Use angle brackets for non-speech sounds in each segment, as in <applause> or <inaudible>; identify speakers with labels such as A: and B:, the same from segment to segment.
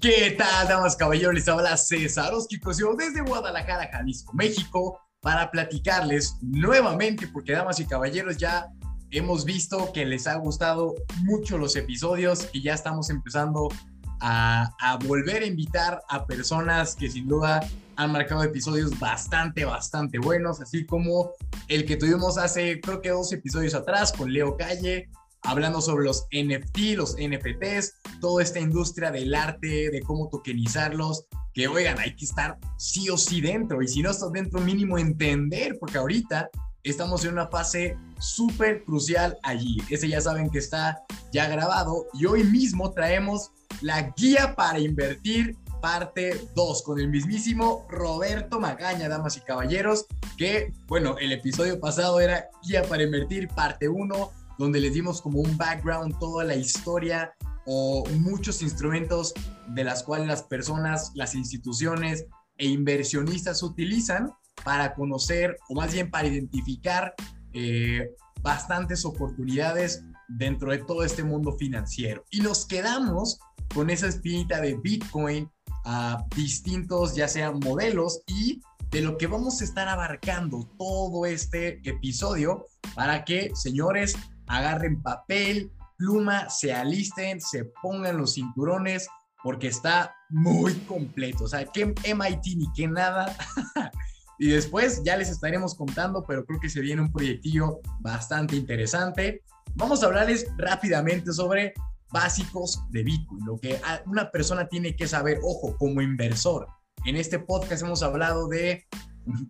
A: ¿Qué tal, damas caballeros? Les habla César Cosio desde Guadalajara, Jalisco, México, para platicarles nuevamente, porque damas y caballeros ya hemos visto que les ha gustado mucho los episodios y ya estamos empezando a, a volver a invitar a personas que sin duda han marcado episodios bastante, bastante buenos, así como el que tuvimos hace creo que dos episodios atrás con Leo Calle, hablando sobre los NFT, los NFTs, toda esta industria del arte, de cómo tokenizarlos, que oigan, hay que estar sí o sí dentro, y si no estás dentro, mínimo entender, porque ahorita estamos en una fase súper crucial allí. Ese ya saben que está ya grabado y hoy mismo traemos la guía para invertir parte 2 con el mismísimo Roberto Magaña, damas y caballeros, que bueno, el episodio pasado era guía para invertir parte 1 donde les dimos como un background, toda la historia o muchos instrumentos de las cuales las personas, las instituciones e inversionistas utilizan para conocer o más bien para identificar eh, bastantes oportunidades dentro de todo este mundo financiero. Y nos quedamos con esa espinita de Bitcoin a distintos, ya sean modelos y de lo que vamos a estar abarcando todo este episodio para que, señores, agarren papel, pluma, se alisten, se pongan los cinturones, porque está muy completo. O sea, que MIT ni que nada. <laughs> y después ya les estaremos contando, pero creo que se viene un proyectillo bastante interesante. Vamos a hablarles rápidamente sobre básicos de Bitcoin, lo que una persona tiene que saber, ojo, como inversor. En este podcast hemos hablado de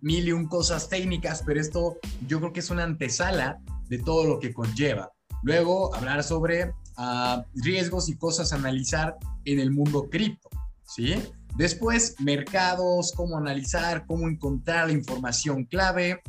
A: mil y un cosas técnicas, pero esto yo creo que es una antesala de todo lo que conlleva. Luego, hablar sobre ah, riesgos y cosas a analizar en el mundo cripto, ¿sí? Después, mercados, cómo analizar, cómo encontrar la información clave,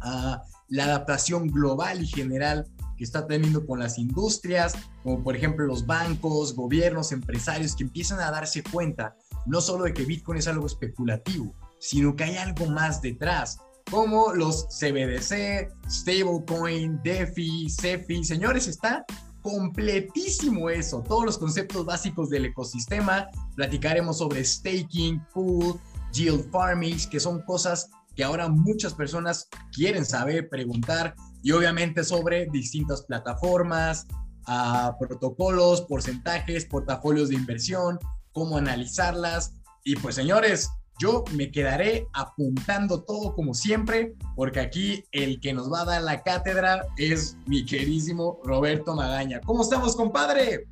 A: ah, la adaptación global y general que está teniendo con las industrias, como por ejemplo los bancos, gobiernos, empresarios que empiezan a darse cuenta no solo de que Bitcoin es algo especulativo, sino que hay algo más detrás, como los CBDC, Stablecoin, DeFi, CeFi. Señores, está completísimo eso, todos los conceptos básicos del ecosistema. Platicaremos sobre staking, pool, yield farming, que son cosas que ahora muchas personas quieren saber, preguntar, y obviamente sobre distintas plataformas, ah, protocolos, porcentajes, portafolios de inversión, cómo analizarlas. Y pues señores, yo me quedaré apuntando todo como siempre, porque aquí el que nos va a dar la cátedra es mi queridísimo Roberto Magaña. ¿Cómo estamos, compadre?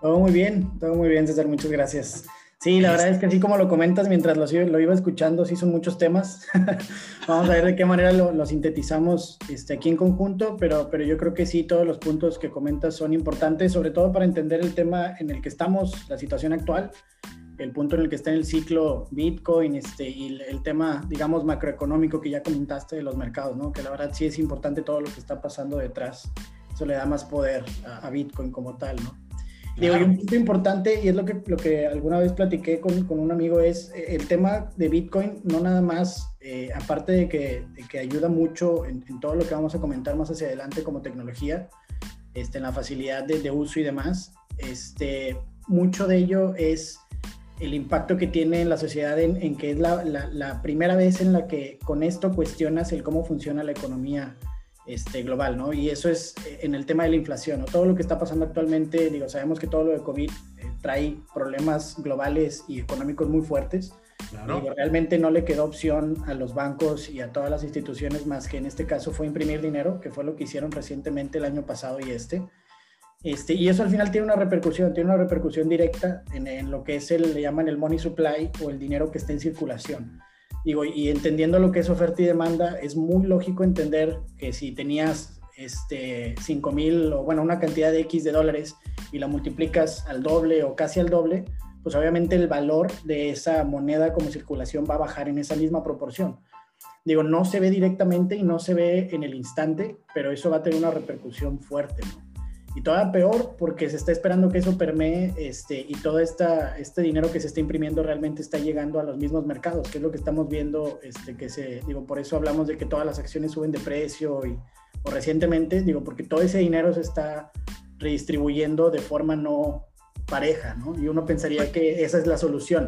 B: Todo muy bien, todo muy bien, César, muchas gracias. Sí, la verdad es que así como lo comentas mientras lo, iba escuchando, sí son muchos temas. <laughs> Vamos a ver de qué manera lo, sintetizamos este, aquí en conjunto, pero, pero yo creo que sí, todos los puntos que comentas son importantes, sobre todo para entender el tema en el que estamos, la situación actual el punto en el que está en el ciclo Bitcoin este, y el, tema, digamos, macroeconómico que ya comentaste de los mercados, ¿no? Que la verdad sí es importante todo lo que está pasando detrás. Eso le da más poder a, Bitcoin como tal, ¿no? y un punto importante, y es lo que, lo que alguna vez platiqué con, con un amigo, es eh, el tema de Bitcoin, no nada más, eh, aparte de que, que, ayuda mucho en, en, todo lo que vamos a comentar más hacia adelante como tecnología, este, en la facilidad de, de uso y demás, este, mucho de ello es el impacto que tiene en la sociedad en, que es la, primera vez en la que con esto cuestionas el cómo funciona la economía este, global, ¿no? Y eso es eh, en el tema de la inflación, ¿no? Todo lo que está pasando actualmente, digo, sabemos que todo lo de COVID eh, trae problemas globales y económicos muy fuertes. Claro. realmente no le quedó opción a los bancos y a todas las instituciones más que en este caso fue imprimir dinero, que fue lo que hicieron recientemente el año pasado y este. Este, y eso al final tiene una repercusión, tiene una repercusión directa en, lo que es el, le llaman el money supply o el dinero que está en circulación. Digo, y entendiendo lo que es oferta y demanda, es muy lógico entender que si tenías este, 5 mil o bueno, una cantidad de X de dólares y la multiplicas al doble o casi al doble, pues obviamente el valor de esa moneda como circulación va a bajar en esa misma proporción. Digo, no se ve directamente y no se ve en el instante, pero eso va a tener una repercusión fuerte. Y todavía peor porque se está esperando que eso permee este, y todo esta, este dinero que se está imprimiendo realmente está llegando a los mismos mercados, que es lo que estamos viendo, este, que se, digo, por eso hablamos de que todas las acciones suben de precio y, o recientemente, digo, porque todo ese dinero se está redistribuyendo de forma no, pareja, ¿no? Y uno pensaría que esa es la solución.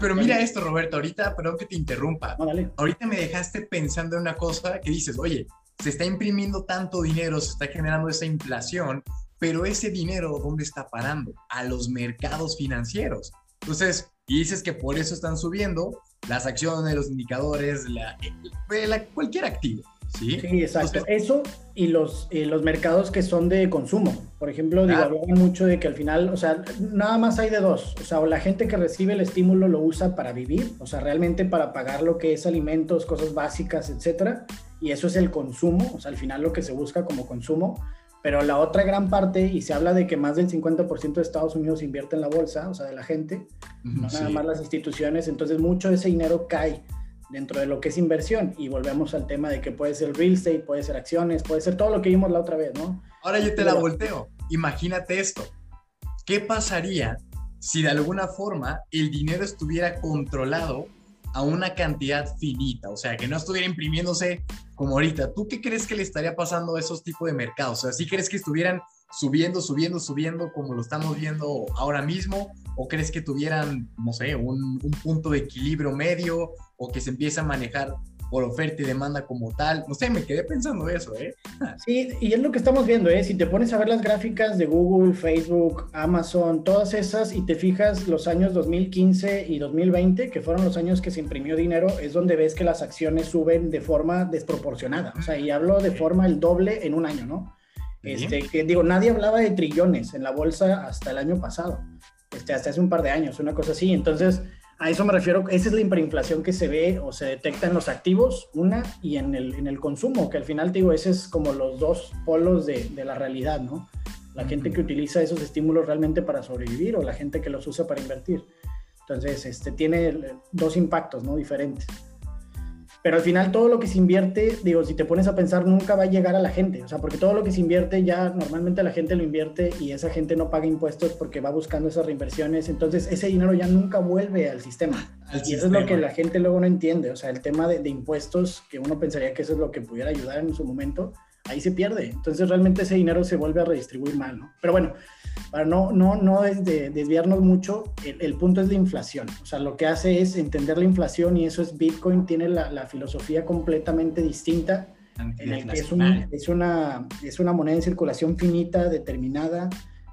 A: Pero, mira esto, Roberto, ahorita, perdón que te interrumpa. Ahorita me dejaste pensando en una cosa que dices, oye, se está imprimiendo tanto dinero, se está generando esa inflación, pero ese dinero, ¿dónde está parando? A los mercados financieros. Entonces, y dices que por eso están subiendo las acciones, los indicadores, la, cualquier activo. Sí,
B: sí exacto. Eso y los, eh, los mercados que son de consumo. Por ejemplo, digo, mucho de que al final, o sea, nada más hay de dos. O sea, o la gente que recibe el estímulo lo usa para vivir, o sea, realmente para pagar lo que es alimentos, cosas básicas, etcétera. Y eso es el consumo, o sea, al final lo que se busca como consumo. Pero la otra gran parte, y se habla de que más del 50% de Estados Unidos invierte en la bolsa, o sea, de la gente, no nada más las instituciones, entonces mucho de ese dinero cae dentro de lo que es inversión. Y volvemos al tema de que puede ser real estate, puede ser acciones, puede ser todo lo que vimos la otra vez, ¿no?
A: Ahora yo te la volteo. Imagínate esto. ¿Qué pasaría si de alguna forma el dinero estuviera controlado a una cantidad finita? O sea, que no estuviera imprimiéndose como ahorita. ¿Tú qué crees que le estaría pasando a esos tipos de mercados? O sea, ¿sí crees que estuvieran subiendo, subiendo, subiendo como lo estamos viendo ahora mismo? ¿O crees que tuvieran, no sé, un, un punto de equilibrio medio o que se empieza a manejar por oferta y demanda como tal. No sé, me quedé pensando eso, ¿eh? <laughs>
B: Sí, y es lo que estamos viendo, ¿eh? Si te pones a ver las gráficas de Google, Facebook, Amazon, todas esas, y te fijas los años 2015 y 2020, que fueron los años que se imprimió dinero, es donde ves que las acciones suben de forma desproporcionada. O sea, y hablo de forma el doble en un año, ¿no? Este, que digo, nadie hablaba de trillones en la bolsa hasta el año pasado, este, hasta hace un par de años, una cosa así. Entonces, a eso me refiero, esa es la hiperinflación que se ve o se detecta en los activos, una, y en el, en el consumo, que al final, digo, ese es como los dos polos de, de la realidad, ¿no? La gente que utiliza esos estímulos realmente para sobrevivir o la gente que los usa para invertir. Entonces, este, tiene dos impactos, ¿no? Diferentes. Pero al final todo lo que se invierte, digo, si te pones a pensar, nunca va a llegar a la gente. O sea, porque todo lo que se invierte ya normalmente la gente lo invierte y esa gente no paga impuestos porque va buscando esas reinversiones. Entonces ese dinero ya nunca vuelve al sistema. y eso es lo que la gente luego no entiende. O sea, el tema de, de impuestos, que uno pensaría que eso es lo que pudiera ayudar en su momento, ahí se pierde. Entonces realmente ese dinero se vuelve a redistribuir mal, ¿no? Pero bueno, para no, no, no desviarnos mucho, el, punto es la inflación. O sea, lo que hace es entender la inflación y eso es Bitcoin, tiene la, la filosofía completamente distinta, en el que es, es, una, es una moneda en circulación finita, determinada,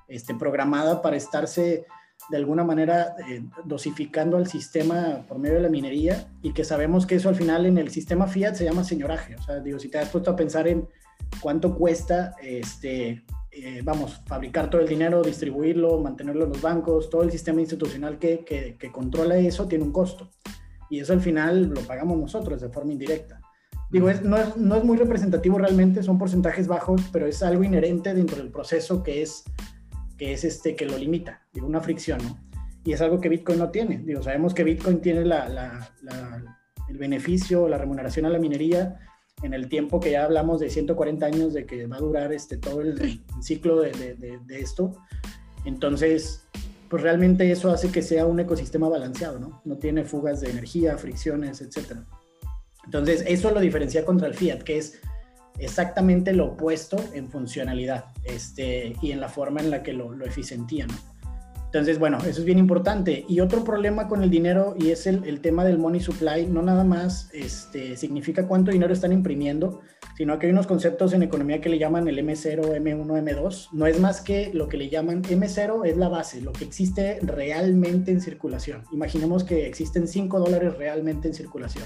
B: este, programada para estarse de alguna manera eh, dosificando al sistema por medio de la minería y que sabemos que eso al final en el sistema fiat se llama señoraje. O sea, digo, si te has puesto a pensar en cuánto cuesta, este, eh, vamos, fabricar todo el dinero, distribuirlo, mantenerlo en los bancos, todo el sistema institucional que, que, controla eso tiene un costo. Y eso al final lo pagamos nosotros de forma indirecta. Digo, es, no, es, no, es, muy representativo realmente, son porcentajes bajos, pero es algo inherente dentro del proceso que es, que es este, que lo limita, digo, una fricción, ¿no? Y es algo que Bitcoin no tiene. Digo, sabemos que Bitcoin tiene la, la, la, el beneficio, la remuneración a la minería en el tiempo que ya hablamos de 140 años de que va a durar este, todo el, ciclo de, de, esto. Entonces, pues realmente eso hace que sea un ecosistema balanceado, ¿no? No tiene fugas de energía, fricciones, etc. Entonces, eso lo diferencia contra el Fiat, que es exactamente lo opuesto en funcionalidad este, y en la forma en la que lo, lo eficientía, ¿no? Entonces, bueno, eso es bien importante. Y otro problema con el dinero, y es el, el tema del money supply, no nada más este, significa cuánto dinero están imprimiendo, sino que hay unos conceptos en economía que le llaman el M0, M1, M2. No es más que lo que le llaman M0 es la base, lo que existe realmente en circulación. Imaginemos que existen 5 dólares realmente en circulación.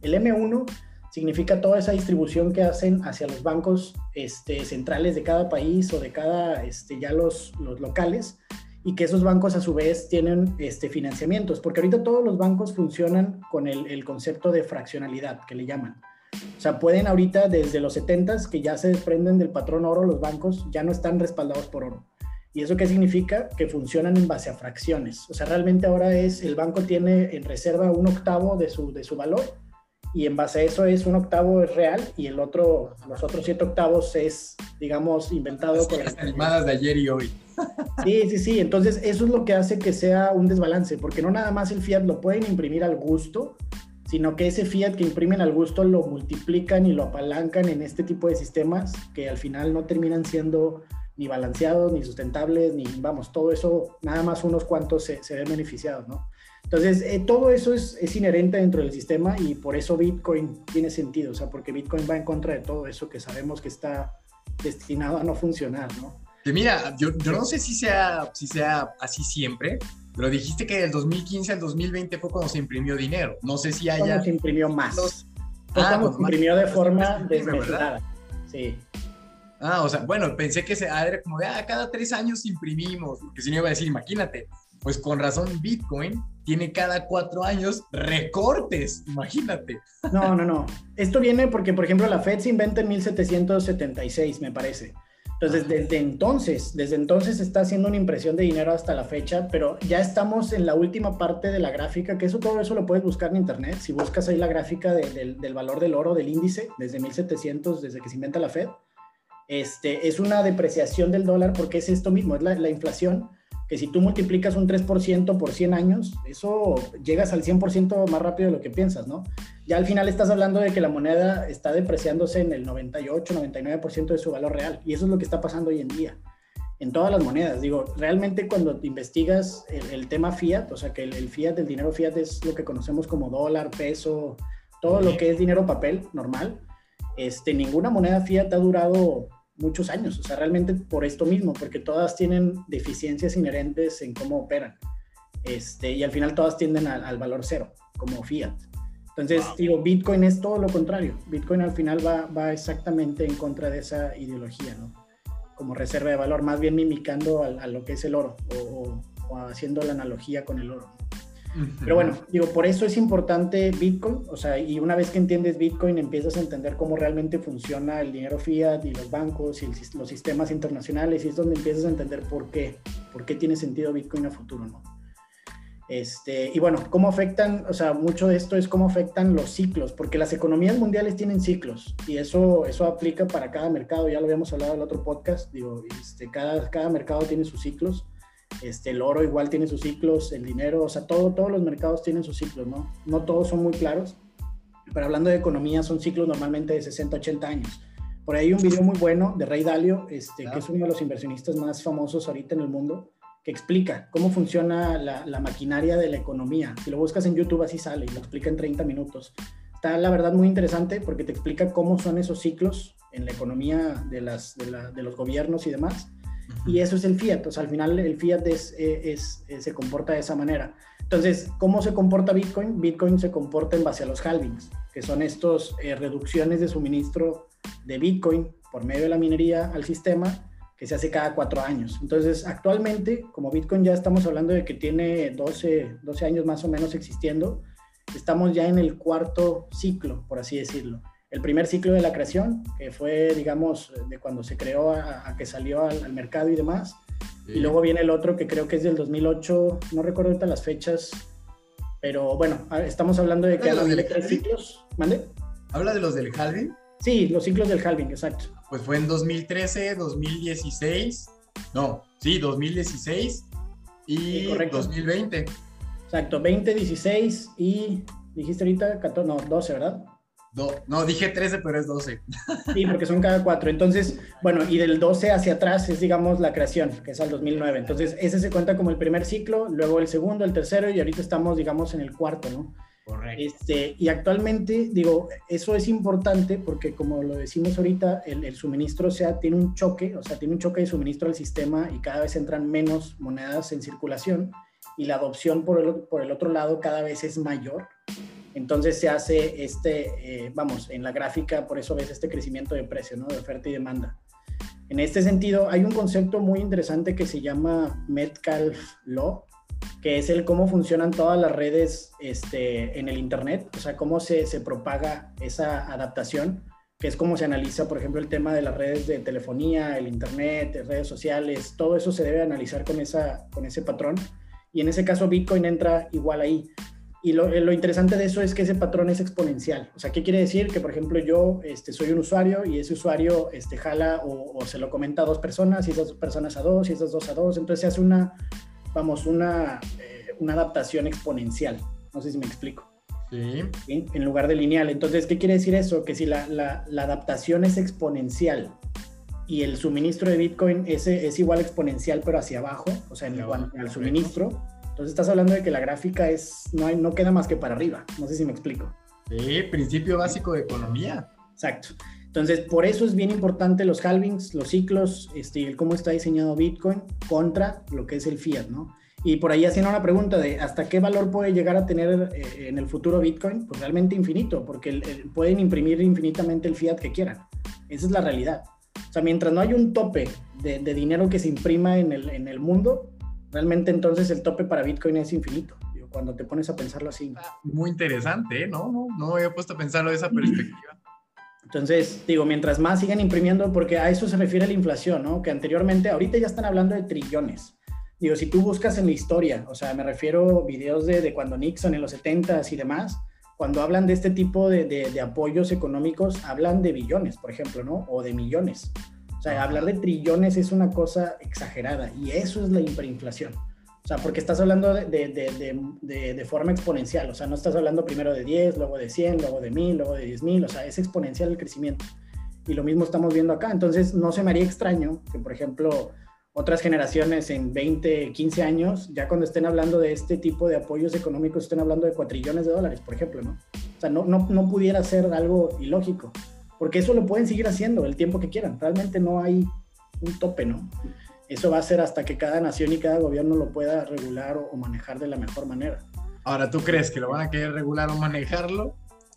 B: El M1 significa toda esa distribución que hacen hacia los bancos este, centrales de cada país o de cada, este, ya los, los locales y que esos bancos a su vez tienen este, financiamientos, porque ahorita todos los bancos funcionan con el, concepto de fraccionalidad, que le llaman. O sea, pueden ahorita desde los 70s, que ya se desprenden del patrón oro, los bancos ya no están respaldados por oro. ¿Y eso qué significa? Que funcionan en base a fracciones. O sea, realmente ahora es, el banco tiene en reserva un octavo de su, de su valor y en base a eso es un octavo es real y el otro, los otros siete octavos es, digamos, inventado
A: con las animadas de ayer y hoy.
B: Sí, sí, sí. Entonces, eso es lo que hace que sea un desbalance, porque no nada más el fiat lo pueden imprimir al gusto, sino que ese fiat que imprimen al gusto lo multiplican y lo apalancan en este tipo de sistemas que al final no terminan siendo ni balanceados, ni sustentables, ni vamos, todo eso, nada más unos cuantos se, se ven beneficiados, ¿no? Entonces, eh, todo eso es, es, inherente dentro del sistema y por eso Bitcoin tiene sentido, o sea, porque Bitcoin va en contra de todo eso que sabemos que está destinado a no funcionar, ¿no?
A: Que mira, yo, yo no sé si sea, si sea así siempre, pero dijiste que del 2015 al 2020 fue cuando se imprimió dinero. No sé si haya... Cuando
B: se imprimió más. ah, cuando se imprimió de forma desmesurada. Sí.
A: Ah, o sea, bueno, pensé que se, era como de, ah, cada tres años imprimimos, porque si no iba a decir, imagínate, pues con razón Bitcoin tiene cada cuatro años recortes, imagínate.
B: No, no, no. Esto viene porque, por ejemplo, la Fed se inventa en 1776, me parece. Entonces, desde entonces, desde entonces está haciendo una impresión de dinero hasta la fecha, pero ya estamos en la última parte de la gráfica, que eso todo eso lo puedes buscar en internet. Si buscas ahí la gráfica del, del valor del oro, del índice, desde 1700, desde que se inventa la Fed, este, es una depreciación del dólar porque es esto mismo, es la, la inflación, que si tú multiplicas un 3% por 100 años, eso llegas al 100% más rápido de lo que piensas, ¿no? Ya al final estás hablando de que la moneda está depreciándose en el 98, 99% de su valor real, y eso es lo que está pasando hoy en día en todas las monedas. Digo, realmente cuando te investigas el, tema fiat, o sea que el, el, fiat, el dinero fiat es lo que conocemos como dólar, peso, todo lo que es dinero papel normal, este, ninguna moneda fiat ha durado muchos años, o sea, realmente por esto mismo, porque todas tienen deficiencias inherentes en cómo operan. Este, y al final todas tienden al, valor cero, como fiat. Entonces, digo, Bitcoin es todo lo contrario. Bitcoin al final va, va exactamente en contra de esa ideología, ¿no? Como reserva de valor, más bien mimicando a, lo que es el oro o, o haciendo la analogía con el oro. Pero bueno, digo, por eso es importante Bitcoin, o sea, y una vez que entiendes Bitcoin empiezas a entender cómo realmente funciona el dinero fiat y los bancos y los sistemas internacionales y es donde empiezas a entender por qué, por qué tiene sentido Bitcoin a futuro, ¿no? Este, y bueno, cómo afectan, o sea, mucho de esto es cómo afectan los ciclos, porque las economías mundiales tienen ciclos y eso, eso aplica para cada mercado, ya lo habíamos hablado en el otro podcast, digo, este, cada, cada mercado tiene sus ciclos este, el oro igual tiene sus ciclos, el dinero, o sea, todo, todos los mercados tienen sus ciclos, ¿no? No todos son muy claros, pero hablando de economía son ciclos normalmente de 60, 80 años. Por ahí hay un video muy bueno de Ray Dalio, este, que es uno de los inversionistas más famosos ahorita en el mundo, que explica cómo funciona la, la, maquinaria de la economía. Si lo buscas en YouTube así sale y lo explica en 30 minutos. Está la verdad muy interesante porque te explica cómo son esos ciclos en la economía de, las, de, la, de los gobiernos y demás y eso es el fiat, o sea, al final el fiat es, es, se comporta de esa manera. Entonces, ¿cómo se comporta Bitcoin? Bitcoin se comporta en base a los halvings, que son estos eh, reducciones de suministro de Bitcoin por medio de la minería al sistema que se hace cada cuatro años. Entonces, actualmente, como Bitcoin ya estamos hablando de que tiene 12, 12 años más o menos existiendo, estamos ya en el cuarto ciclo, por así decirlo el primer ciclo de la creación, que fue, digamos, de cuando se creó a, que salió al, mercado y demás. Y luego viene el otro que creo que es del 2008, no recuerdo ahorita las fechas, pero bueno, estamos hablando de que hay tres ciclos. ¿Mande?
A: ¿Habla de los del halving?
B: Sí, los ciclos del halving, exacto.
A: Pues fue en 2013, 2016, no, sí, 2016 y 2020.
B: Exacto, 20, 16 y dijiste ahorita 14, no, 12, ¿verdad?
A: No, dije 13, pero es 12. <laughs>
B: Sí, porque son cada cuatro. Entonces, bueno, y del 12 hacia atrás es, digamos, la creación, que es al 2009. Entonces, ese se cuenta como el primer ciclo, luego el segundo, el tercero, y ahorita estamos, digamos, en el cuarto, ¿no?
A: Correcto.
B: Este, y actualmente, digo, eso es importante porque, como lo decimos ahorita, el, suministro o sea, tiene un choque, o sea, tiene un choque de suministro al sistema y cada vez entran menos monedas en circulación y la adopción por el, por el otro lado cada vez es mayor. Entonces se hace este, eh, vamos, en la gráfica, por eso ves este crecimiento de precio, ¿no? De oferta y demanda. En este sentido, hay un concepto muy interesante que se llama Metcalf Law, que es el cómo funcionan todas las redes este, en el Internet, o sea, cómo se, se propaga esa adaptación, que es cómo se analiza, por ejemplo, el tema de las redes de telefonía, el Internet, redes sociales, todo eso se debe analizar con, esa, con ese patrón. Y en ese caso Bitcoin entra igual ahí. Y lo, interesante de eso es que ese patrón es exponencial. O sea, ¿qué quiere decir? Que, por ejemplo, yo este, soy un usuario y ese usuario este, jala o, se lo comenta a dos personas y esas dos personas a dos y esas dos a dos. Entonces se hace una, vamos, una, eh, una adaptación exponencial. No sé si me explico.
A: Sí.
B: En lugar de lineal. Entonces, ¿qué quiere decir eso? Que si la, la, la adaptación es exponencial y el suministro de Bitcoin ese es igual exponencial, pero hacia abajo, o sea, en cuanto al suministro. Entonces estás hablando de que la gráfica es, no, hay, no queda más que para arriba. No sé si me explico.
A: Sí, principio básico de economía.
B: Exacto. Entonces, por eso es bien importante los halvings, los ciclos, este, cómo está diseñado Bitcoin contra lo que es el fiat, ¿no? Y por ahí haciendo una pregunta de hasta qué valor puede llegar a tener eh, en el futuro Bitcoin, pues realmente infinito, porque pueden imprimir infinitamente el fiat que quieran. Esa es la realidad. O sea, mientras no hay un tope de, dinero que se imprima en el, en el mundo, realmente entonces el tope para Bitcoin es infinito cuando te pones a pensarlo así.
A: Muy interesante, ¿eh? ¿no? No, no había puesto a pensarlo de esa perspectiva.
B: Entonces, digo, mientras más sigan imprimiendo, porque a eso se refiere la inflación, ¿no? Que anteriormente, ahorita ya están hablando de trillones. Digo, si tú buscas en la historia, o sea, me refiero a videos de, de, cuando Nixon en los 70s y demás, cuando hablan de este tipo de, de, de, apoyos económicos, hablan de billones, por ejemplo, ¿no? O de millones. Hablar de trillones es una cosa exagerada y eso es la hiperinflación. O sea, porque estás hablando de, de, de, forma exponencial, o sea, no estás hablando primero de 10, luego de 100, luego de 1000, luego de 10.000, o sea, es exponencial el crecimiento. Y lo mismo estamos viendo acá. Entonces, no se me haría extraño que, por ejemplo, otras generaciones en 20, 15 años, ya cuando estén hablando de este tipo de apoyos económicos, estén hablando de cuatrillones de dólares, por ejemplo, ¿no? O sea, no, no, no pudiera ser algo ilógico, porque eso lo pueden seguir haciendo el tiempo que quieran. Realmente no hay un tope, ¿no? Eso va a ser hasta que cada nación y cada gobierno lo pueda regular o, manejar de la mejor manera.
A: Ahora, ¿tú crees que lo van a querer regular o manejarlo?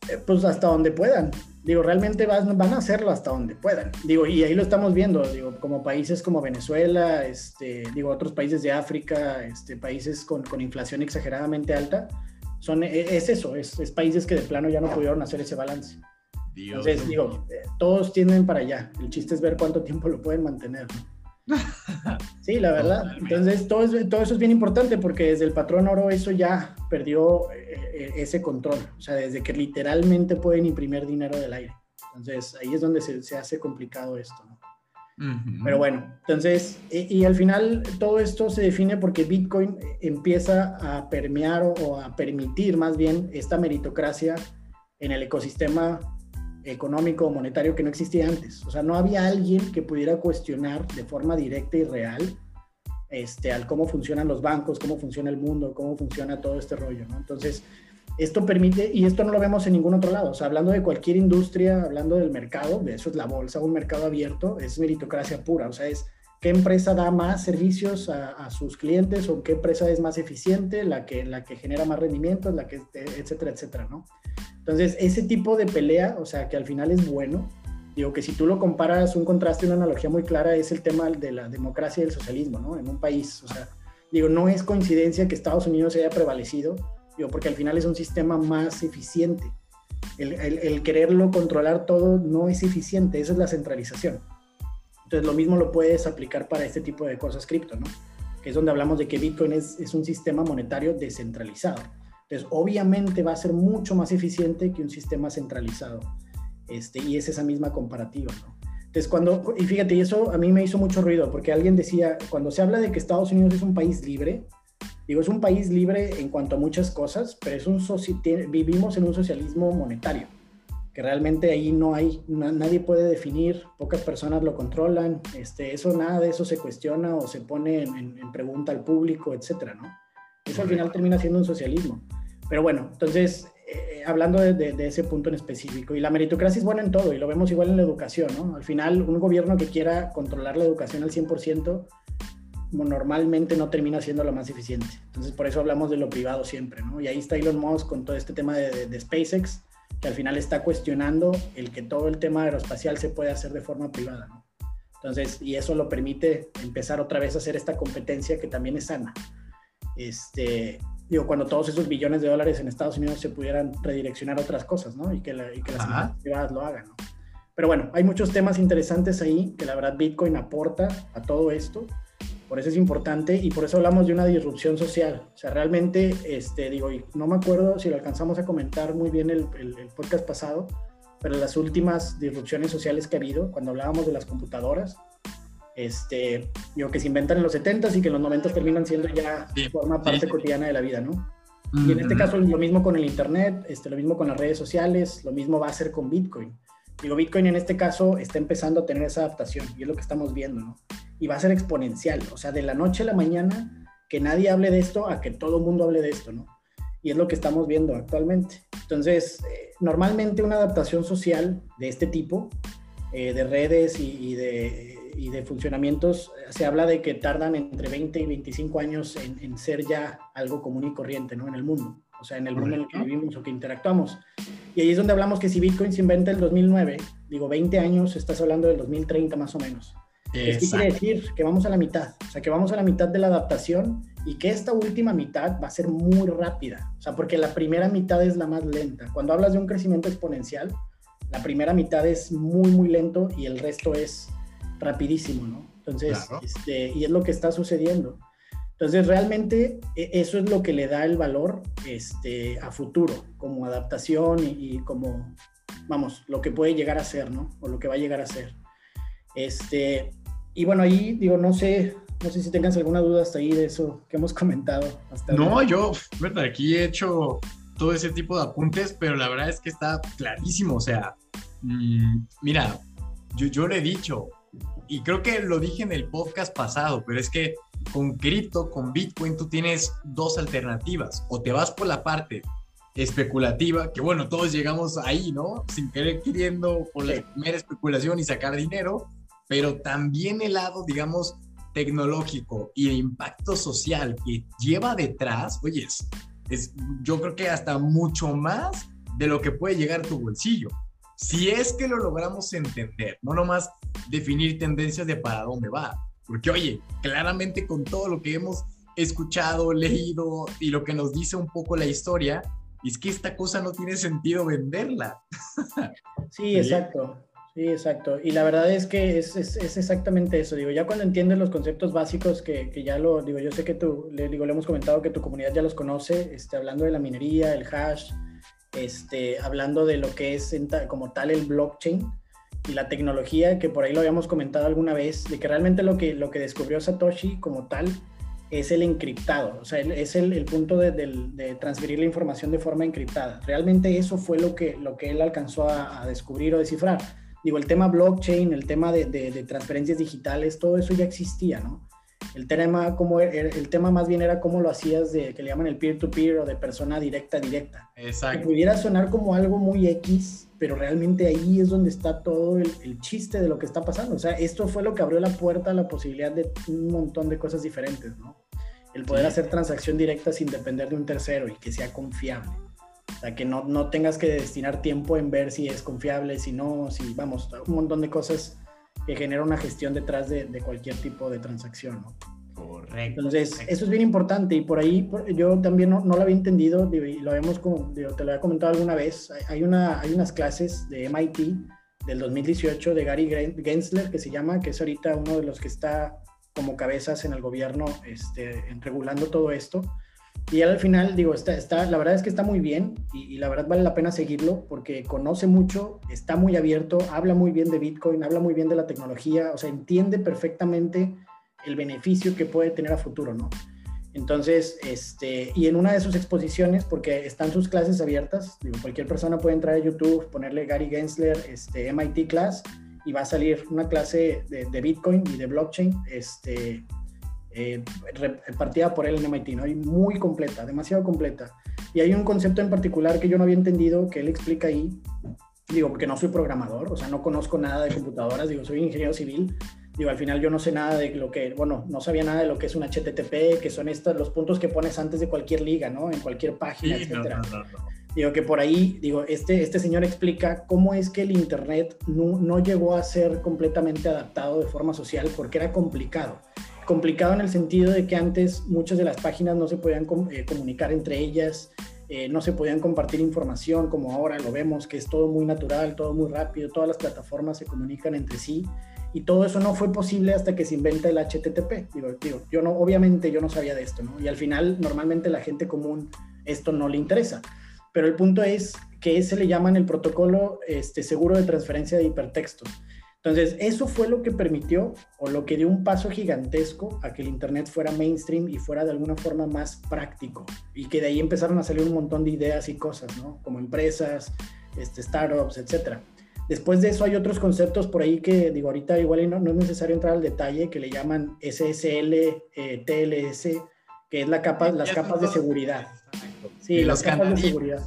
B: Eh, pues hasta donde puedan. Digo, realmente van, van, a hacerlo hasta donde puedan. Digo, y ahí lo estamos viendo, digo, como países como Venezuela, este, digo, otros países de África, este, países con, con inflación exageradamente alta, son, e, es eso, es, es, países que de plano ya no pudieron hacer ese balance. Entonces, digo, todos tienden para allá. El chiste es ver cuánto tiempo lo pueden mantener. <laughs> Sí, la verdad. Entonces, todo, todo eso es bien importante porque desde el patrón oro eso ya perdió eh, eh, ese control. O sea, desde que literalmente pueden imprimir dinero del aire. Entonces, ahí es donde se, se hace complicado esto. ¿no? Pero bueno, entonces, y, y, al final todo esto se define porque Bitcoin empieza a permear o, o a permitir más bien esta meritocracia en el ecosistema económico o monetario que no existía antes. O sea, no había alguien que pudiera cuestionar de forma directa y real este, al cómo funcionan los bancos, cómo funciona el mundo, cómo funciona todo este rollo. Entonces, esto permite, y esto no lo vemos en ningún otro lado, o sea, hablando de cualquier industria, hablando del mercado, de eso es la bolsa, un mercado abierto, es meritocracia pura, o sea, es qué empresa da más servicios a, sus clientes o qué empresa es más eficiente, la que, la que genera más rendimientos, la que, etcétera, etcétera, ¿no? Entonces, ese tipo de pelea, o sea, que al final es bueno, digo que si tú lo comparas, un contraste, una analogía muy clara es el tema de la democracia y el socialismo, ¿no? En un país, o sea, digo, no es coincidencia que Estados Unidos haya prevalecido, digo, porque al final es un sistema más eficiente. El, el, quererlo controlar todo no es eficiente, esa es la centralización. Entonces, lo mismo lo puedes aplicar para este tipo de cosas cripto, ¿no? Que es donde hablamos de que Bitcoin es, un sistema monetario descentralizado. Entonces, obviamente va a ser mucho más eficiente que un sistema centralizado. Este, y es esa misma comparativa, ¿no? Entonces, cuando, y fíjate, y eso a mí me hizo mucho ruido, porque alguien decía, cuando se habla de que Estados Unidos es un país libre, digo, es un país libre en cuanto a muchas cosas, pero es un vivimos en un socialismo monetario, que realmente ahí no hay, nadie puede definir, pocas personas lo controlan, este, eso, nada de eso se cuestiona o se pone en, en pregunta al público, etcétera, ¿no? Eso al final termina siendo un socialismo. Pero bueno, entonces, eh, hablando de, ese punto en específico, y la meritocracia es buena en todo, y lo vemos igual en la educación, ¿no? Al final, un gobierno que quiera controlar la educación al 100%, normalmente no termina siendo lo más eficiente. Entonces, por eso hablamos de lo privado siempre, ¿no? Y ahí está Elon Musk con todo este tema de, de SpaceX, que al final está cuestionando el que todo el tema aeroespacial se puede hacer de forma privada, ¿no? Entonces, y eso lo permite empezar otra vez a hacer esta competencia que también es sana. Este, digo, cuando todos esos billones de dólares en Estados Unidos se pudieran redireccionar a otras cosas, ¿no? Y que, las empresas privadas lo hagan, ¿no? Pero bueno, hay muchos temas interesantes ahí que la verdad Bitcoin aporta a todo esto. Por eso es importante y por eso hablamos de una disrupción social. O sea, realmente, este, digo, y no me acuerdo si lo alcanzamos a comentar muy bien el, el, el podcast pasado, pero las últimas disrupciones sociales que ha habido, cuando hablábamos de las computadoras, este, digo, que se inventan en los 70s y que en los 90s terminan siendo ya forma parte cotidiana de la vida, ¿no? Y en este caso lo mismo con el Internet, este, lo mismo con las redes sociales, lo mismo va a ser con Bitcoin. Digo, Bitcoin en este caso está empezando a tener esa adaptación y es lo que estamos viendo, ¿no? Y va a ser exponencial, o sea, de la noche a la mañana que nadie hable de esto a que todo el mundo hable de esto, ¿no? Y es lo que estamos viendo actualmente. Entonces, eh, normalmente una adaptación social de este tipo, eh, de redes y, de, y, de, funcionamientos, se habla de que tardan entre 20 y 25 años en, en, ser ya algo común y corriente, ¿no? En el mundo, o sea, en el mundo en el que vivimos o que interactuamos. Y ahí es donde hablamos que si Bitcoin se inventa en el 2009, digo 20 años, estás hablando del 2030 más o menos. ¿Qué quiere decir? Que vamos a la mitad, o sea, que vamos a la mitad de la adaptación y que esta última mitad va a ser muy rápida, o sea, porque la primera mitad es la más lenta. Cuando hablas de un crecimiento exponencial, la primera mitad es muy, muy lento y el resto es rapidísimo, ¿no? Entonces, este, y es lo que está sucediendo. Entonces, realmente e, eso es lo que le da el valor este, a futuro, como adaptación y, y, como, vamos, lo que puede llegar a ser, ¿no? O lo que va a llegar a ser. Este, y bueno, ahí digo, no sé, no sé si tengas alguna duda hasta ahí de eso que hemos <laughs> comentado. Hasta
A: no, yo, verdad, aquí he hecho todo ese tipo de apuntes, pero la verdad es que está clarísimo. O sea, mm, mira, yo, yo le he dicho, y creo que lo dije en el podcast pasado, pero es que con cripto, con Bitcoin, tú tienes dos alternativas. O te vas por la parte especulativa, que bueno, todos llegamos ahí, ¿no? Sin querer queriendo por la primera especulación y sacar dinero, pero también el lado, digamos, tecnológico y el impacto social que lleva detrás, oye, es, yo creo que hasta mucho más de lo que puede llegar a tu bolsillo. Si es que lo logramos entender, no nomás definir tendencias de para dónde va. Porque, oye, claramente con todo lo que hemos escuchado, leído y lo que nos dice un poco la historia, es que esta cosa no tiene sentido venderla.
B: Sí, exacto. Sí, exacto. Y la verdad es que es, es, es, exactamente eso. Digo, ya cuando entiendes los conceptos básicos, que, que, ya lo, digo, yo sé que tú, le, digo, le hemos comentado que tu comunidad ya los conoce, este, hablando de la minería, el hash, este, hablando de lo que es como tal el blockchain y la tecnología, que por ahí lo habíamos comentado alguna vez, de que realmente lo que, lo que descubrió Satoshi como tal es el encriptado, o sea, es el, el punto de, de, transferir la información de forma encriptada. Realmente eso fue lo que, lo que él alcanzó a descubrir o descifrar digo, el tema blockchain, el tema de, de, transferencias digitales, todo eso ya existía, ¿no? El tema, como, el tema más bien era cómo lo hacías de, que le llaman el peer-to-peer o de persona directa a directa.
A: Exacto.
B: Que pudiera sonar como algo muy X, pero realmente ahí es donde está todo el, el, chiste de lo que está pasando. O sea, esto fue lo que abrió la puerta a la posibilidad de un montón de cosas diferentes, ¿no? El poder sí. hacer transacción directa sin depender de un tercero y que sea confiable. O sea, que no, no tengas que destinar tiempo en ver si es confiable, si no, si, vamos, un montón de cosas que genera una gestión detrás de, de cualquier tipo de transacción, ¿no?
A: Correcto.
B: Entonces, eso es bien importante y por ahí yo también no, no lo había entendido y lo habíamos, como, te lo había comentado alguna vez. Hay, una, hay unas clases de MIT del 2018 de Gary Gensler que se llama, que es ahorita uno de los que está como cabezas en el gobierno este, regulando todo esto. Y al final, digo, está, está, la verdad es que está muy bien y, la verdad vale la pena seguirlo porque conoce mucho, está muy abierto, habla muy bien de Bitcoin, habla muy bien de la tecnología, o sea, entiende perfectamente el beneficio que puede tener a futuro, ¿no? Entonces, este, y en una de sus exposiciones, porque están sus clases abiertas, digo, cualquier persona puede entrar a YouTube, ponerle Gary Gensler, este, MIT Class, y va a salir una clase de, de Bitcoin y de blockchain, este, eh, repartida por él en MIT, ¿no? Y muy completa, demasiado completa. Y hay un concepto en particular que yo no había entendido, que él explica ahí, digo, porque no soy programador, o sea, no conozco nada de computadoras, digo, soy ingeniero civil, digo, al final yo no sé nada de lo que, bueno, no sabía nada de lo que es un HTTP, que son estos, los puntos que pones antes de cualquier liga, ¿no? En cualquier página, sí, etcétera. No, no, no, digo, que por ahí, digo, este, este señor explica cómo es que el Internet no, no llegó a ser completamente adaptado de forma social porque era complicado complicado en el sentido de que antes muchas de las páginas no se podían eh, comunicar entre ellas, eh, no se podían compartir información como ahora lo vemos, que es todo muy natural, todo muy rápido, todas las plataformas se comunican entre sí y todo eso no fue posible hasta que se inventa el HTTP. Digo, yo no, obviamente yo no sabía de esto, ¿no? Y al final normalmente la gente común esto no le interesa. Pero el punto es que ese le llaman el protocolo este, seguro de transferencia de hipertextos. Entonces, eso fue lo que permitió o lo que dio un paso gigantesco a que el Internet fuera mainstream y fuera de alguna forma más práctico. Y que de ahí empezaron a salir un montón de ideas y cosas, ¿no? Como empresas, este, startups, etc. Después de eso hay otros conceptos por ahí que, digo, ahorita igual no, no es necesario entrar al detalle, que le llaman SSL, eh, TLS, que es la capa, las capas de seguridad. Sí, las capas de seguridad.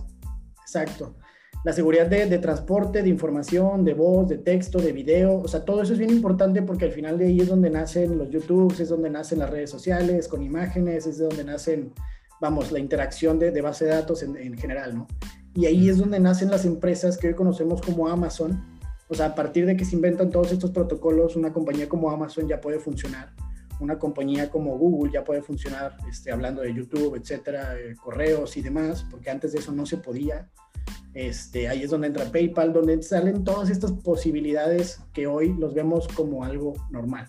B: Exacto. La seguridad de, de, transporte, de información, de voz, de texto, de video, o sea, todo eso es bien importante porque al final de ahí es donde nacen los YouTubes, es donde nacen las redes sociales con imágenes, es de donde nacen, vamos, la interacción de, de base de datos en, en general, ¿no? Y ahí es donde nacen las empresas que hoy conocemos como Amazon. O sea, a partir de que se inventan todos estos protocolos, una compañía como Amazon ya puede funcionar. Una compañía como Google ya puede funcionar, este, hablando de YouTube, etcétera, eh, correos y demás, porque antes de eso no se podía. Este, ahí es donde entra PayPal, donde salen todas estas posibilidades que hoy los vemos como algo normal.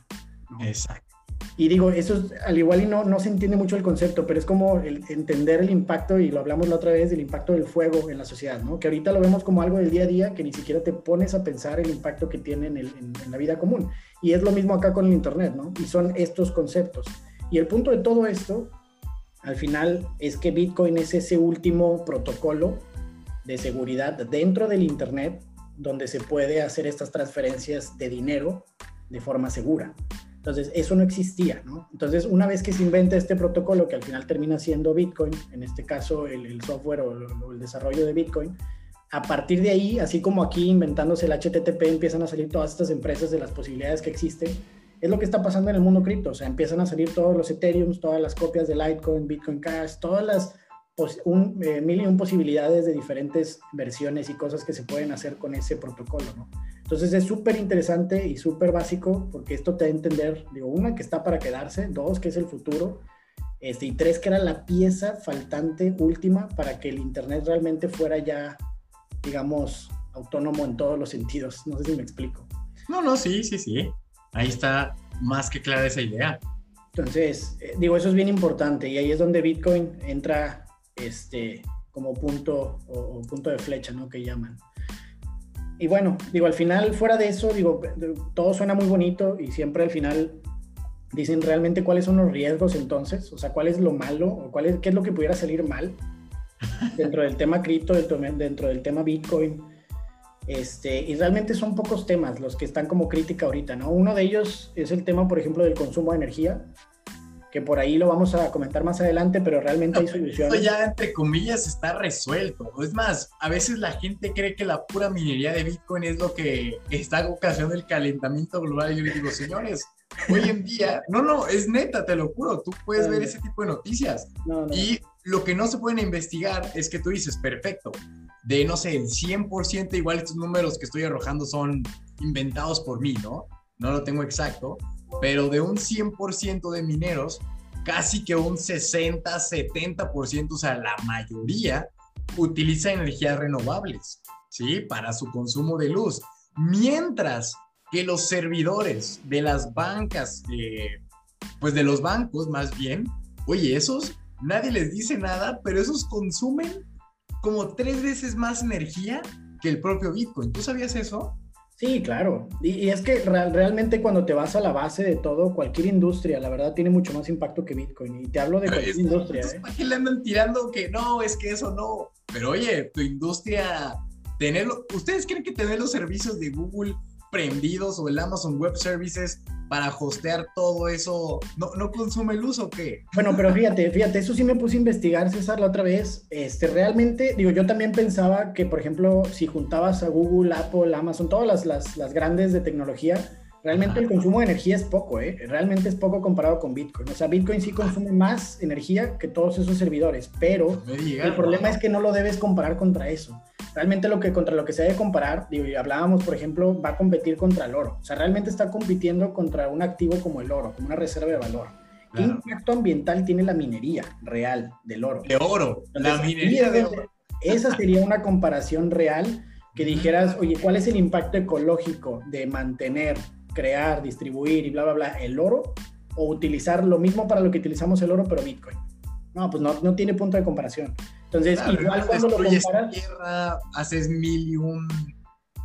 A: Exacto.
B: Y digo, eso al igual y no, no se entiende mucho el concepto, pero es como entender el impacto, y lo hablamos la otra vez, del impacto del fuego en la sociedad, ¿no? Que ahorita lo vemos como algo del día a día, que ni siquiera te pones a pensar el impacto que tiene en, en, la vida común. Y es lo mismo acá con el Internet, ¿no? Y son estos conceptos. Y el punto de todo esto, al final, es que Bitcoin es ese último protocolo de seguridad dentro del Internet donde se puede hacer estas transferencias de dinero de forma segura. Entonces, eso no existía, ¿no? Entonces, una vez que se inventa este protocolo, que al final termina siendo Bitcoin, en este caso el, software o, el desarrollo de Bitcoin, a partir de ahí, así como aquí inventándose el HTTP, empiezan a salir todas estas empresas de las posibilidades que existen. Es lo que está pasando en el mundo cripto, o sea, empiezan a salir todos los Ethereum, todas las copias de Litecoin, Bitcoin Cash, todas las eh, mil y un posibilidades de diferentes versiones y cosas que se pueden hacer con ese protocolo, ¿no? Entonces es súper interesante y súper básico porque esto te da a entender, digo, una, que está para quedarse, dos, que es el futuro, este, y tres, que era la pieza faltante última para que el Internet realmente fuera ya, digamos, autónomo en todos los sentidos. No sé si me explico.
A: No, no, sí, sí, sí. Ahí está más que clara esa idea.
B: Entonces, eh, digo, eso es bien importante y ahí es donde Bitcoin entra este, como punto o, punto de flecha, ¿no? Que llaman y bueno, digo, al final, fuera de eso, digo, todo suena muy bonito y siempre al final dicen realmente cuáles son los riesgos entonces, o sea, cuál es lo malo o cuál es, qué es lo que pudiera salir mal <laughs> dentro del tema cripto, dentro del tema Bitcoin. Este, y realmente son pocos temas los que están como crítica ahorita, ¿no? Uno de ellos es el tema, por ejemplo, del consumo de energía que por ahí lo vamos a comentar más adelante, pero realmente hay soluciones.
A: Esto ya, entre comillas, está resuelto. Es más, a veces la gente cree que la pura minería de Bitcoin es lo que está ocasionando el calentamiento global. Y yo les digo, señores, hoy en día, no, no, es neta, te lo juro, tú puedes ver ese tipo de noticias. Y lo que no se pueden investigar es que tú dices, perfecto, de no sé, el 100%, igual estos números que estoy arrojando son inventados por mí, ¿no? No lo tengo exacto, pero de un 100% de mineros, casi que un 60, 70%, o sea, la mayoría, utiliza energías renovables, ¿sí? Para su consumo de luz. Mientras que los servidores de las bancas, eh, pues de los bancos más bien, oye, esos, nadie les dice nada, pero esos consumen como tres veces más energía que el propio Bitcoin. ¿Tú sabías eso?
B: Sí, claro. Y, es que realmente cuando te vas a la base de todo, cualquier industria, la verdad, tiene mucho más impacto que Bitcoin. Y te hablo de cualquier industria. ¿eh?
A: qué le andan tirando que no, es que eso no? Pero oye, tu industria, tenerlo, ¿ustedes creen que tener los servicios de Google prendidos o el Amazon Web Services para hostear todo eso, ¿no, no consume luz o qué?
B: Bueno, pero fíjate, fíjate, eso sí me puse a investigar, César, la otra vez. Este, realmente, digo, yo también pensaba que, por ejemplo, si juntabas a Google, Apple, Amazon, todas las, las, las grandes de tecnología, realmente el consumo de energía es poco, ¿eh? Realmente es poco comparado con Bitcoin. O sea, Bitcoin sí consume más energía que todos esos servidores, pero el problema es que no lo debes comparar contra eso realmente lo que contra lo que se debe comparar, digo, y hablábamos, por ejemplo, va a competir contra el oro. O sea, realmente está compitiendo contra un activo como el oro, como una reserva de valor. ¿Qué impacto ambiental tiene la minería real del oro?
A: De oro, la minería de oro.
B: Esa sería una comparación real que dijeras, oye, ¿cuál es el impacto ecológico de mantener, crear, distribuir y bla, bla, bla el oro? O utilizar lo mismo para lo que utilizamos el oro, pero Bitcoin. No, pues no, no tiene punto de comparación. Entonces, igual cuando lo comparas...
A: tierra, haces mil y un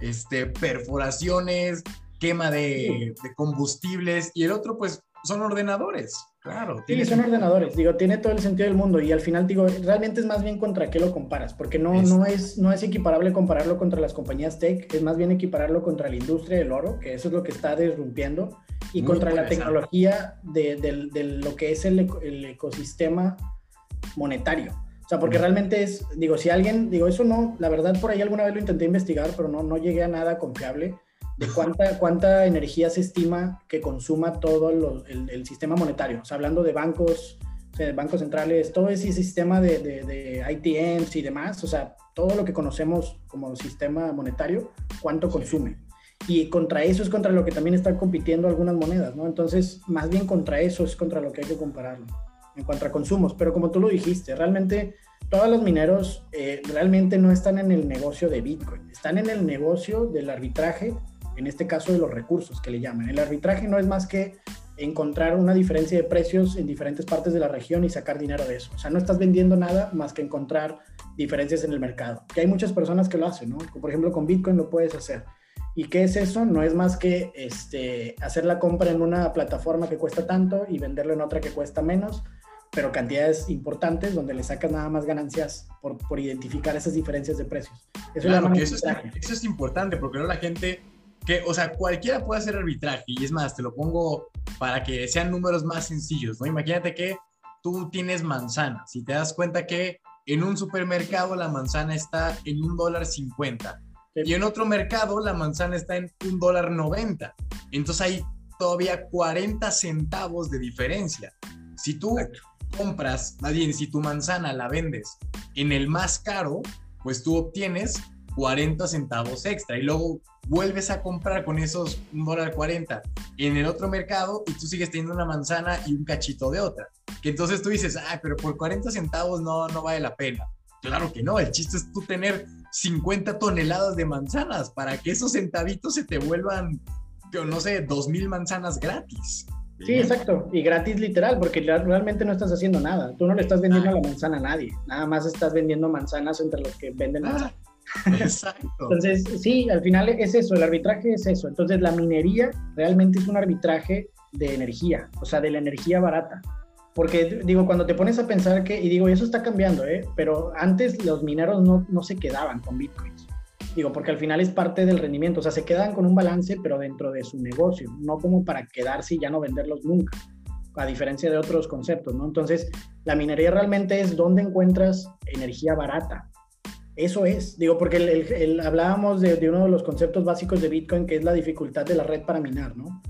A: este, perforaciones, quema de, combustibles, y el otro, pues, son ordenadores. Claro.
B: Sí, son ordenadores, digo, tiene todo el sentido del mundo y al final digo, realmente es más bien contra qué lo comparas, porque no, no, es, no es equiparable compararlo contra las compañías tech, es más bien equipararlo contra la industria del oro, que eso es lo que está disrumpiendo, y contra la tecnología de, de, lo que es el, el, ecosistema monetario. O sea, porque realmente es, digo, si alguien, digo, eso no, la verdad por ahí alguna vez lo intenté investigar, pero no, no llegué a nada confiable de cuánta, cuánta energía se estima que consuma todo el, sistema monetario. O sea, hablando de bancos, de bancos centrales, todo ese sistema de, de, ITMs y demás, o sea, todo lo que conocemos como sistema monetario, cuánto consume. Y contra eso es contra lo que también están compitiendo algunas monedas, ¿no? Entonces, más bien contra eso es contra lo que hay que compararlo, en cuanto a consumos. Pero como tú lo dijiste, realmente todos los mineros eh, realmente no están en el negocio de Bitcoin, están en el negocio del arbitraje en este caso de los recursos que le llaman. El arbitraje no es más que encontrar una diferencia de precios en diferentes partes de la región y sacar dinero de eso. O sea, no estás vendiendo nada más que encontrar diferencias en el mercado. Que hay muchas personas que lo hacen, ¿no? Por ejemplo, con Bitcoin lo puedes hacer. ¿Y qué es eso? No es más que este, hacer la compra en una plataforma que cuesta tanto y venderlo en otra que cuesta menos, pero cantidades importantes donde le sacas nada más ganancias por, por identificar esas diferencias de precios.
A: Eso, eso, es, eso es importante porque no la gente que, o sea, cualquiera puede hacer arbitraje, y es más, te lo pongo para que sean números más sencillos, ¿no? Imagínate que tú tienes manzanas y te das cuenta que en un supermercado la manzana está en un dólar cincuenta y en otro mercado la manzana está en un dólar noventa. Entonces hay todavía 40 centavos de diferencia. Si tú compras, más bien, si tu manzana la vendes en el más caro, pues tú obtienes 40 centavos extra y luego vuelves a comprar con esos dólar 40 en el otro mercado y tú sigues teniendo una manzana y un cachito de otra. Que entonces tú dices, ah, pero por 40 centavos no, no vale la pena. Claro que no, el chiste es tú tener 50 toneladas de manzanas para que esos centavitos se te vuelvan, yo no sé, 2.000 manzanas gratis.
B: Sí, exacto. Y gratis literal, porque realmente no estás haciendo nada. Tú no le estás vendiendo ah. la manzana a nadie. Nada más estás vendiendo manzanas entre los que venden ah. manzanas. Exacto. <laughs> Entonces, sí, al final es eso, el arbitraje es eso. Entonces, la minería realmente es un arbitraje de energía, o sea, de la energía barata. Porque, digo, cuando te pones a pensar que, y digo, eso está cambiando, ¿eh? Pero antes los mineros no, no se quedaban con bitcoins. Digo, porque al final es parte del rendimiento, o sea, se quedan con un balance, pero dentro de su negocio, no como para quedarse y ya no venderlos nunca, a diferencia de otros conceptos, ¿no? Entonces, la minería realmente es donde encuentras energía barata, eso es, digo, porque el, hablábamos de, uno de los conceptos básicos de Bitcoin, que es la dificultad de la red para minar, ¿no?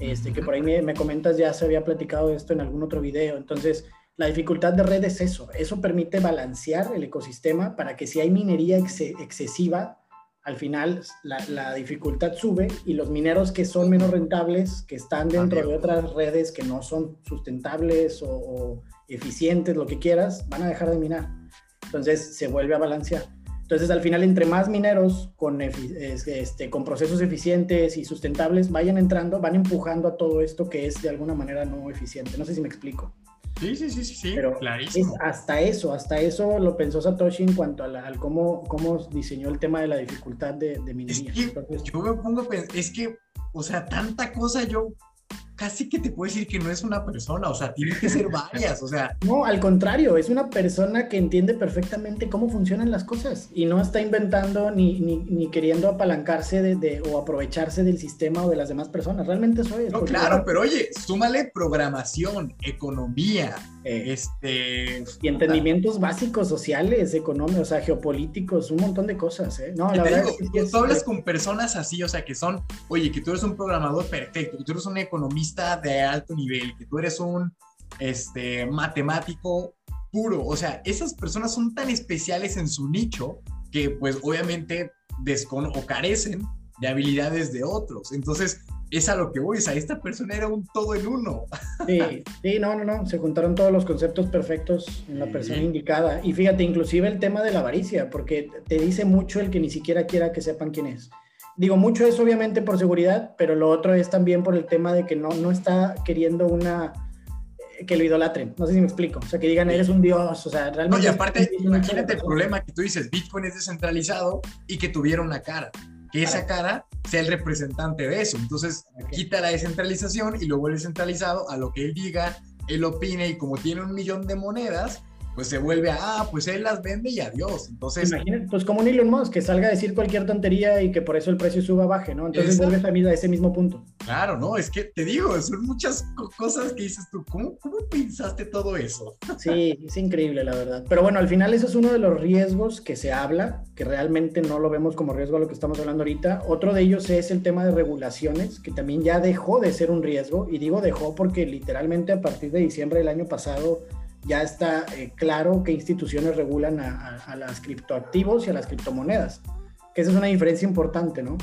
B: Este, que por ahí me, comentas, ya se había platicado esto en algún otro video. Entonces, la dificultad de red es eso. Eso permite balancear el ecosistema para que si hay minería excesiva, al final la, dificultad sube y los mineros que son menos rentables, que están dentro de otras redes que no son sustentables o, o eficientes, lo que quieras, van a dejar de minar. Entonces se vuelve a balancear. Entonces, al final, entre más mineros con, este, con procesos eficientes y sustentables vayan entrando, van empujando a todo esto que es de alguna manera no eficiente. No sé si me explico.
A: Sí, sí, sí, sí, Pero clarísimo.
B: hasta eso, hasta eso lo pensó Satoshi en cuanto a al cómo, cómo diseñó el tema de la dificultad de, minería.
A: Es que yo me pongo a pensar, es que, o sea, tanta cosa yo casi que te puedo decir que no es una persona, o sea, tiene que ser varias, o sea. <laughs>
B: No, al contrario, es una persona que entiende perfectamente cómo funcionan las cosas y no está inventando ni, ni, queriendo apalancarse de, o aprovecharse del sistema o de las demás personas. Realmente eso es.
A: No, claro, pero oye, súmale programación, economía, eh, este...
B: Y entendimientos básicos, sociales, económicos, o sea, geopolíticos, un montón de cosas, ¿eh? No, la verdad
A: es que tú hablas con personas así, o sea, que son, oye, que tú eres un programador perfecto, que tú eres un economista de alto nivel, que tú eres un este, matemático puro, o sea, esas personas son tan especiales en su nicho que pues obviamente descono o carecen de habilidades de otros. Entonces, es a lo que voy, o sea, esta persona era un todo en uno.
B: Sí, sí, no, no, no, se juntaron todos los conceptos perfectos en la persona indicada. Y fíjate, inclusive el tema de la avaricia, porque te dice mucho el que ni siquiera quiera que sepan quién es. Digo, mucho es obviamente por seguridad, pero lo otro es también por el tema de que no, no está queriendo una eh, que lo idolatren, no sé si me explico, o sea, que digan, eres un dios, o sea, realmente...
A: No, y aparte, imagínate el problema que tú dices, Bitcoin es descentralizado y que tuviera una cara que esa cara sea el representante de eso. Entonces, quita la descentralización y lo vuelve centralizado a lo que él diga él opina y como tiene un millón de monedas, pues se vuelve a, ah, pues él las vende y adiós. Entonces.
B: Imagínate, pues como un Elon Musk, que salga a decir cualquier tontería y que por eso el precio suba baje, ¿no? Entonces vuelve a ese mismo punto.
A: Claro, no, es que te digo, son muchas cosas que dices tú, ¿cómo, cómo pensaste todo eso? <laughs>
B: Sí, es increíble, la verdad. Pero bueno, al final eso es uno de los riesgos que se habla, que realmente no lo vemos como riesgo a lo que estamos hablando ahorita. Otro de ellos es el tema de regulaciones, que también ya dejó de ser un riesgo, y digo dejó porque literalmente a partir de diciembre del año pasado ya está eh, claro qué instituciones regulan a, las criptoactivos y a las criptomonedas, que esa es una diferencia importante, ¿no?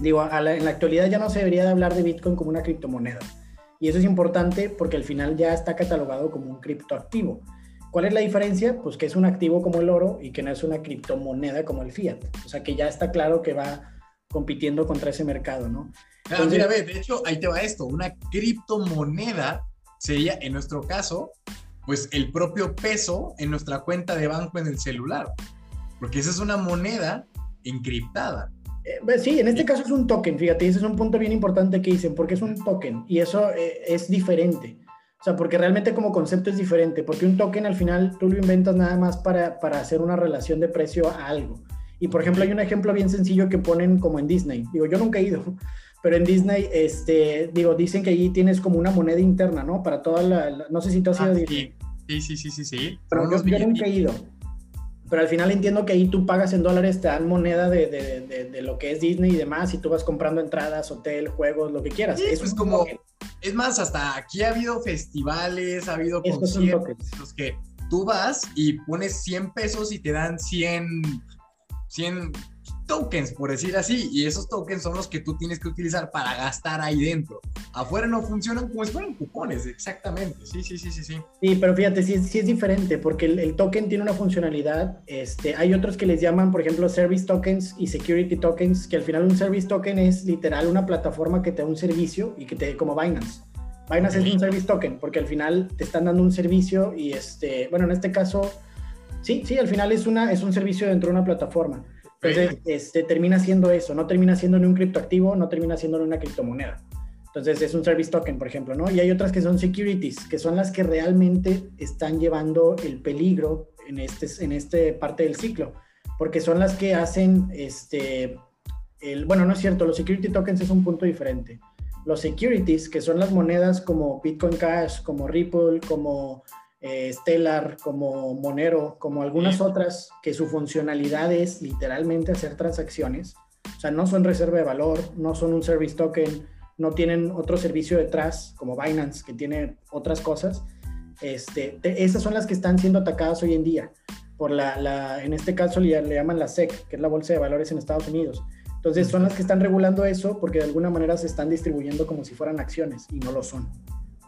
B: Digo, en la actualidad ya no se debería de hablar de Bitcoin como una criptomoneda. Y eso es importante porque al final ya está catalogado como un criptoactivo. ¿Cuál es la diferencia? Pues que es un activo como el oro y que no es una criptomoneda como el fiat. O sea que ya está claro que va compitiendo contra ese mercado, ¿no?
A: mira, ve, de hecho, ahí te va esto. Una criptomoneda sería, en nuestro caso, pues el propio peso en nuestra cuenta de banco en el celular, porque esa es una moneda encriptada.
B: Eh, pues sí, en este caso es un token, fíjate, ese es un punto bien importante que dicen, porque es un token y eso eh, es diferente. O sea, porque realmente como concepto es diferente, porque un token al final tú lo inventas nada más para, para hacer una relación de precio a algo. Y por ejemplo, hay un ejemplo bien sencillo que ponen como en Disney. Digo, yo nunca he ido, pero en Disney, este, digo, dicen que allí tienes como una moneda interna, ¿no? Para toda la, no sé si tú has ido a ah, Disney.
A: Sí, sí, sí, sí, sí.
B: Pero yo, yo nunca he ido. Pero al final entiendo que ahí tú pagas en dólares, te dan moneda de, de, de, lo que es Disney y demás, y tú vas comprando entradas, hotel, juegos, lo que quieras.
A: Eso es como, es más, hasta aquí ha habido festivales, ha habido conciertos, los que tú vas y pones 100 pesos y te dan 100, 100 tokens, por decir así, y esos tokens son los que tú tienes que utilizar para gastar ahí dentro. Afuera no funcionan como si fueran cupones, exactamente. Sí, sí, sí, sí, sí.
B: Sí, pero fíjate, sí, sí es diferente, porque el, token tiene una funcionalidad. Este, hay otros que les llaman, por ejemplo, service tokens y security tokens, que al final un service token es literal una plataforma que te da un servicio y que te, como Binance. Binance es un service token, porque al final te están dando un servicio y este, bueno, en este caso, sí, sí, al final es, una, es un servicio dentro de una plataforma. Entonces, este, termina siendo eso, no termina siendo un criptoactivo, no termina siendo una criptomoneda. Entonces, es un service token, por ejemplo, ¿no? Y hay otras que son securities, que son las que realmente están llevando el peligro en este, en este parte del ciclo, porque son las que hacen, este, el, bueno, no es cierto, los security tokens es un punto diferente. Los securities, que son las monedas como Bitcoin Cash, como Ripple, como eh, Stellar, como Monero, como algunas otras que su funcionalidad es literalmente hacer transacciones. O sea, no son reserva de valor, no son un service token, no tienen otro servicio detrás, como Binance, que tiene otras cosas. Este, esas son las que están siendo atacadas hoy en día. Por la, la en este caso le, le, llaman la SEC, que es la Bolsa de Valores en Estados Unidos. Entonces son las que están regulando eso porque de alguna manera se están distribuyendo como si fueran acciones y no lo son.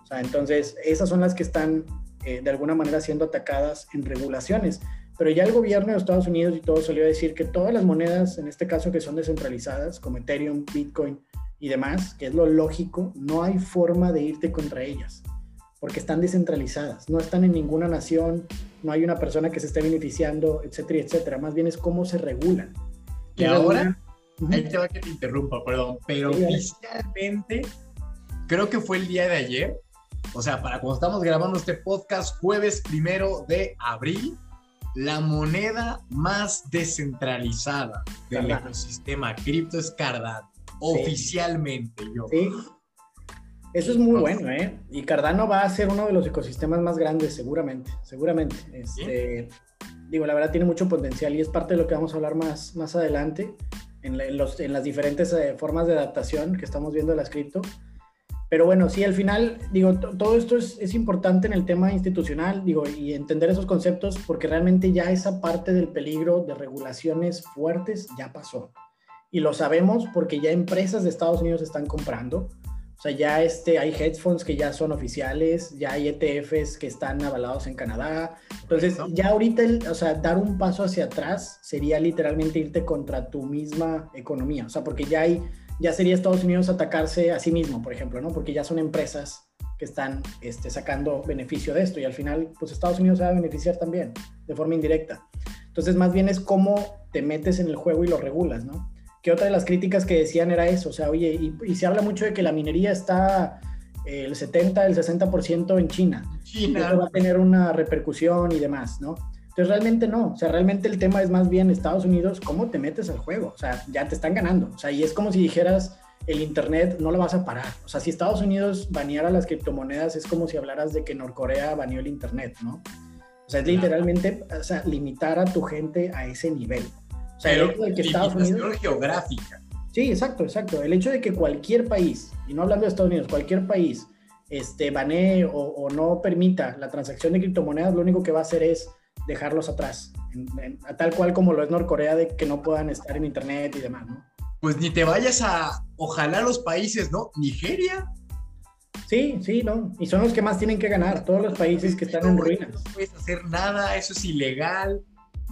B: O sea, entonces esas son las que están eh, de alguna manera siendo atacadas en regulaciones. Pero ya el gobierno de Estados Unidos y todo salió a decir que todas las monedas, en este caso que son descentralizadas, como Ethereum, Bitcoin y demás, que es lo lógico, no hay forma de irte contra ellas, porque están descentralizadas, no están en ninguna nación, no hay una persona que se esté beneficiando, etcétera, etcétera. Más bien es cómo se regulan.
A: Y, ahora, ahí te va que te interrumpa, perdón, pero oficialmente, creo que fue el día de ayer, o sea, para cuando estamos grabando este podcast, jueves primero de abril, la moneda más descentralizada del ecosistema cripto es Cardano, oficialmente yo. Sí.
B: Eso es muy bueno, ¿eh? Y Cardano va a ser uno de los ecosistemas más grandes, seguramente, seguramente. Este, Digo, la verdad tiene mucho potencial y es parte de lo que vamos a hablar más, más adelante en, los, en las diferentes eh, formas de adaptación que estamos viendo de las cripto. Pero bueno, sí, al final, digo, todo esto es, es, importante en el tema institucional, digo, y entender esos conceptos, porque realmente ya esa parte del peligro de regulaciones fuertes ya pasó. Y lo sabemos porque ya empresas de Estados Unidos están comprando. O sea, ya este, hay hedge funds que ya son oficiales, ya hay ETFs que están avalados en Canadá. Entonces, ya ahorita, o sea, dar un paso hacia atrás sería literalmente irte contra tu misma economía. O sea, porque ya hay ya sería Estados Unidos atacarse a sí mismo, por ejemplo, ¿no? Porque ya son empresas que están este, sacando beneficio de esto y al final, pues Estados Unidos se va a beneficiar también, de forma indirecta. Entonces, más bien es cómo te metes en el juego y lo regulas, ¿no? Que otra de las críticas que decían era eso, o sea, oye, y, se habla mucho de que la minería está el 70, el 60% en China. China. Eso va a tener una repercusión y demás, ¿no? Entonces realmente no, o sea, realmente el tema es más bien Estados Unidos, ¿cómo te metes al juego? O sea, ya te están ganando. O sea, y es como si dijeras, el Internet no lo vas a parar. O sea, si Estados Unidos baneara las criptomonedas, es como si hablaras de que Norcorea baneó el Internet, ¿no? O sea, es literalmente o sea, limitar a tu gente a ese nivel. O sea,
A: el hecho de que Estados Unidos... geográfica.
B: Sí, exacto, exacto. El hecho de que cualquier país, y no hablando de Estados Unidos, cualquier país este, banee o, no permita la transacción de criptomonedas, lo único que va a hacer es dejarlos atrás, a tal cual como lo es Norcorea, de que no puedan estar en Internet y demás, ¿no?
A: Pues ni te vayas a, ojalá los países, ¿no? Nigeria.
B: Sí, sí, no. Y son los que más tienen que ganar, todos los países que están en ruinas.
A: No puedes hacer nada, eso es ilegal.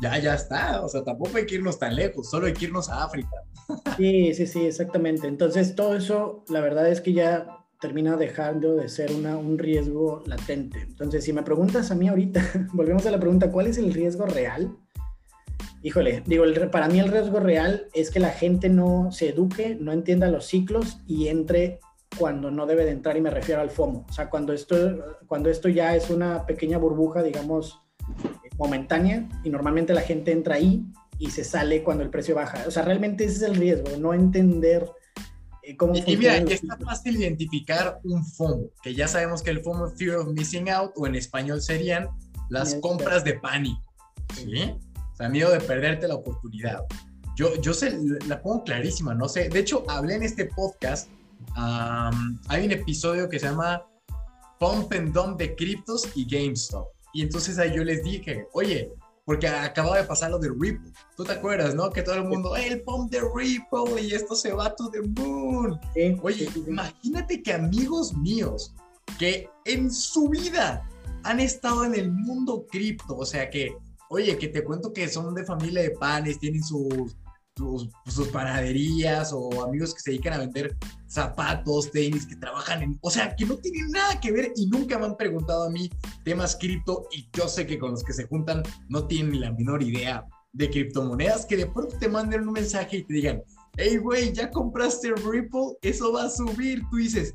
A: Ya, ya está. O sea, tampoco hay que irnos tan lejos, solo hay que irnos a África.
B: Sí, sí, sí, exactamente. Entonces, todo eso, la verdad es que ya termina dejando de ser una, un riesgo latente. Entonces, si me preguntas a mí ahorita, <laughs> volvemos a la pregunta, ¿cuál es el riesgo real? Híjole, digo, el, para mí el riesgo real es que la gente no se eduque, no entienda los ciclos y entre cuando no debe de entrar y me refiero al FOMO. O sea, cuando esto, cuando esto ya es una pequeña burbuja, digamos, momentánea y normalmente la gente entra ahí y se sale cuando el precio baja. O sea, realmente ese es el riesgo, no entender
A: eh, cómo y, mira, está fácil identificar un FOMO, que ya sabemos que el FOMO, Fear of Missing Out, o en español serían las compras de pánico. ¿sí? O sea, miedo de perderte la oportunidad. Yo, yo sé, la pongo clarísima, no sé. De hecho, hablé en este podcast hay un episodio que se llama Pump and Dump de criptos y GameStop. Y entonces ahí yo les dije, oye, porque acababa de pasar lo de Ripple. ¿Tú te acuerdas, no? Que todo el mundo, el pump de Ripple y esto se va to the moon. Oye, imagínate que amigos míos que en su vida han estado en el mundo cripto, o sea que, oye, que te cuento que son de familia de panes, tienen sus sus, panaderías o amigos que se dedican a vender zapatos, tenis, que trabajan en... O sea, que no tienen nada que ver y nunca me han preguntado a mí temas cripto y yo sé que con los que se juntan no tienen ni la menor idea de criptomonedas, que de pronto te manden un mensaje y te digan, hey, güey, ya compraste Ripple, eso va a subir. Tú dices,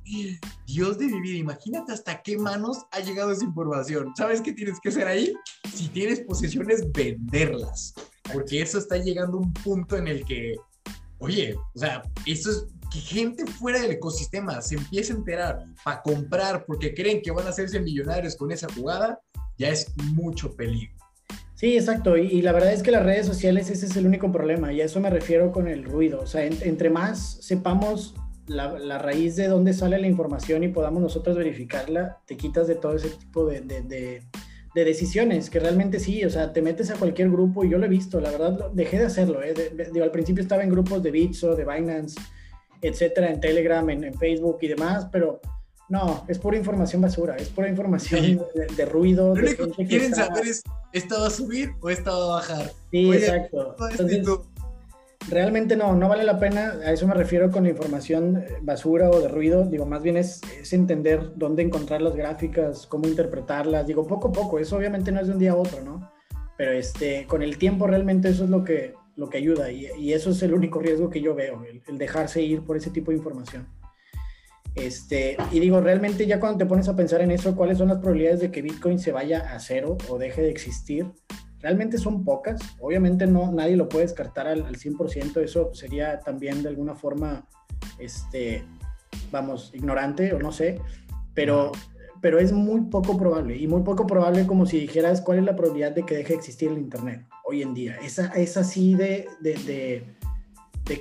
A: Dios de mi vida, imagínate hasta qué manos ha llegado esa información. ¿Sabes qué tienes que hacer ahí? Si tienes posesiones, venderlas porque eso está llegando a un punto en el que, oye, o sea, eso es que gente fuera del ecosistema se empiece a enterar para comprar porque creen que van a hacerse millonarios con esa jugada, ya es mucho peligro.
B: Sí, exacto. Y, la verdad es que las redes sociales ese es el único problema. Y a eso me refiero con el ruido. O sea, entre más sepamos la, raíz de dónde sale la información y podamos nosotros verificarla, te quitas de todo ese tipo de de decisiones, que realmente sí, o sea, te metes a cualquier grupo y yo lo he visto, la verdad, dejé de hacerlo, ¿eh? digo, al principio estaba en grupos de Bitso, de Binance, etcétera, en Telegram, en, Facebook y demás, pero no, es pura información basura, es pura información de, ruido.
A: Lo único que quieren saber es, ¿esto va a subir o esto va a bajar?
B: Sí, exacto. Entonces, realmente no, no vale la pena, a eso me refiero con la información eh, basura o de ruido, digo, más bien es, entender dónde encontrar las gráficas, cómo interpretarlas, digo, poco a poco, eso obviamente no es de un día a otro, ¿no? Pero este, con el tiempo realmente eso es lo que, lo que ayuda y, eso es el único riesgo que yo veo, el, dejarse ir por ese tipo de información. Este, y digo, realmente ya cuando te pones a pensar en eso, ¿cuáles son las probabilidades de que Bitcoin se vaya a cero o deje de existir? Realmente son pocas. Obviamente no, nadie lo puede descartar al, 100%, eso sería también de alguna forma, este, vamos, ignorante o no sé, pero, pero es muy poco probable y muy poco probable como si dijeras cuál es la probabilidad de que deje de existir el Internet hoy en día. Esa es así de, de,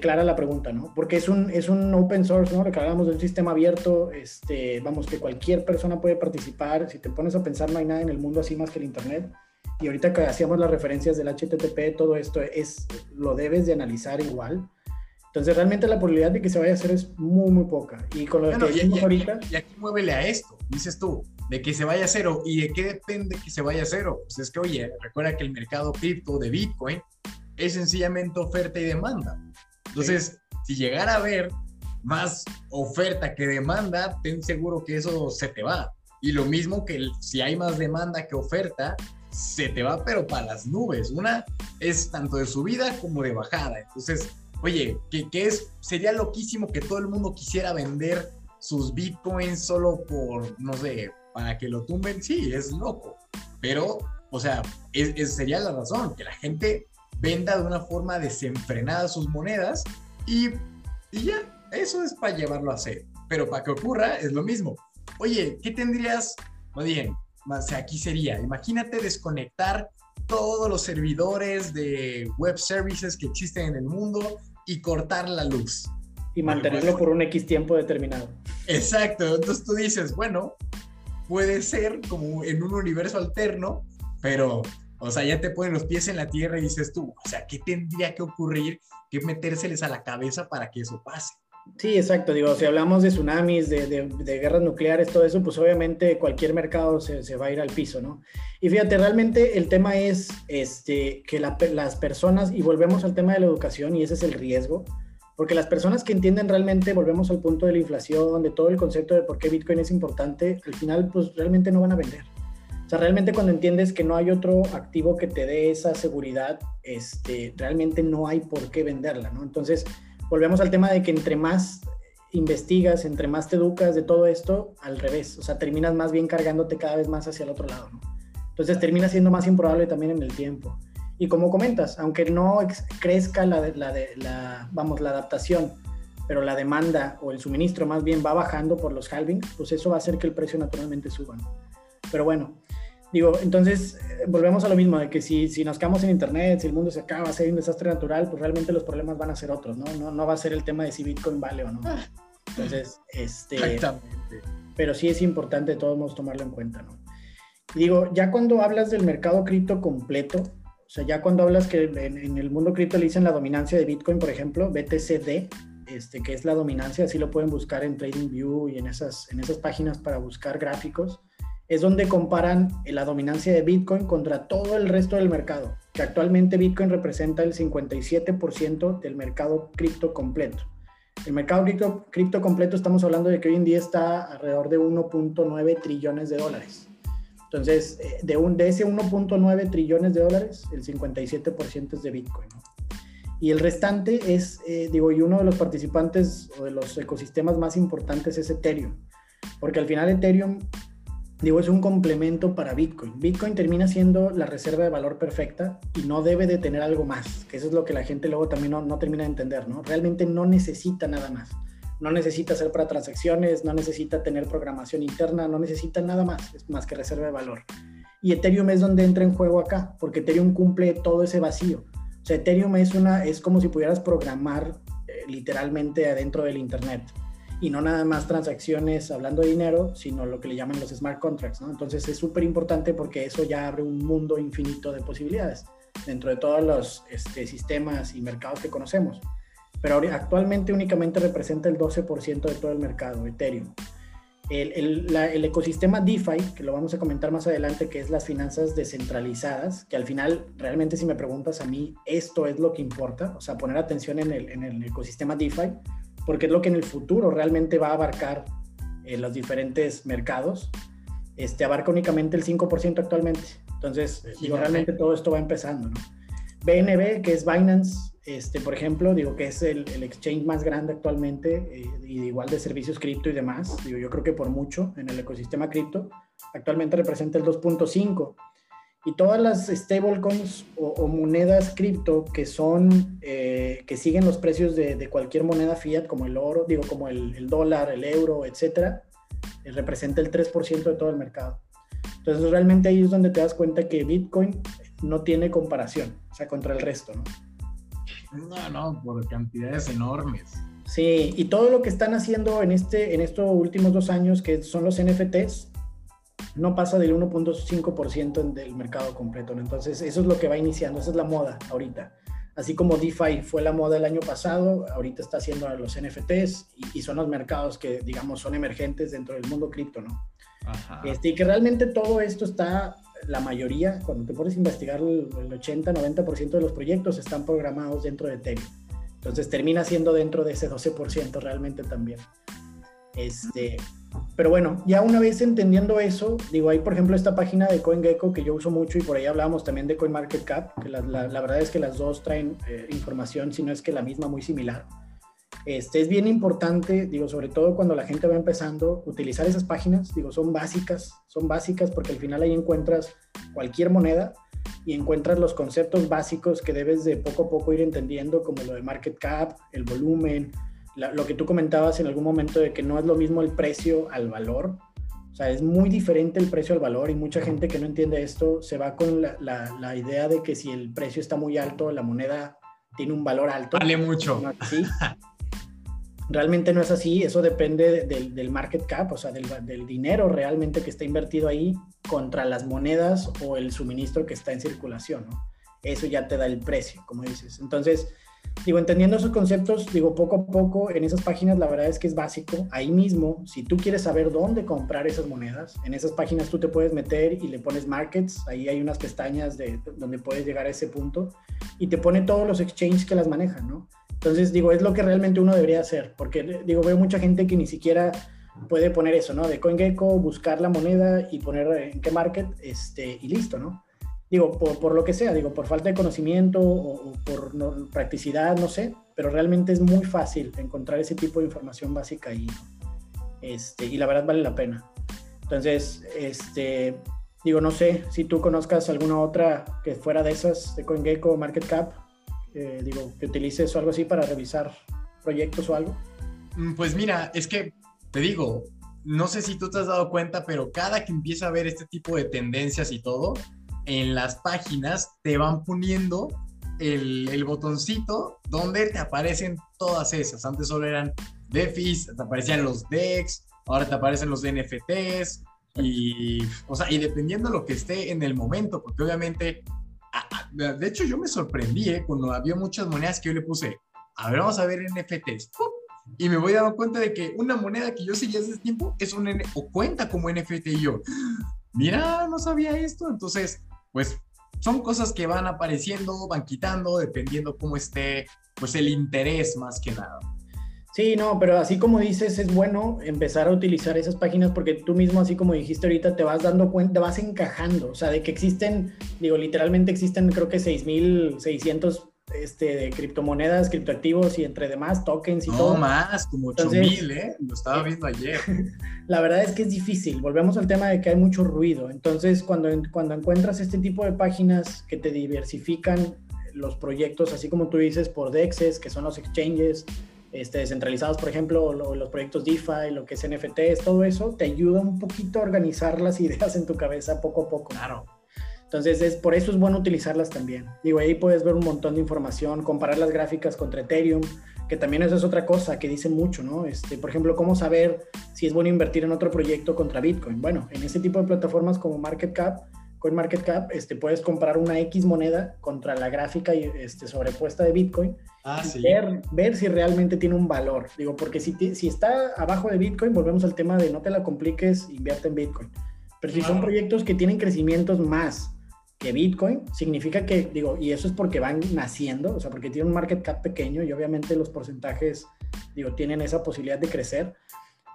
B: clara la pregunta, ¿no? Porque es un, es un open source, ¿no? Lo que hablamos de un sistema abierto, este, vamos, que cualquier persona puede participar. Si te pones a pensar, no hay nada en el mundo así más que el Internet y ahorita que hacíamos las referencias del HTTP, todo esto es, lo debes de analizar igual. Entonces, realmente la probabilidad de que se vaya a hacer es muy, muy poca. Y con lo que
A: decimos ahorita... Y aquí muévele a esto, dices tú, de que se vaya a cero. ¿Y de qué depende que se vaya a cero? Pues es que, oye, recuerda que el mercado cripto de Bitcoin es sencillamente oferta y demanda. Entonces, si llegara a haber más oferta que demanda, ten seguro que eso se te va. Y lo mismo que si hay más demanda que oferta, se te va pero para las nubes. Una es tanto de subida como de bajada. Entonces, oye, que, es, sería loquísimo que todo el mundo quisiera vender sus bitcoins solo por, no sé, para que lo tumben, sí, es loco. Pero, o sea, es, sería la razón, que la gente venda de una forma desenfrenada sus monedas y, y ya, eso es para llevarlo a cero. Pero para que ocurra es lo mismo. Oye, ¿qué tendrías? Más bien, más aquí sería, imagínate desconectar todos los servidores de web services que existen en el mundo y cortar la luz.
B: Y mantenerlo por un X tiempo determinado.
A: Exacto, entonces tú dices, bueno, puede ser como en un universo alterno, pero, o sea, ya te ponen los pies en la tierra y dices tú, o sea, ¿qué tendría que ocurrir, que metérseles a la cabeza para que eso pase?
B: Sí, exacto. Digo, si hablamos de tsunamis, de, guerras nucleares, todo eso, pues obviamente cualquier mercado se, va a ir al piso, ¿no? Y fíjate, realmente el tema es este, que las personas, y volvemos al tema de la educación, y ese es el riesgo, porque las personas que entienden realmente, volvemos al punto de la inflación, de todo el concepto de por qué Bitcoin es importante, al final, pues realmente no van a vender. O sea, realmente cuando entiendes que no hay otro activo que te dé esa seguridad, este, realmente no hay por qué venderla, ¿no? Entonces, volvemos al tema de que entre más investigas, entre más te educas de todo esto, al revés, o sea, terminas más bien cargándote cada vez más hacia el otro lado, ¿no? Entonces termina siendo más improbable también en el tiempo. Y como comentas, aunque no crezca la, la, la, vamos, la adaptación, pero la demanda o el suministro más bien va bajando por los halvings, pues eso va a hacer que el precio naturalmente suba. ¿no? Pero bueno, Digo, entonces eh, volvemos a lo mismo, de que si, si nos quedamos en Internet, si el mundo se acaba, a ser un desastre natural, pues realmente los problemas van a ser otros, ¿no? No, no va a ser el tema de si Bitcoin vale o no. Ah. Entonces, este... Exactamente. Pero sí es importante de todos modos tomarlo en cuenta, ¿no? digo, ya cuando hablas del mercado cripto completo, o sea, ya cuando hablas que en, el mundo cripto le dicen la dominancia de Bitcoin, por ejemplo, BTCD, este, que es la dominancia, así lo pueden buscar en TradingView y en esas, en esas páginas para buscar gráficos es donde comparan la dominancia de Bitcoin contra todo el resto del mercado, que actualmente Bitcoin representa el 57% del mercado cripto completo. El mercado cripto, cripto completo estamos hablando de que hoy en día está alrededor de 1.9 trillones de dólares. Entonces, eh, de, un, de ese 1.9 trillones de dólares, el 57% es de Bitcoin. Y el restante es, eh, digo, y uno de los participantes o de los ecosistemas más importantes es Ethereum. Porque al final Ethereum digo, es un complemento para Bitcoin. Bitcoin termina siendo la reserva de valor perfecta y no debe de tener algo más, que eso es lo que la gente luego también no, termina de entender, ¿no? Realmente no necesita nada más. No necesita hacer para transacciones, no necesita tener programación interna, no necesita nada más, es más que reserva de valor. Y Ethereum es donde entra en juego acá, porque Ethereum cumple todo ese vacío. O sea, Ethereum es, una, es como si pudieras programar eh, literalmente adentro del Internet y no nada más transacciones hablando de dinero, sino lo que le llaman los smart contracts, ¿no? Entonces es súper importante porque eso ya abre un mundo infinito de posibilidades dentro de todos los este, sistemas y mercados que conocemos. Pero actualmente únicamente representa el 12% de todo el mercado, Ethereum. El, el, el, ecosistema DeFi, que lo vamos a comentar más adelante, que es las finanzas descentralizadas, que al final, realmente si me preguntas a mí, esto es lo que importa, o sea, poner atención en el, en el ecosistema DeFi, porque es lo que en el futuro realmente va a abarcar eh, los diferentes mercados. Este, abarca únicamente el 5% actualmente. Entonces, digo, realmente todo esto va empezando, ¿no? BNB, que es Binance, este, por ejemplo, digo que es el, el exchange más grande actualmente eh, y igual de servicios cripto y demás, digo, yo creo que por mucho en el ecosistema cripto, actualmente representa el 2.5 y todas las stablecoins o, monedas cripto que son, eh, que siguen los precios de, cualquier moneda fiat, como el oro, digo, como el, dólar, el euro, etcétera, eh, representa el 3% de todo el mercado. Entonces, realmente ahí es donde te das cuenta que Bitcoin no tiene comparación, o sea, contra el resto, ¿no?
A: No, no, por cantidades enormes.
B: Sí, y todo lo que están haciendo en, este, en estos últimos dos años, que son los NFTs, no pasa del 1.5% del mercado completo. Entonces, eso es lo que va iniciando, esa es la moda ahorita. Así como DeFi fue la moda el año pasado, ahorita está haciendo los NFTs y, son los mercados que, digamos, son emergentes dentro del mundo cripto, ¿no? Este, y que realmente todo esto está, la mayoría, cuando te pones a investigar, el, 80-90% de los proyectos están programados dentro de Ethereum. Entonces termina siendo dentro de ese 12% realmente también. Este, pero bueno, ya una vez entendiendo eso, digo, hay por ejemplo esta página de CoinGecko que yo uso mucho y por ahí hablábamos también de CoinMarketCap, que la, la, verdad es que las dos traen eh, información, si no es que la misma, muy similar. Este, es bien importante, digo, sobre todo cuando la gente va empezando, utilizar esas páginas, digo, son básicas, son básicas porque al final ahí encuentras cualquier moneda y encuentras los conceptos básicos que debes de poco a poco ir entendiendo, como lo de market cap, el volumen, lo que tú comentabas en algún momento de que no es lo mismo el precio al valor. O sea, es muy diferente el precio al valor y mucha gente que no entiende esto se va con la, la idea de que si el precio está muy alto, la moneda tiene un valor alto.
A: Vale mucho.
B: ¿sí? <laughs> Realmente no es así, eso depende del, market cap, o sea, del, del, dinero realmente que está invertido ahí contra las monedas o el suministro que está en circulación, ¿no? Eso ya te da el precio, como dices. Entonces, digo, entendiendo esos conceptos, digo, poco a poco en esas páginas la verdad es que es básico. Ahí mismo, si tú quieres saber dónde comprar esas monedas, en esas páginas tú te puedes meter y le pones markets, ahí hay unas pestañas de donde puedes llegar a ese punto y te pone todos los exchanges que las manejan, ¿no? Entonces, digo, es lo que realmente uno debería hacer, porque, digo, veo mucha gente que ni siquiera puede poner eso, ¿no? De CoinGecko, buscar la moneda y poner en qué market, este, y listo, ¿no? Digo, por, por lo que sea, digo, por falta de conocimiento o, por practicidad, no sé, pero realmente es muy fácil encontrar ese tipo de información básica ahí, este, y la verdad vale la pena. Entonces, este, digo, no sé si tú conozcas alguna otra que fuera de esas, de CoinGecko, Market Cap, eh, digo, que utilices o algo así para revisar proyectos o algo?
A: Mm, pues mira, es que te digo, no sé si tú te has dado cuenta, pero cada que empieza a ver este tipo de tendencias y todo, en las páginas te van poniendo el, el, botoncito donde te aparecen todas esas. Antes solo eran DeFis, te aparecían los DEX, ahora te aparecen los NFTs. Y, o sea, y dependiendo de lo que esté en el momento, porque obviamente de hecho, yo me sorprendí ¿eh? cuando había muchas monedas que yo le puse, a ver, vamos a ver NFTs. Y me voy dando cuenta de que una moneda que yo seguía hace tiempo es un o cuenta como NFT y yo, mira, no sabía esto. Entonces, pues son cosas que van apareciendo, van quitando, dependiendo cómo esté, pues el interés más que nada.
B: Sí, no, pero así como dices, es bueno empezar a utilizar esas páginas porque tú mismo, así como dijiste ahorita, te vas dando cuenta, te vas encajando, o sea, de que existen, digo, literalmente existen creo que 6.600 este, de criptomonedas, criptoactivos y entre demás, tokens y todo.
A: No más, como 8000, ¿eh? Lo estaba viendo ayer. <laughs>
B: La verdad es que es difícil. Volvemos al tema de que hay mucho ruido. Entonces, cuando, cuando encuentras este tipo de páginas que te diversifican los proyectos, así como tú dices, por DEXs, que son los exchanges, este, descentralizados, por ejemplo, los proyectos DeFi, lo que es NFTs, todo eso, te ayuda un poquito a organizar las <laughs> ideas en tu cabeza poco a poco.
A: Claro.
B: Entonces, es, por eso es bueno utilizarlas también. Digo, ahí puedes ver un montón de información, comparar las gráficas contra Ethereum, que también eso es otra cosa que dicen mucho, ¿no? Este, por ejemplo, cómo saber si es bueno invertir en otro proyecto contra Bitcoin. Bueno, en ese tipo de plataformas como MarketCap, CoinMarketCap, este, puedes comprar una X moneda contra la gráfica este, sobrepuesta de Bitcoin
A: Ah,
B: ver, si realmente tiene un valor. Digo, porque si, si está abajo de Bitcoin, volvemos al tema de no te la compliques, invierte en Bitcoin. Pero si son proyectos que tienen crecimientos más que Bitcoin, significa que, digo, y eso es porque van naciendo, o sea, porque tienen un market cap pequeño y obviamente los porcentajes, digo, tienen esa posibilidad de crecer.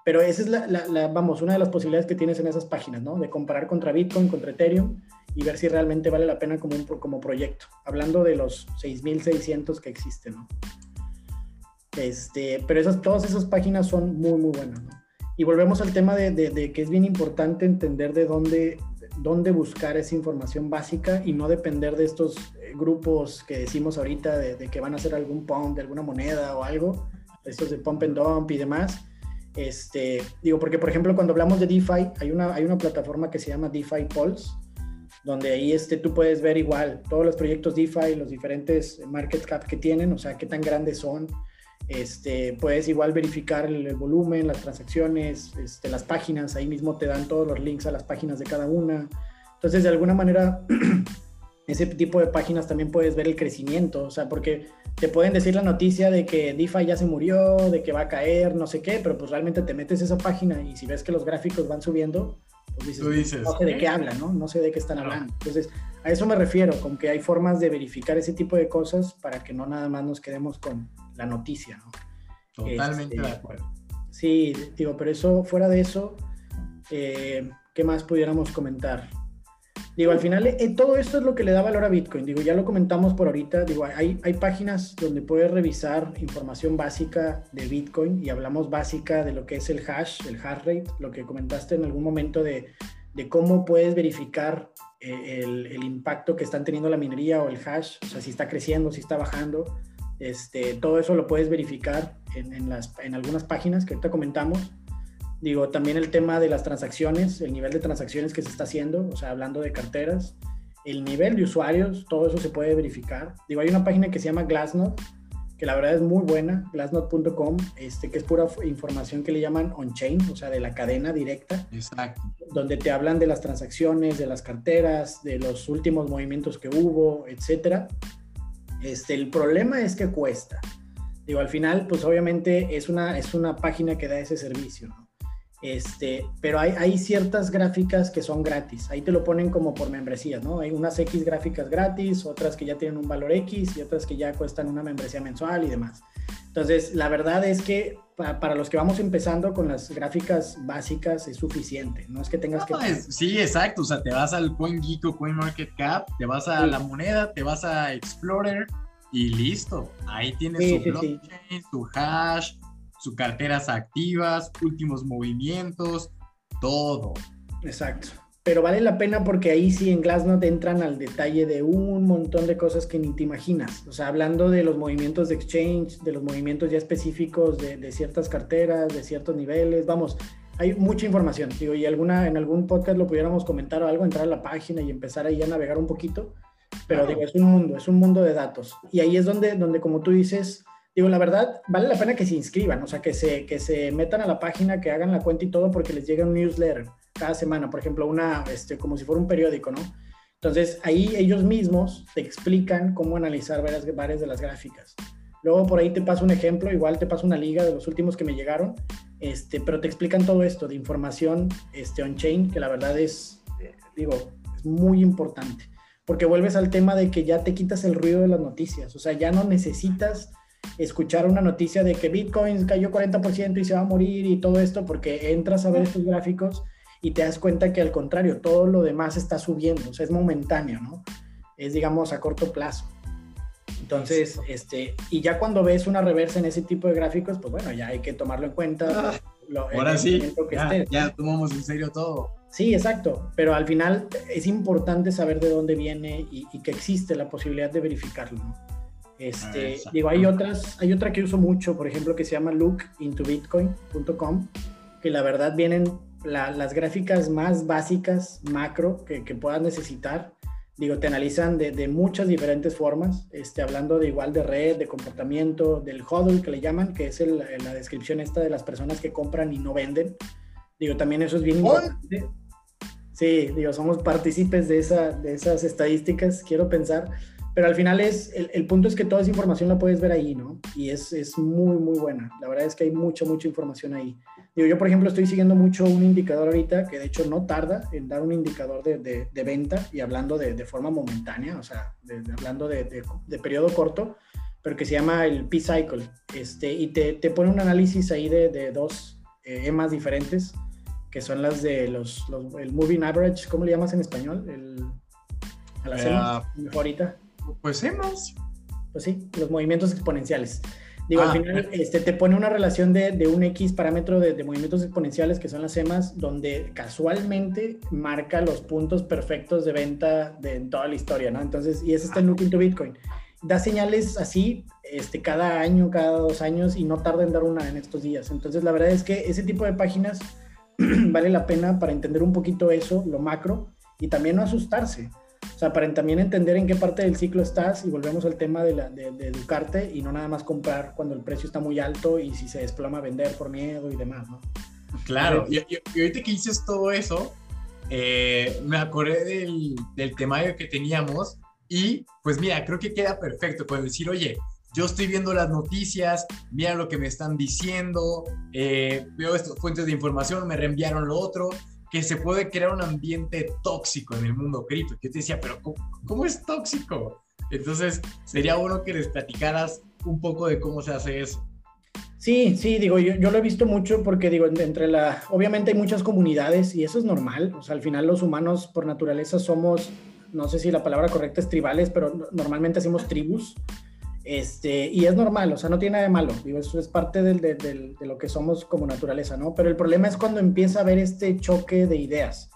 B: Pero esa es la, vamos, una de las posibilidades que tienes en esas páginas, ¿no? De comparar contra Bitcoin, contra Ethereum y ver si realmente vale la pena como, un, como proyecto. Hablando de los 6.600 que existen, ¿no? Este, pero esas, todas esas páginas son muy, muy buenas, ¿no? Y volvemos al tema de, de, que es bien importante entender de dónde, dónde buscar esa información básica y no depender de estos eh, grupos que decimos ahorita de, de, que van a hacer algún pump de alguna moneda o algo, estos de pump and dump y demás. Este, digo, porque por ejemplo cuando hablamos de DeFi, hay una, hay una plataforma que se llama DeFi Pulse, donde ahí este, tú puedes ver igual todos los proyectos DeFi, los diferentes market cap que tienen, o sea, qué tan grandes son. Este, puedes igual verificar el, volumen, las transacciones, este, las páginas, ahí mismo te dan todos los links a las páginas de cada una. Entonces, de alguna manera, <clears throat> ese tipo de páginas también puedes ver el crecimiento, o sea, porque te pueden decir la noticia de que DeFi ya se murió, de que va a caer, no sé qué, pero pues realmente te metes a esa página y si ves que los gráficos van subiendo, pues dices, no sé de qué hablan, ¿no? No sé de qué están hablando. Entonces, a eso me refiero, con que hay formas de verificar ese tipo de cosas para que no nada más nos quedemos con la noticia, ¿no?
A: Totalmente este, de acuerdo.
B: Sí, digo, pero eso, fuera de eso, eh, ¿qué más pudiéramos comentar? Digo, al final eh, todo esto es lo que le da valor a Bitcoin. Digo, ya lo comentamos por ahorita. Digo, hay, hay páginas donde puedes revisar información básica de Bitcoin y hablamos básica de lo que es el hash, el hash rate, lo que comentaste en algún momento de, de cómo puedes verificar eh, el, el, impacto que están teniendo la minería o el hash, o sea, si está creciendo, si está bajando. Este, todo eso lo puedes verificar en, en, las, en algunas páginas que ahorita comentamos. Digo, también el tema de las transacciones, el nivel de transacciones que se está haciendo, o sea, hablando de carteras, el nivel de usuarios, todo eso se puede verificar. Digo, hay una página que se llama Glassnode, que la verdad es muy buena, glassnode.com, este, que es pura información que le llaman on-chain, o sea, de la cadena directa.
A: Exacto.
B: Donde te hablan de las transacciones, de las carteras, de los últimos movimientos que hubo, etcétera. Este, el problema es que cuesta. Digo, al final, pues obviamente es una, es una página que da ese servicio. Este, pero hay, hay, ciertas gráficas que son gratis. Ahí te lo ponen como por membresías, ¿no? Hay unas X gráficas gratis, otras que ya tienen un valor X y otras que ya cuestan una membresía mensual y demás. Entonces, la verdad es que para, para los que vamos empezando con las gráficas básicas es suficiente. No es que tengas
A: no,
B: que...
A: Es, sí, exacto. O sea, te vas al CoinGeek o CoinMarketCap, te vas a sí. la moneda, te vas a Explorer y listo. Ahí tienes sí, tu blockchain, sí, tu hash, sus carteras activas, últimos movimientos, todo.
B: Exacto. Pero vale la pena porque ahí sí en Glassnode entran al detalle de un montón de cosas que ni te imaginas. O sea, hablando de los movimientos de exchange, de los movimientos ya específicos de, de ciertas carteras, de ciertos niveles. Vamos, hay mucha información. Digo, y alguna, en algún podcast lo pudiéramos comentar o algo, entrar a la página y empezar ahí a navegar un poquito. Pero claro. digo, es un mundo, es un mundo de datos. Y ahí es donde, donde como tú dices, digo, la verdad, vale la pena que se inscriban, o sea, que se, que se metan a la página, que hagan la cuenta y todo, porque les llega un newsletter cada semana, por ejemplo, una, este, como si fuera un periódico, ¿no? Entonces, ahí ellos mismos te explican cómo analizar varias, varias de las gráficas. Luego por ahí te paso un ejemplo, igual te paso una liga de los últimos que me llegaron, este, pero te explican todo esto de información este, on-chain, que la verdad es, eh, digo, es muy importante, porque vuelves al tema de que ya te quitas el ruido de las noticias, o sea, ya no necesitas escuchar una noticia de que Bitcoin cayó 40% y se va a morir y todo esto, porque entras a ver estos gráficos y te das cuenta que al contrario, todo lo demás está subiendo, o sea, es momentáneo, ¿no? Es, digamos, a corto plazo. Entonces, este, y ya cuando ves una reversa en ese tipo de gráficos, pues bueno, ya hay que tomarlo en cuenta.
A: Ah, lo, ahora sí, que ya, esté. ya tomamos en serio todo.
B: Sí, exacto, pero al final es importante saber de dónde viene y, y que existe la posibilidad de verificarlo, ¿no? Este, ah, digo, hay otras, hay otra que uso mucho, por ejemplo, que se llama lookintobitcoin.com, que la verdad vienen la, las gráficas más básicas, macro, que, que puedas necesitar. Digo, te analizan de, de, muchas diferentes formas, este, hablando de igual de red, de comportamiento, del hodl que le llaman, que es el, la descripción esta de las personas que compran y no venden. Digo, también eso es bien importante. Sí, digo, somos partícipes de, esa, de esas estadísticas, quiero pensar pero al final es, el, el, punto es que toda esa información la puedes ver ahí, ¿no? Y es, es, muy, muy buena. La verdad es que hay mucha, mucha información ahí. Digo, yo, por ejemplo, estoy siguiendo mucho un indicador ahorita que de hecho no tarda en dar un indicador de, de, de venta y hablando de, de, forma momentánea, o sea, hablando de, periodo corto, pero que se llama el P-Cycle. Este, y te, te, pone un análisis ahí de, dos eh, EMAs diferentes, que son las de los, los, el Moving Average, ¿cómo le llamas en español? El, a las EMAs, mejor ahorita.
A: Pues hemos.
B: Pues sí, los movimientos exponenciales. Digo, ah, al final este, te pone una relación de, de un X parámetro de, de, movimientos exponenciales, que son las EMAs, donde casualmente marca los puntos perfectos de venta de en toda la historia, ¿no? Entonces, y ese está en Looking to Bitcoin. Da señales así este, cada año, cada dos años, y no tarda en dar una en estos días. Entonces, la verdad es que ese tipo de páginas <clears throat> vale la pena para entender un poquito eso, lo macro, y también no asustarse. O sea, para también entender en qué parte del ciclo estás y volvemos al tema de, la, de, de, educarte y no nada más comprar cuando el precio está muy alto y si se desploma vender por miedo y demás, ¿no?
A: Claro, y, y, y ahorita que dices todo eso, eh, me acordé del, del temario que teníamos y pues mira, creo que queda perfecto con decir, oye, yo estoy viendo las noticias, mira lo que me están diciendo, eh, veo estas fuentes de información, me reenviaron lo otro, que se puede crear un ambiente tóxico en el mundo cripto. Yo te decía, pero ¿cómo, ¿cómo, es tóxico? Entonces, sería bueno que les platicaras un poco de cómo se hace eso.
B: Sí, sí, digo, yo, yo, lo he visto mucho porque digo, entre la, obviamente hay muchas comunidades y eso es normal, o sea, al final los humanos por naturaleza somos, no sé si la palabra correcta es tribales, pero normalmente hacemos tribus, este, y es normal, o sea, no tiene nada de malo, digo, eso es parte de lo que somos como naturaleza, ¿no? Pero el problema es cuando empieza a haber este choque de ideas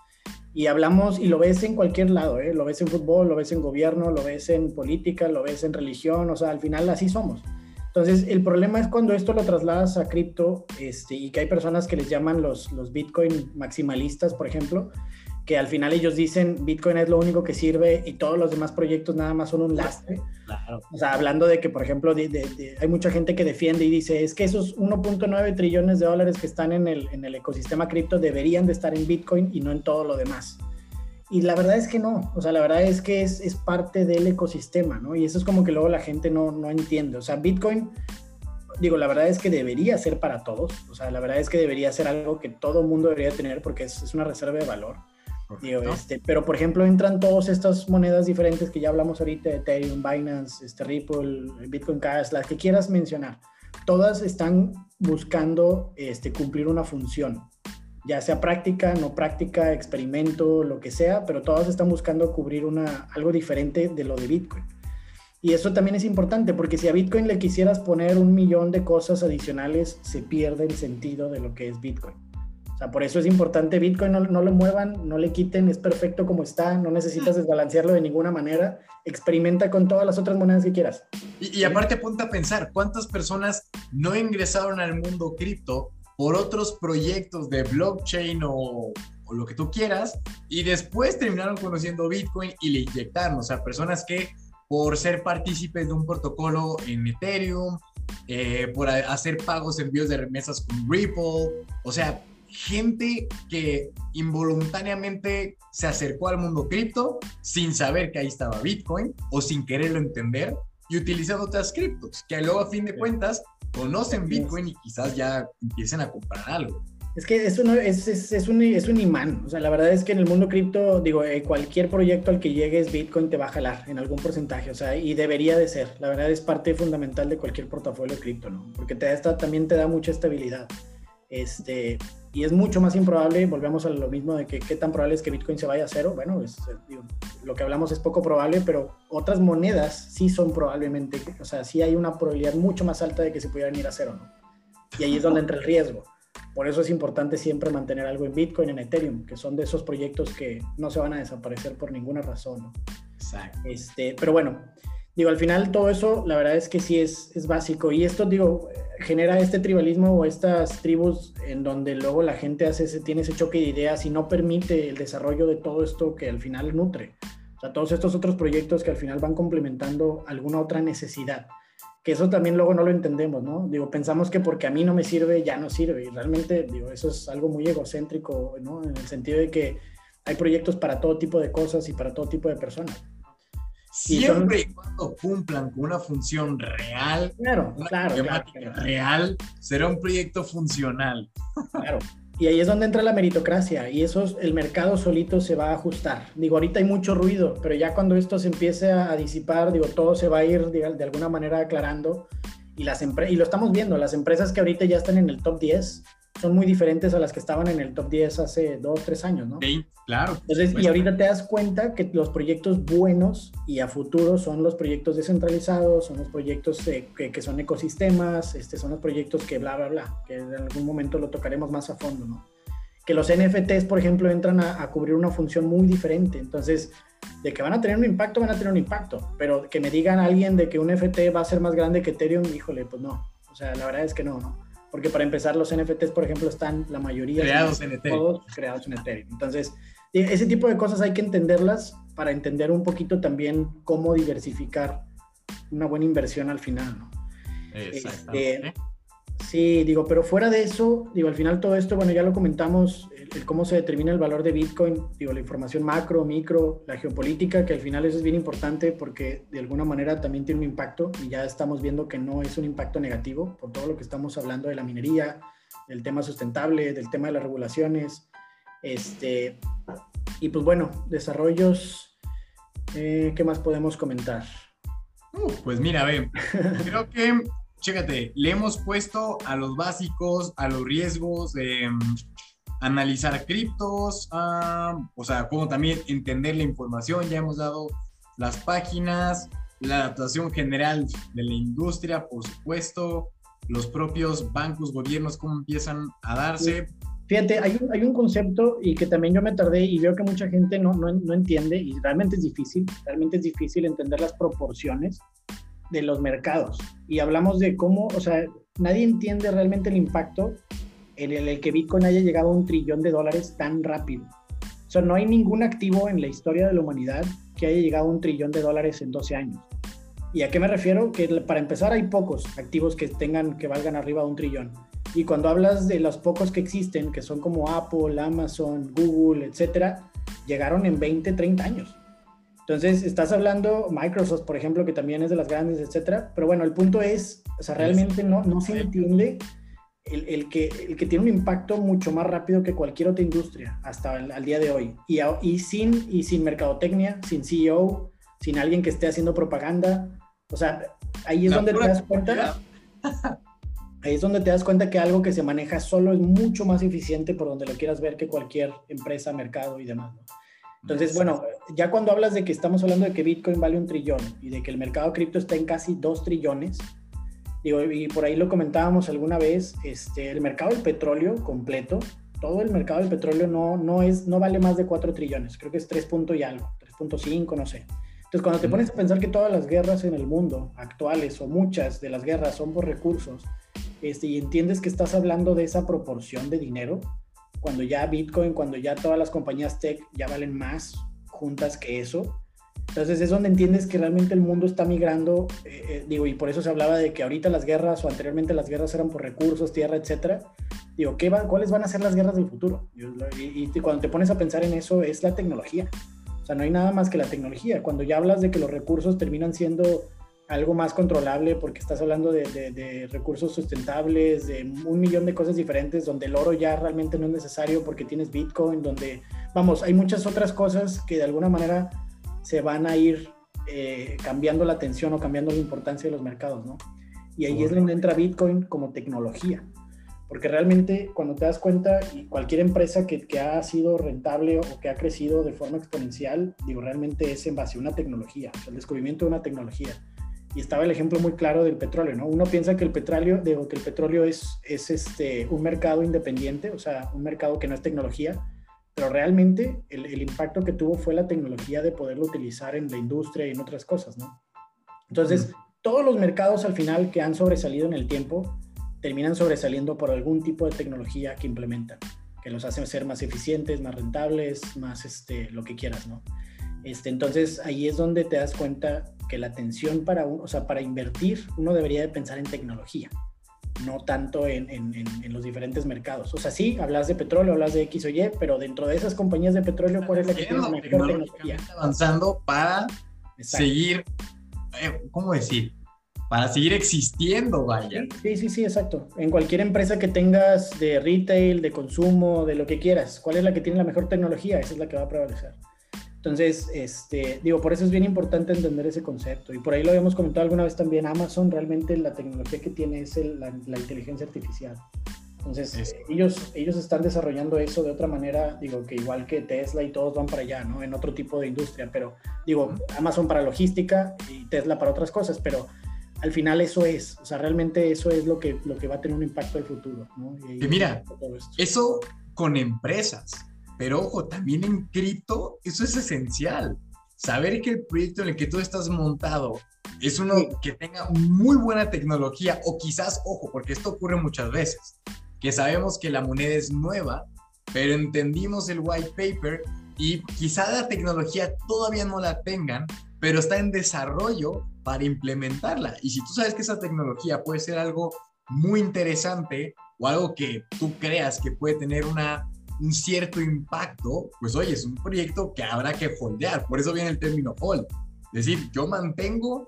B: y hablamos, y lo ves en cualquier lado, ¿eh? lo ves en fútbol, lo ves en gobierno, lo ves en política, lo ves en religión, o sea, al final así somos. Entonces, el problema es cuando esto lo trasladas a cripto este, y que hay personas que les llaman los Bitcoin maximalistas, por ejemplo, que al final ellos dicen Bitcoin es lo único que sirve y todos los demás proyectos nada más son un lastre. Claro. O sea, hablando de que, por ejemplo, hay mucha gente que defiende y dice, es que esos 1.9 trillones de dólares que están en el, en el ecosistema cripto deberían de estar en Bitcoin y no en todo lo demás. Y la verdad es que no, o sea, la verdad es que es, es parte del ecosistema, ¿no? Y eso es como que luego la gente no, no entiende. O sea, Bitcoin, digo, la verdad es que debería ser para todos, o sea, la verdad es que debería ser algo que todo mundo debería tener porque es, es una reserva de valor. Este, pero por ejemplo entran todas estas monedas diferentes que ya hablamos ahorita, Ethereum, Binance, este, Ripple, Bitcoin Cash, las que quieras mencionar. Todas están buscando este, cumplir una función ya sea práctica, no práctica, experimento, lo que sea, pero todas están buscando cubrir una, algo diferente de lo de Bitcoin. Y eso también es importante, porque si a Bitcoin le quisieras poner un millón de cosas adicionales, se pierde el sentido de lo que es Bitcoin. O sea, por eso es importante Bitcoin, no, no lo muevan, no le quiten, es perfecto como está, no necesitas desbalancearlo de ninguna manera, experimenta con todas las otras monedas que quieras.
A: Y, y aparte ponte a pensar, ¿cuántas personas no ingresaron al mundo cripto por otros proyectos de blockchain o, lo que tú quieras, y después terminaron conociendo Bitcoin y le inyectaron, o sea, personas que por ser partícipes de un protocolo en Ethereum, eh, por hacer pagos, envíos de remesas con Ripple, o sea, gente que involuntariamente se acercó al mundo cripto sin saber que ahí estaba Bitcoin o sin quererlo entender y utilizando otras criptos, que luego a fin de cuentas conocen Bitcoin y quizás ya empiecen a comprar algo.
B: Es que es, es, es, es, un, es un imán. O sea, la verdad es que en el mundo cripto, digo, eh, cualquier proyecto al que llegues, Bitcoin te va a jalar en algún porcentaje. O sea, y debería de ser. La verdad es parte fundamental de cualquier portafolio cripto, ¿no? Porque te da también te da mucha estabilidad. Este, y es mucho más improbable, volvemos a lo mismo de que qué tan probable es que Bitcoin se vaya a cero. Bueno, lo que hablamos es poco probable, pero otras monedas sí son probablemente, o sea, sí hay una probabilidad mucho más alta de que se pudieran ir a cero, ¿no? Y ahí es donde entra el riesgo. Por eso es importante siempre mantener algo en Bitcoin, en Ethereum, que son de esos proyectos que no se van a desaparecer por ninguna razón, ¿no? Exacto. Este, pero bueno, digo, al final todo eso, la verdad es que sí es, es básico. Y esto, digo, genera este tribalismo o estas tribus en donde luego la gente hace ese, tiene ese choque de ideas y no permite el desarrollo de todo esto que al final nutre. O sea, todos estos otros proyectos que al final van complementando alguna otra necesidad. Que eso también luego no lo entendemos, ¿no? Digo, pensamos que porque a mí no me sirve, ya no sirve. Y realmente, digo, eso es algo muy egocéntrico, ¿no? En el sentido de que hay proyectos para todo tipo de cosas y para todo tipo de personas.
A: Siempre y cuando cumplan con una función real,
B: claro, claro,
A: real, será un proyecto funcional.
B: Claro. Y ahí es donde entra la meritocracia y eso el mercado solito se va a ajustar. Digo, ahorita hay mucho ruido, pero ya cuando esto se empiece a, disipar, digo, todo se va a ir de, de alguna manera aclarando y las y lo estamos viendo, las empresas que ahorita ya están en el top 10 son muy diferentes a las que estaban en el top 10 hace dos, tres años, ¿no?
A: Sí, claro.
B: Entonces, y ahorita te das cuenta que los proyectos buenos y a futuro son los proyectos descentralizados, son los proyectos que, que, son ecosistemas, este, son los proyectos que bla, bla, bla, que en algún momento lo tocaremos más a fondo, ¿no? Que los NFTs, por ejemplo, entran a, a cubrir una función muy diferente. Entonces, de que van a tener un impacto, van a tener un impacto, pero que me digan alguien de que un NFT va a ser más grande que Ethereum, híjole, pues no. O sea, la verdad es que no, ¿no? Porque para empezar, los NFTs, por ejemplo, están la mayoría
A: creados en Ethereum.
B: Todos creados en Ethereum. Entonces, ese tipo de cosas hay que entenderlas para entender un poquito también cómo diversificar una buena inversión al final, ¿no? Este, sí, digo, pero fuera de eso, digo, al final todo esto, bueno, ya lo comentamos, el, cómo se determina el valor de Bitcoin, digo, la información macro, micro, la geopolítica, que al final eso es bien importante porque de alguna manera también tiene un impacto y ya estamos viendo que no es un impacto negativo por todo lo que estamos hablando de la minería, del tema sustentable, del tema de las regulaciones, este, y pues bueno, desarrollos, eh, ¿qué más podemos comentar?
A: Uh, pues mira, ve, creo que chécate, le hemos puesto a los básicos, a los riesgos, mm, analizar criptos, o sea, como también entender la información, ya hemos dado las páginas, la adaptación general de la industria, por supuesto, los propios bancos, gobiernos, cómo empiezan a darse.
B: Fíjate, hay un, hay un concepto y que también yo me tardé y veo que mucha gente no, no, no entiende y realmente es difícil, realmente es difícil entender las proporciones de los mercados. Y hablamos de cómo, o sea, nadie entiende realmente el impacto en el, que Bitcoin haya llegado a un trillón de dólares tan rápido. O sea, no hay ningún activo en la historia de la humanidad que haya llegado a un trillón de dólares en 12 años. ¿Y a qué me refiero? Que para empezar hay pocos activos que tengan, que valgan arriba de un trillón. Y cuando hablas de los pocos que existen, que son como Apple, Amazon, Google, etcétera, llegaron en 20, 30 años. Entonces, estás hablando Microsoft, por ejemplo, que también es de las grandes, etcétera. Pero bueno, el punto es, o sea, realmente no, no se entiende el, el, que, el que tiene un impacto mucho más rápido que cualquier otra industria hasta el día de hoy. Y, y, sin, y sin mercadotecnia, sin CEO, sin alguien que esté haciendo propaganda. O sea, ahí es donde te das cuenta. <laughs> Ahí es donde te das cuenta que algo que se maneja solo es mucho más eficiente por donde lo quieras ver que cualquier empresa, mercado y demás. Entonces, bueno, ya cuando hablas de que estamos hablando de que Bitcoin vale un trillón y de que el mercado cripto está en casi dos trillones, digo, y por ahí lo comentábamos alguna vez, este, el mercado del petróleo completo, todo el mercado del petróleo no, no, es, no vale más de 4 trillones, creo que es 3 punto y algo, 3.5, no sé. Entonces, cuando te pones a pensar que todas las guerras en el mundo actuales o muchas de las guerras son por recursos, este, y entiendes que estás hablando de esa proporción de dinero, cuando ya Bitcoin, cuando ya todas las compañías tech ya valen más juntas que eso. Entonces es donde entiendes que realmente el mundo está migrando, eh, eh, digo, y por eso se hablaba de que ahorita las guerras o anteriormente las guerras eran por recursos, tierra, etcétera. Digo, ¿qué va, ¿cuáles van a ser las guerras del futuro? Y, y, cuando te pones a pensar en eso es la tecnología. O sea, no hay nada más que la tecnología. Cuando ya hablas de que los recursos terminan siendo algo más controlable porque estás hablando de, recursos sustentables, de un millón de cosas diferentes, donde el oro ya realmente no es necesario porque tienes Bitcoin, donde, vamos, hay muchas otras cosas que de alguna manera se van a ir eh, cambiando la atención o cambiando la importancia de los mercados, ¿no? Y ahí es donde entra Bitcoin como tecnología. Porque realmente cuando te das cuenta, y cualquier empresa que, que, ha sido rentable o que ha crecido de forma exponencial, digo, realmente es en base a una tecnología, el descubrimiento de una tecnología y estaba el ejemplo muy claro del petróleo, ¿no? Uno piensa que el petróleo, digo, que el petróleo es, es este, un mercado independiente, o sea, un mercado que no es tecnología, pero realmente el, el, impacto que tuvo fue la tecnología de poderlo utilizar en la industria y en otras cosas, ¿no? Entonces, todos los mercados al final que han sobresalido en el tiempo terminan sobresaliendo por algún tipo de tecnología que implementan, que los hace ser más eficientes, más rentables, más este, lo que quieras, ¿no? Este, entonces ahí es donde te das cuenta que la atención para, o sea, para invertir uno debería de pensar en tecnología, no tanto en, en, en, los diferentes mercados. O sea, sí, hablas de petróleo, hablas de X o Y, pero dentro de esas compañías de petróleo, ¿cuál es la que tiene la mejor tecnología?
A: Avanzando para seguir, eh, ¿cómo decir? Para seguir existiendo, vaya.
B: Sí, sí, sí, exacto. En cualquier empresa que tengas de retail, de consumo, de lo que quieras, ¿cuál es la que tiene la mejor tecnología? Esa es la que va a prevalecer. Entonces, este, digo, por eso es bien importante entender ese concepto. Y por ahí lo habíamos comentado alguna vez también, Amazon realmente la tecnología que tiene es la, inteligencia artificial. Entonces, ellos, ellos están desarrollando eso de otra manera, digo, que igual que Tesla y todos van para allá, ¿no? En otro tipo de industria, pero digo, Amazon para logística y Tesla para otras cosas, pero al final eso es, o sea, realmente eso es lo que, lo que va a tener un impacto al futuro, ¿no?
A: Y, y mira, eso con empresas, pero ojo, también en cripto, eso es esencial. Saber que el proyecto en el que tú estás montado es uno que tenga muy buena tecnología o quizás, ojo, porque esto ocurre muchas veces, que sabemos que la moneda es nueva, pero entendimos el white paper y quizá la tecnología todavía no la tengan, pero está en desarrollo para implementarla. Y si tú sabes que esa tecnología puede ser algo muy interesante o algo que tú creas que puede tener una un cierto impacto, pues oye, es un proyecto que habrá que holdear. Por eso viene el término hold. Es decir, yo mantengo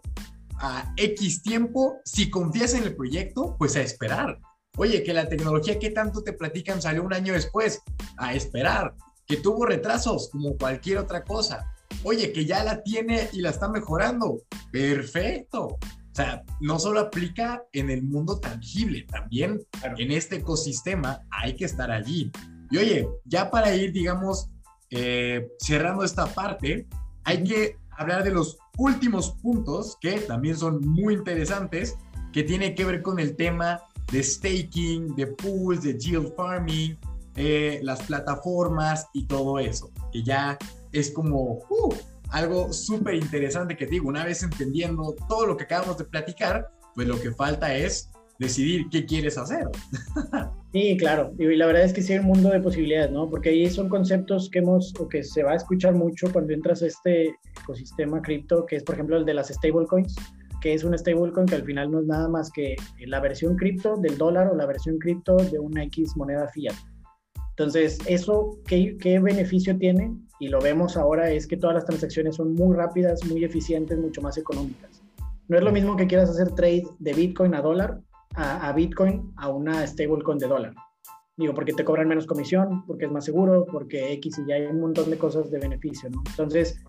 A: a X tiempo, si confías en el proyecto, pues a esperar. Oye, que la tecnología que tanto te platican salió un año después, a esperar. Que tuvo retrasos, como cualquier otra cosa. Oye, que ya la tiene y la está mejorando. Perfecto. O sea, no solo aplica en el mundo tangible, también en este ecosistema hay que estar allí. Y oye, ya para ir, digamos, eh, cerrando esta parte, hay que hablar de los últimos puntos que también son muy interesantes, que tiene que ver con el tema de staking, de pools, de yield farming, eh, las plataformas y todo eso, que ya es como uh, algo súper interesante que digo, una vez entendiendo todo lo que acabamos de platicar, pues lo que falta es decidir qué quieres hacer.
B: Sí, claro, y la verdad es que sí hay un mundo de posibilidades, ¿no? Porque ahí son conceptos que hemos, o que se va a escuchar mucho cuando entras a este ecosistema cripto, que es por ejemplo el de las stablecoins, que es un stablecoin que al final no es nada más que la versión cripto del dólar o la versión cripto de una X moneda fiat. Entonces, ¿eso qué, qué beneficio tiene? Y lo vemos ahora es que todas las transacciones son muy rápidas, muy eficientes, mucho más económicas. No es lo mismo que quieras hacer trade de Bitcoin a dólar a, Bitcoin a una stablecoin de dólar. Digo, porque te cobran menos comisión, porque es más seguro, porque X y ya hay un montón de cosas de beneficio, ¿no? Entonces,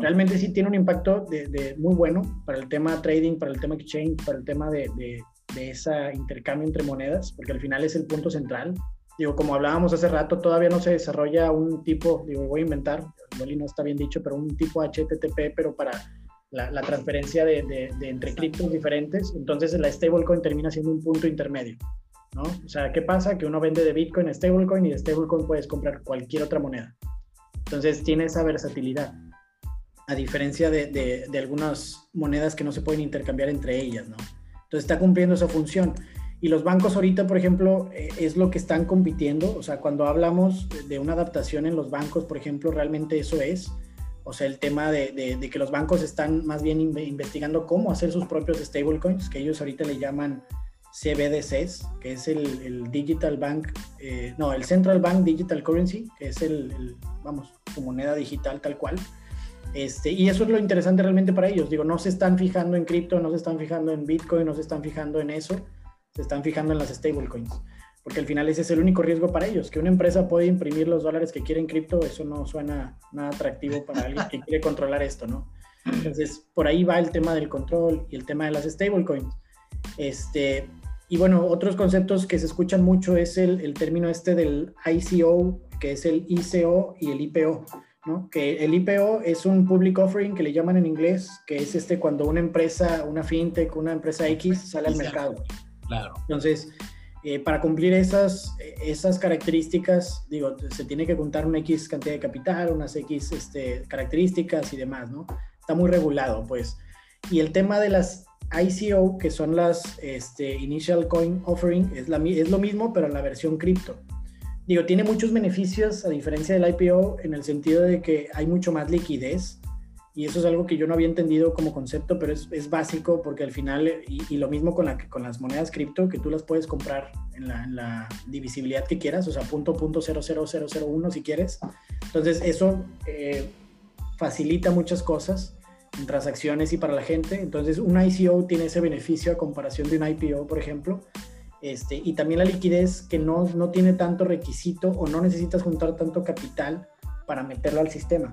B: realmente sí tiene un impacto de, muy bueno para el tema trading, para el tema exchange, para el tema de, de, de ese intercambio entre monedas, porque al final es el punto central. Digo, como hablábamos hace rato, todavía no se desarrolla un tipo, digo, voy a inventar, no está bien dicho, pero un tipo HTTP, pero para la, transferencia de, entre criptos diferentes, entonces la stablecoin termina siendo un punto intermedio, ¿no? O sea, ¿qué pasa? Que uno vende de Bitcoin a stablecoin y de stablecoin puedes comprar cualquier otra moneda. Entonces tiene esa versatilidad, a diferencia de, de algunas monedas que no se pueden intercambiar entre ellas, ¿no? Entonces está cumpliendo esa función. Y los bancos ahorita, por ejemplo, eh, es lo que están compitiendo. O sea, cuando hablamos de una adaptación en los bancos, por ejemplo, realmente eso es. O sea, el tema de, que los bancos están más bien investigando cómo hacer sus propios stablecoins, que ellos ahorita le llaman CBDCs, que es el, Digital Bank, eh, no, el Central Bank Digital Currency, que es el, vamos, su moneda digital tal cual. Este, y eso es lo interesante realmente para ellos. Digo, no se están fijando en cripto, no se están fijando en Bitcoin, no se están fijando en eso, se están fijando en las stablecoins porque al final ese es el único riesgo para ellos, que una empresa puede imprimir los dólares que quiere en cripto, eso no suena nada atractivo para alguien que quiere controlar esto, ¿no? Entonces, por ahí va el tema del control y el tema de las stablecoins. Este, y bueno, otros conceptos que se escuchan mucho es el, el término este del ICO, que es el ICO y el IPO, ¿no? Que el IPO es un public offering que le llaman en inglés, que es este cuando una empresa, una fintech, una empresa X sale al mercado. Claro. Entonces, eh, para cumplir esas, esas características, digo, se tiene que contar una X cantidad de capital, unas X este, características y demás, ¿no? Está muy regulado, pues. Y el tema de las ICO, que son las este, Initial Coin Offering, es, es lo mismo, pero en la versión cripto. Digo, tiene muchos beneficios a diferencia del IPO en el sentido de que hay mucho más liquidez y eso es algo que yo no había entendido como concepto, pero es, es básico porque al final, y, lo mismo con, la, con las monedas cripto, que tú las puedes comprar en la, en la divisibilidad que quieras, o sea, punto, punto, cero, cero, cero, cero, uno si quieres. Entonces, eso eh, facilita muchas cosas en transacciones y para la gente. Entonces, un ICO tiene ese beneficio a comparación de un IPO, por ejemplo. Este, y también la liquidez que no, no tiene tanto requisito o no necesitas juntar tanto capital para meterlo al sistema.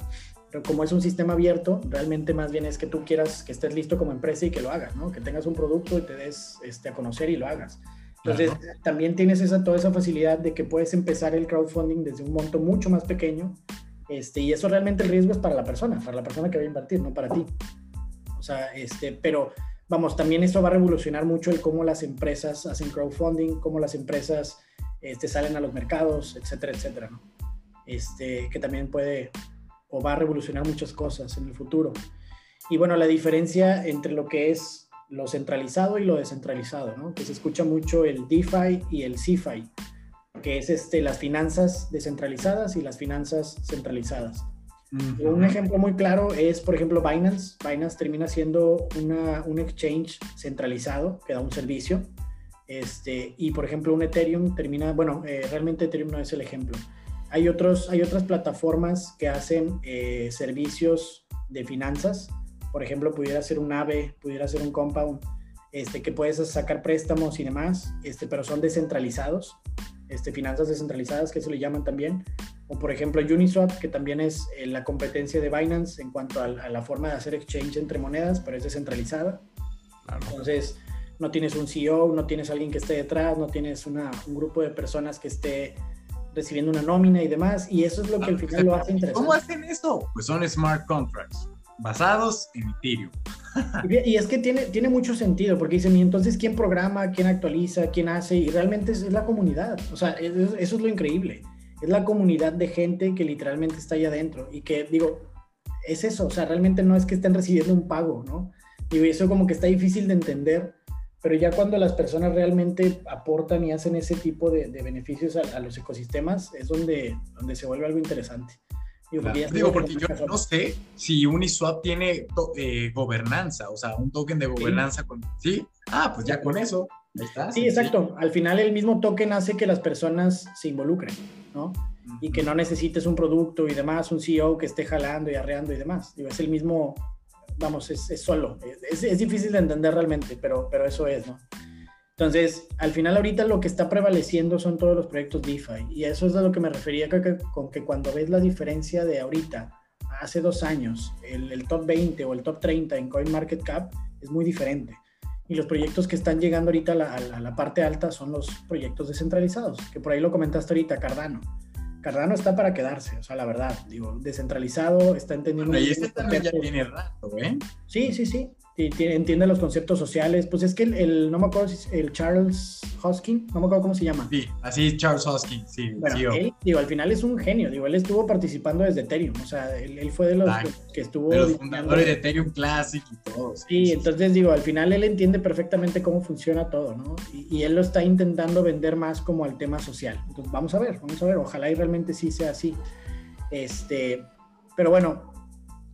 B: Pero como es un sistema abierto, realmente más bien es que tú quieras que estés listo como empresa y que lo hagas, ¿no? Que tengas un producto y te des este, a conocer y lo hagas. Entonces, también tienes esa, toda esa facilidad de que puedes empezar el crowdfunding desde un monto mucho más pequeño. Este, y eso realmente el riesgo es para la persona, para la persona que va a invertir, no para ti. O sea, este, pero vamos, también eso va a revolucionar mucho el cómo las empresas hacen crowdfunding, cómo las empresas este, salen a los mercados, etcétera, etcétera, ¿no? Este, que también puede, o va a revolucionar muchas cosas en el futuro. Y bueno, la diferencia entre lo que es lo centralizado y lo descentralizado, ¿no? Que se escucha mucho el DeFi y el CeFi, que es este, las finanzas descentralizadas y las finanzas centralizadas. Un ejemplo muy claro es, por ejemplo, Binance. Binance termina siendo una, un exchange centralizado que da un servicio. Este, y, por ejemplo, un Ethereum termina, bueno, eh, realmente Ethereum no es el ejemplo. Hay, otros, hay otras plataformas que hacen eh, servicios de finanzas. Por ejemplo, pudiera ser un AVE, pudiera ser un Compound, este, que puedes sacar préstamos y demás, este, pero son descentralizados, este, finanzas descentralizadas, que se le llaman también. O por ejemplo Uniswap, que también es eh, la competencia de Binance en cuanto a, la forma de hacer exchange entre monedas, pero es descentralizada. Entonces, no tienes un CEO, no tienes alguien que esté detrás, no tienes una, un grupo de personas que esté recibiendo una nómina y demás, y eso es lo que al final lo hace interesante.
A: ¿Cómo hacen eso? Pues son smart contracts basados en Ethereum.
B: Y, es que tiene, tiene mucho sentido, porque dicen, y entonces, ¿quién programa, quién actualiza, quién hace? Y realmente es, la comunidad. O sea, eso es lo increíble. Es la comunidad de gente que literalmente está ahí adentro. Y que, digo, es eso. O sea, realmente no es que estén recibiendo un pago, ¿no? Digo, y eso como que está difícil de entender. Pero ya cuando las personas realmente aportan y hacen ese tipo de, beneficios a, a, los ecosistemas, es donde, donde se vuelve algo interesante.
A: Digo, porque, yo no sé si Uniswap tiene eh, gobernanza, o sea, un token de gobernanza. Con, ¿Sí? Ah, pues ya con eso. está.
B: Sí, exacto. Al final el mismo token hace que las personas se involucren, ¿no? Y que no necesites un producto y demás, un CEO que esté jalando y arreando y demás. Digo, es el mismo, vamos, es, es solo. Es, es, difícil de entender realmente, pero, pero eso es, ¿no? Entonces, al final ahorita lo que está prevaleciendo son todos los proyectos DeFi y eso es a lo que me refería con que cuando ves la diferencia de ahorita, hace dos años, el, top 20 o el top 30 en CoinMarketCap es muy diferente. Y los proyectos que están llegando ahorita a la, a la parte alta son los proyectos descentralizados, que por ahí lo comentaste ahorita, Cardano. Cardano está para quedarse, o sea, la verdad, digo, descentralizado, está entendiendo...
A: y este también ya tiene rato, ¿eh?
B: Sí, sí, sí entiende los conceptos sociales. Pues es que el, no me acuerdo si el Charles Hoskin, no me acuerdo cómo se llama.
A: Sí, así Charles Hoskin, sí.
B: Bueno, él, digo, al final es un genio, digo, él estuvo participando desde Ethereum, o sea, él, fue de los que, estuvo...
A: De los fundadores de Ethereum Classic y todo.
B: Sí, entonces digo, al final él entiende perfectamente cómo funciona todo, ¿no? Y, y, él lo está intentando vender más como al tema social. Entonces, vamos a ver, vamos a ver, ojalá y realmente sí sea así. Este, pero bueno,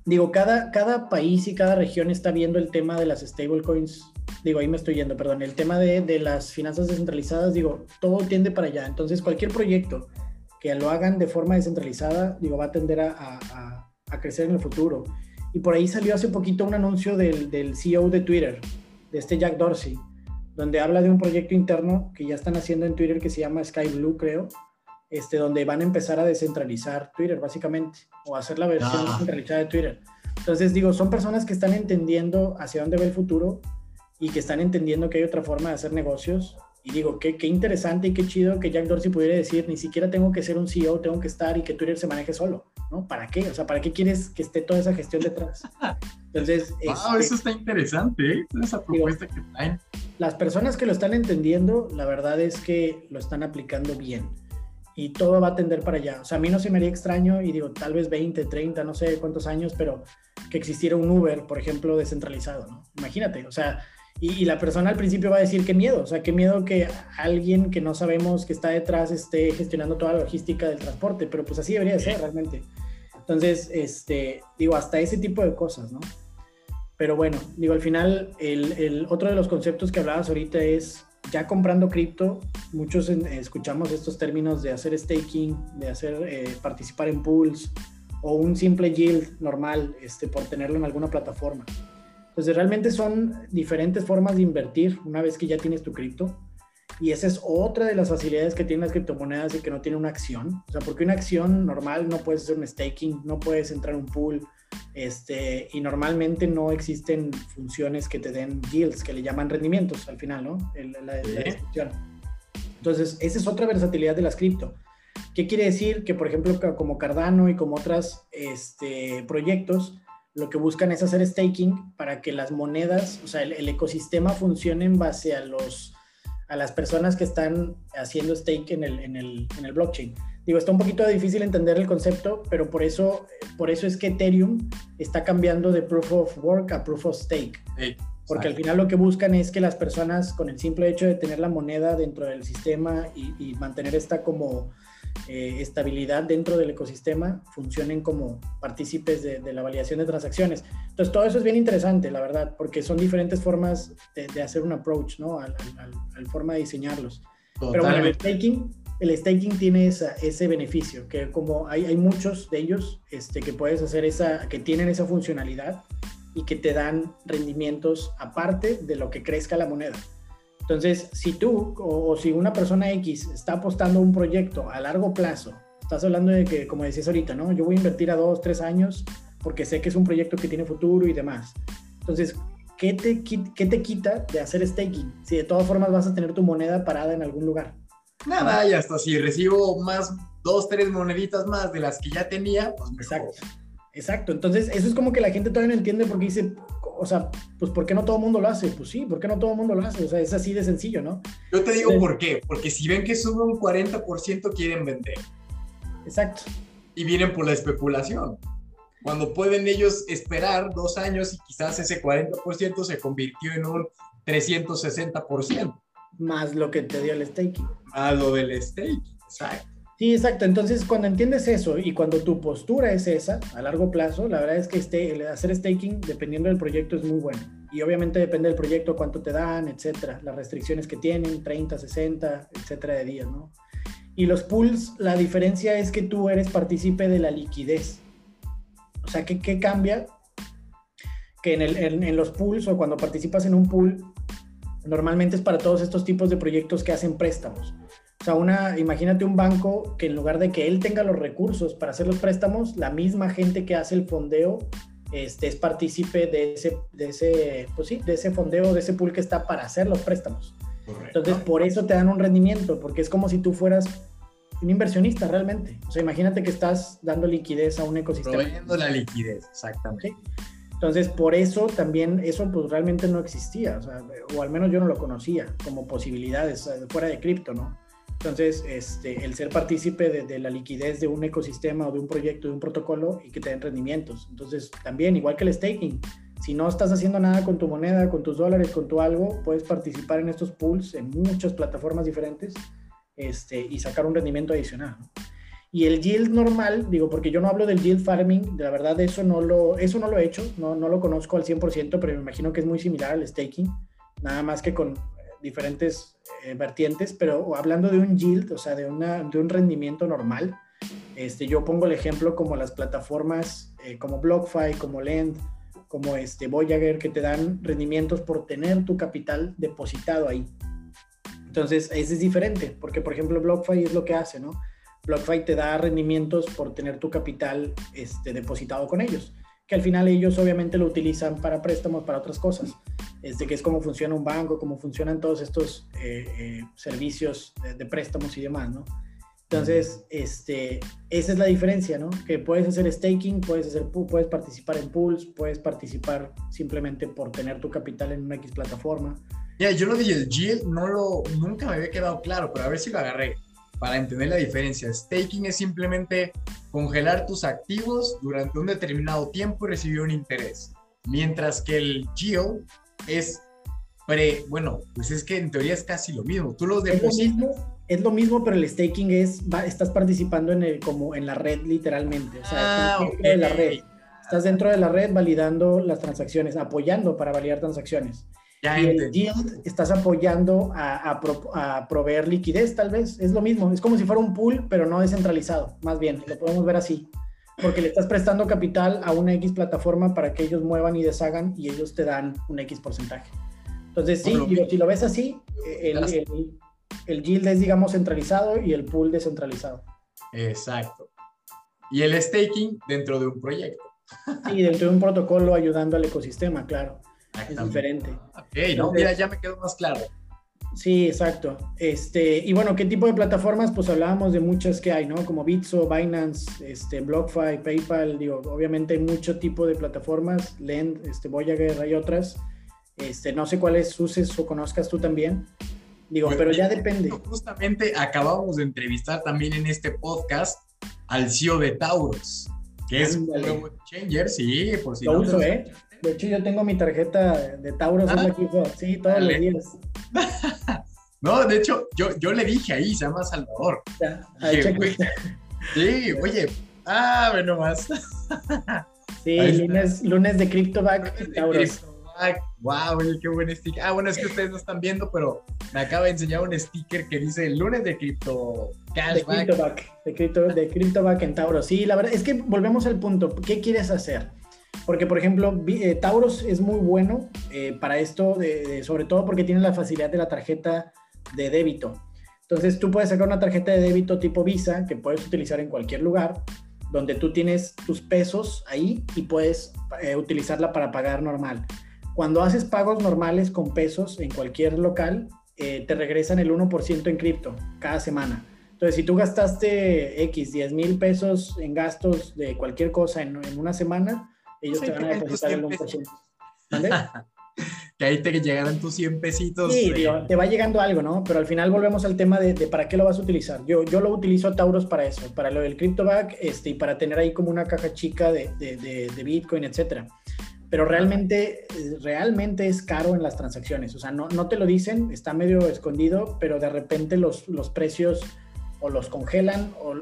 B: digo, cada, cada país y cada región está viendo el tema de las stablecoins. Digo, ahí me estoy yendo, perdón. El tema de, de, las finanzas descentralizadas, digo, todo tiende para allá. Entonces, cualquier proyecto que lo hagan de forma descentralizada, digo, va a tender a, a, a crecer en el futuro. Y por ahí salió hace poquito un anuncio del, del CEO de Twitter, de este Jack Dorsey, donde habla de un proyecto interno que ya están haciendo en Twitter que se llama Sky Blue, creo, este, donde van a empezar a descentralizar Twitter, básicamente, o hacer la versión ah. descentralizada de Twitter. Entonces, digo, son personas que están entendiendo hacia dónde va el futuro y que están entendiendo que hay otra forma de hacer negocios. Y digo, qué, qué interesante y qué chido que Jack Dorsey pudiera decir, ni siquiera tengo que ser un CEO, tengo que estar y que Twitter se maneje solo, ¿no? ¿Para qué? O sea, ¿para qué quieres que esté toda esa gestión detrás? Entonces... <laughs>
A: Wow, este, eso está interesante, ¿eh? Esa propuesta que traen.
B: Las personas que lo están entendiendo, la verdad es que lo están aplicando bien y todo va a tender para allá. O sea, a mí no se me haría extraño, y digo, tal vez 20, 30, no sé cuántos años, pero que existiera un Uber, por ejemplo, descentralizado, ¿no? Imagínate, o sea, y, la persona al principio va a decir, qué miedo, o sea, qué miedo que alguien que no sabemos que está detrás esté gestionando toda la logística del transporte, pero pues así debería ser realmente. Entonces, este, digo, hasta ese tipo de cosas, ¿no? Pero bueno, digo, al final, el, el otro de los conceptos que hablabas ahorita es ya comprando cripto, muchos escuchamos estos términos de hacer staking, de hacer eh, participar en pools o un simple yield normal este, por tenerlo en alguna plataforma. Entonces realmente son diferentes formas de invertir una vez que ya tienes tu cripto. Y esa es otra de las facilidades que tienen las criptomonedas y que no tiene una acción. O sea, porque una acción normal no puedes hacer un staking, no puedes entrar a un pool, este, y normalmente no existen funciones que te den yields, que le llaman rendimientos al final, ¿no? la, Entonces, esa es otra versatilidad de las cripto. ¿Qué quiere decir? Que, por ejemplo, como Cardano y como otros este, proyectos, lo que buscan es hacer staking para que las monedas, o sea, el, ecosistema funcione en base a, los, a las personas que están haciendo stake en el, en el, en el blockchain. Digo, está un poquito difícil entender el concepto, pero por eso, por eso es que Ethereum está cambiando de Proof of Work a Proof of Stake. porque al final lo que buscan es que las personas, con el simple hecho de tener la moneda dentro del sistema y, mantener esta como eh, estabilidad dentro del ecosistema, funcionen como partícipes de, la validación de transacciones. Entonces, todo eso es bien interesante, la verdad, porque son diferentes formas de, hacer un approach, ¿no? Al, forma de diseñarlos. Pero bueno, el staking el staking tiene ese beneficio, que como hay, muchos de ellos este, que puedes hacer esa, que tienen esa funcionalidad y que te dan rendimientos aparte de lo que crezca la moneda. Entonces, si tú o, si una persona X está apostando un proyecto a largo plazo, estás hablando de que, como decías ahorita, ¿no? Yo voy a invertir a dos, tres años porque sé que es un proyecto que tiene futuro y demás. Entonces, ¿qué te, ¿qué te quita de hacer staking? Si de todas formas vas a tener tu moneda parada en algún lugar.
A: Nada, y hasta si recibo más, dos, tres moneditas más de las que ya tenía, pues
B: Exacto. Exacto. Entonces, eso es como que la gente todavía no entiende porque dice, o sea, pues ¿por qué no todo el mundo lo hace? Pues sí, ¿por qué no todo el mundo lo hace? O sea, es así de sencillo, ¿no?
A: Yo te digo por qué. Porque si ven que sube un 40%, quieren vender.
B: Exacto.
A: Y vienen por la especulación. Cuando pueden ellos esperar dos años y quizás ese 40% se convirtió en un 360%.
B: Más lo que te dio el staking.
A: Más lo del staking, exacto.
B: Sí, exacto. Entonces, cuando entiendes eso y cuando tu postura es esa, a largo plazo, la verdad es que este, el hacer staking, dependiendo del proyecto, es muy bueno. Y obviamente depende del proyecto, cuánto te dan, etcétera, las restricciones que tienen, 30, 60, etcétera, de días, ¿no? Y los pools, la diferencia es que tú eres partícipe de la liquidez. O sea, ¿qué, qué cambia? Que en, el, en, en los pools o cuando participas en un pool, normalmente es para todos estos tipos de proyectos que hacen préstamos. O sea, una, imagínate un banco que en lugar de que él tenga los recursos para hacer los préstamos, la misma gente que hace el fondeo este, es partícipe de ese, de ese, pues sí, de ese fondeo, de ese pool que está para hacer los préstamos. Correcto. Entonces, por eso te dan un rendimiento, porque es como si tú fueras un inversionista realmente. O sea, imagínate que estás dando liquidez a un ecosistema.
A: Proveyendo la liquidez, exactamente.
B: Entonces, por eso también, eso pues realmente no existía, o, sea, o al menos yo no lo conocía como posibilidades fuera de cripto, ¿no? Entonces, este, el ser partícipe de, de, la liquidez de un ecosistema o de un proyecto, de un protocolo y que te den rendimientos. Entonces, también, igual que el staking, si no estás haciendo nada con tu moneda, con tus dólares, con tu algo, puedes participar en estos pools en muchas plataformas diferentes este, y sacar un rendimiento adicional. ¿no? Y el yield normal, digo, porque yo no hablo del yield farming, de la verdad eso no lo, eso no lo he hecho, no, no lo conozco al 100%, pero me imagino que es muy similar al staking, nada más que con diferentes eh, vertientes, pero hablando de un yield, o sea, de, una, de un rendimiento normal, este, yo pongo el ejemplo como las plataformas eh, como BlockFi, como Lend, como este Voyager, que te dan rendimientos por tener tu capital depositado ahí. Entonces, ese es diferente, porque por ejemplo BlockFi es lo que hace, ¿no? BlockFi te da rendimientos por tener tu capital este, depositado con ellos, que al final ellos obviamente lo utilizan para préstamos, para otras cosas, este, que es cómo funciona un banco, cómo funcionan todos estos eh, eh, servicios de, de, préstamos y demás, ¿no? Entonces, este, esa es la diferencia, ¿no? Que puedes hacer staking, puedes, hacer, puedes participar en pools, puedes participar simplemente por tener tu capital en una X plataforma.
A: Ya, yo lo dije, el yield no lo, nunca me había quedado claro, pero a ver si lo agarré para entender la diferencia. Staking es simplemente congelar tus activos durante un determinado tiempo y recibir un interés. Mientras que el yield es pre, bueno, pues es que en teoría es casi lo mismo. Tú los depositas.
B: Es lo mismo, pero el staking es, va, estás participando en el, como en la red literalmente. O sea,
A: Ah,
B: dentro de la red. Estás dentro de la red validando las transacciones, apoyando para validar transacciones.
A: Ya
B: y el yield estás apoyando a, a, pro- a proveer liquidez, tal vez. Es lo mismo. Es como si fuera un pool, pero no descentralizado. Más bien, lo podemos ver así. Porque le estás prestando capital a una X plataforma para que ellos muevan y deshagan y ellos te dan un X porcentaje. Entonces, sí, digo, si lo ves así, el, el, el yield es, digamos, centralizado y el pool descentralizado.
A: Exacto. Y el staking dentro de un proyecto.
B: Y dentro de un protocolo ayudando al ecosistema, claro. Es diferente.
A: Ok, no, mira, ya me quedó más claro.
B: Sí, exacto. Este, y bueno, ¿qué tipo de plataformas? Pues hablábamos de muchas que hay, ¿no? Como Bitso, Binance, este, BlockFi, PayPal, digo, obviamente hay mucho tipo de plataformas, Lend, este, Voyager, hay otras. Este, no sé cuáles uses o conozcas tú también. Digo,
A: Pues,
B: pero ya depende.
A: Justamente acabamos de entrevistar también en este podcast al CEO de Taurus, que es un changer, sí, por si
B: Lo
A: no
B: uso, ¿eh? De hecho, yo tengo mi tarjeta de Tauros, es
A: Ah.
B: uso, sí, todos
A: Dale.
B: los días.
A: No, de hecho, yo, yo le dije ahí, se llama Salvador.
B: Ya,
A: Dije, güey, Sí, oye, ah, bueno, más.
B: Sí, lunes, lunes de CryptoBack, Tauros.
A: Wow, qué buen sticker. Ah, bueno, es que ustedes no están viendo, pero me acaba de enseñar un sticker que dice lunes de cripto
B: De
A: cashback.
B: CryptoBack, de, Crypto, de CryptoBack en Tauros. Sí, la verdad es que volvemos al punto. ¿Qué quieres hacer? Porque, por ejemplo, eh, Tauros es muy bueno eh, para esto, sobre todo porque tiene la facilidad de la tarjeta de débito. Entonces, tú puedes sacar una tarjeta de débito tipo Visa que puedes utilizar en cualquier lugar, donde tú tienes tus pesos ahí y puedes eh, utilizarla para pagar normal. Cuando haces pagos normales con pesos en cualquier local, te regresan el 1% en cripto cada semana. Entonces, si tú gastaste X, 10 mil pesos en gastos de cualquier cosa en, una semana, ellos te van a depositar el 1%. <laughs>
A: que ahí te llegarán tus 100 pesitos.
B: Sí, te va llegando algo, ¿no? Pero al final volvemos al tema de, para qué lo vas a utilizar. Yo, yo lo utilizo a Tauros para eso, para lo del CryptoBack este, y para tener ahí como una caja chica de, de, de Bitcoin, etcétera pero realmente, realmente es caro en las transacciones. O sea, no, no te lo dicen, está medio escondido, pero de repente los, los precios o los congelan o,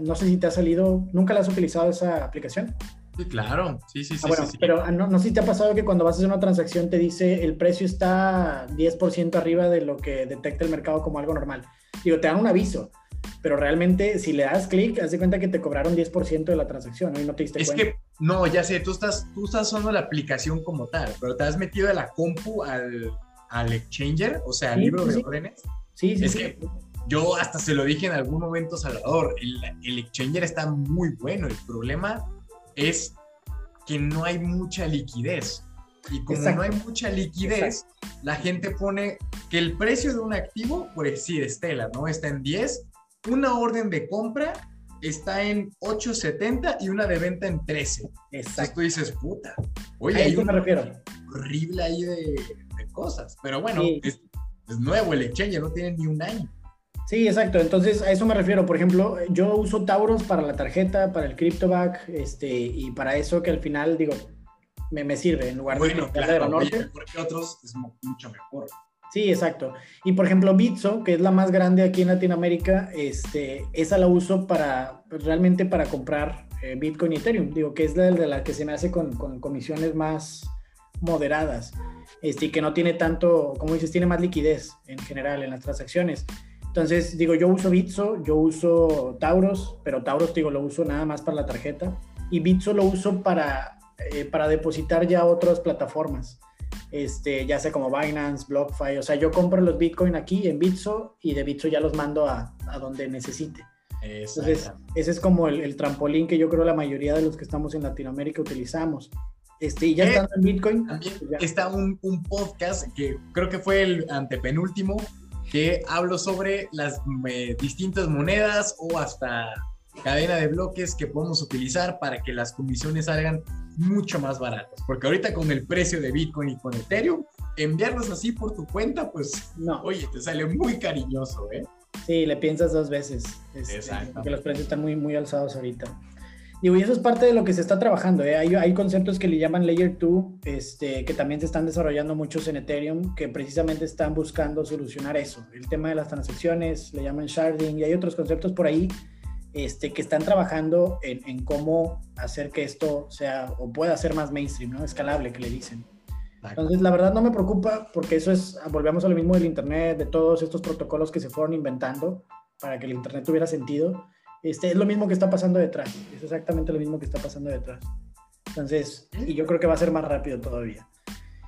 B: no sé si te ha salido, ¿nunca la has utilizado esa aplicación?
A: Sí, claro, sí, sí,
B: ah, sí. pero no, no sé si te ha pasado que cuando vas a hacer una transacción te dice el precio está 10% arriba de lo que detecta el mercado como algo normal. Digo, te dan un aviso, pero realmente si le das clic, haz de cuenta que te cobraron 10% de la transacción ¿no? y no te diste
A: es
B: cuenta.
A: Es que, no, ya sé, tú estás, tú estás usando la aplicación como tal, pero te has metido de la compu al, al exchanger, o sea, al libro de órdenes.
B: Sí, sí.
A: Es que yo hasta se lo dije en algún momento, Salvador, el, el exchanger está muy bueno, el problema es que no hay mucha liquidez. Y como no hay mucha liquidez, la gente pone que el precio de un activo, por decir Estela, ¿no? Está en 10, una orden de compra está en 8.70 y una de venta en 13. Exacto. tú dices, puta. Oye, hay un me refiero. horrible ahí de, cosas. Pero bueno, es, es, nuevo el exchange, no tiene ni un año.
B: Sí, exacto. Entonces, a eso me refiero. Por ejemplo, yo uso Tauros para la tarjeta, para el CryptoBack, este, y para eso que al final, digo, me, me sirve en lugar
A: de claro, norte. porque otros es mucho mejor.
B: Sí, exacto. Y por ejemplo, Bitso, que es la más grande aquí en Latinoamérica, este, esa la uso para realmente para comprar eh, Bitcoin y Ethereum. Digo, que es la de la que se me hace con, con comisiones más moderadas. Este, y que no tiene tanto, como dices, tiene más liquidez en general en las transacciones. Entonces, digo, yo uso Bitso, yo uso Tauros, pero Tauros, digo, lo uso nada más para la tarjeta. Y Bitso lo uso para, eh, para depositar ya otras plataformas, este, ya sea como Binance, BlockFi. O sea, yo compro los Bitcoin aquí en Bitso y de Bitso ya los mando a, a donde necesite. Entonces, ese es como el, trampolín que yo creo la mayoría de los que estamos en Latinoamérica utilizamos. Este, y ya estando en Bitcoin.
A: También pues está un, un, podcast que creo que fue el antepenúltimo, que hablo sobre las eh, distintas monedas o hasta cadena de bloques que podemos utilizar para que las comisiones salgan mucho más baratas. Porque ahorita con el precio de Bitcoin y con Ethereum, enviarlos así por tu cuenta, pues, no. oye, te sale muy cariñoso, ¿eh?
B: Sí, le piensas dos veces. Este, Exacto. Porque los precios están muy, muy alzados ahorita. Digo, y eso es parte de lo que se está trabajando. ¿eh? Hay, hay, conceptos que le llaman Layer 2, este, que también se están desarrollando muchos en Ethereum, que precisamente están buscando solucionar eso. El tema de las transacciones, le llaman sharding, y hay otros conceptos por ahí este, que están trabajando en, en cómo hacer que esto sea o pueda ser más mainstream, ¿no? escalable, que le dicen. Entonces, la verdad no me preocupa porque eso es, volvemos a lo mismo del Internet, de todos estos protocolos que se fueron inventando para que el Internet tuviera sentido este, es lo mismo que está pasando detrás, es exactamente lo mismo que está pasando detrás. Entonces, y yo creo que va a ser más rápido todavía.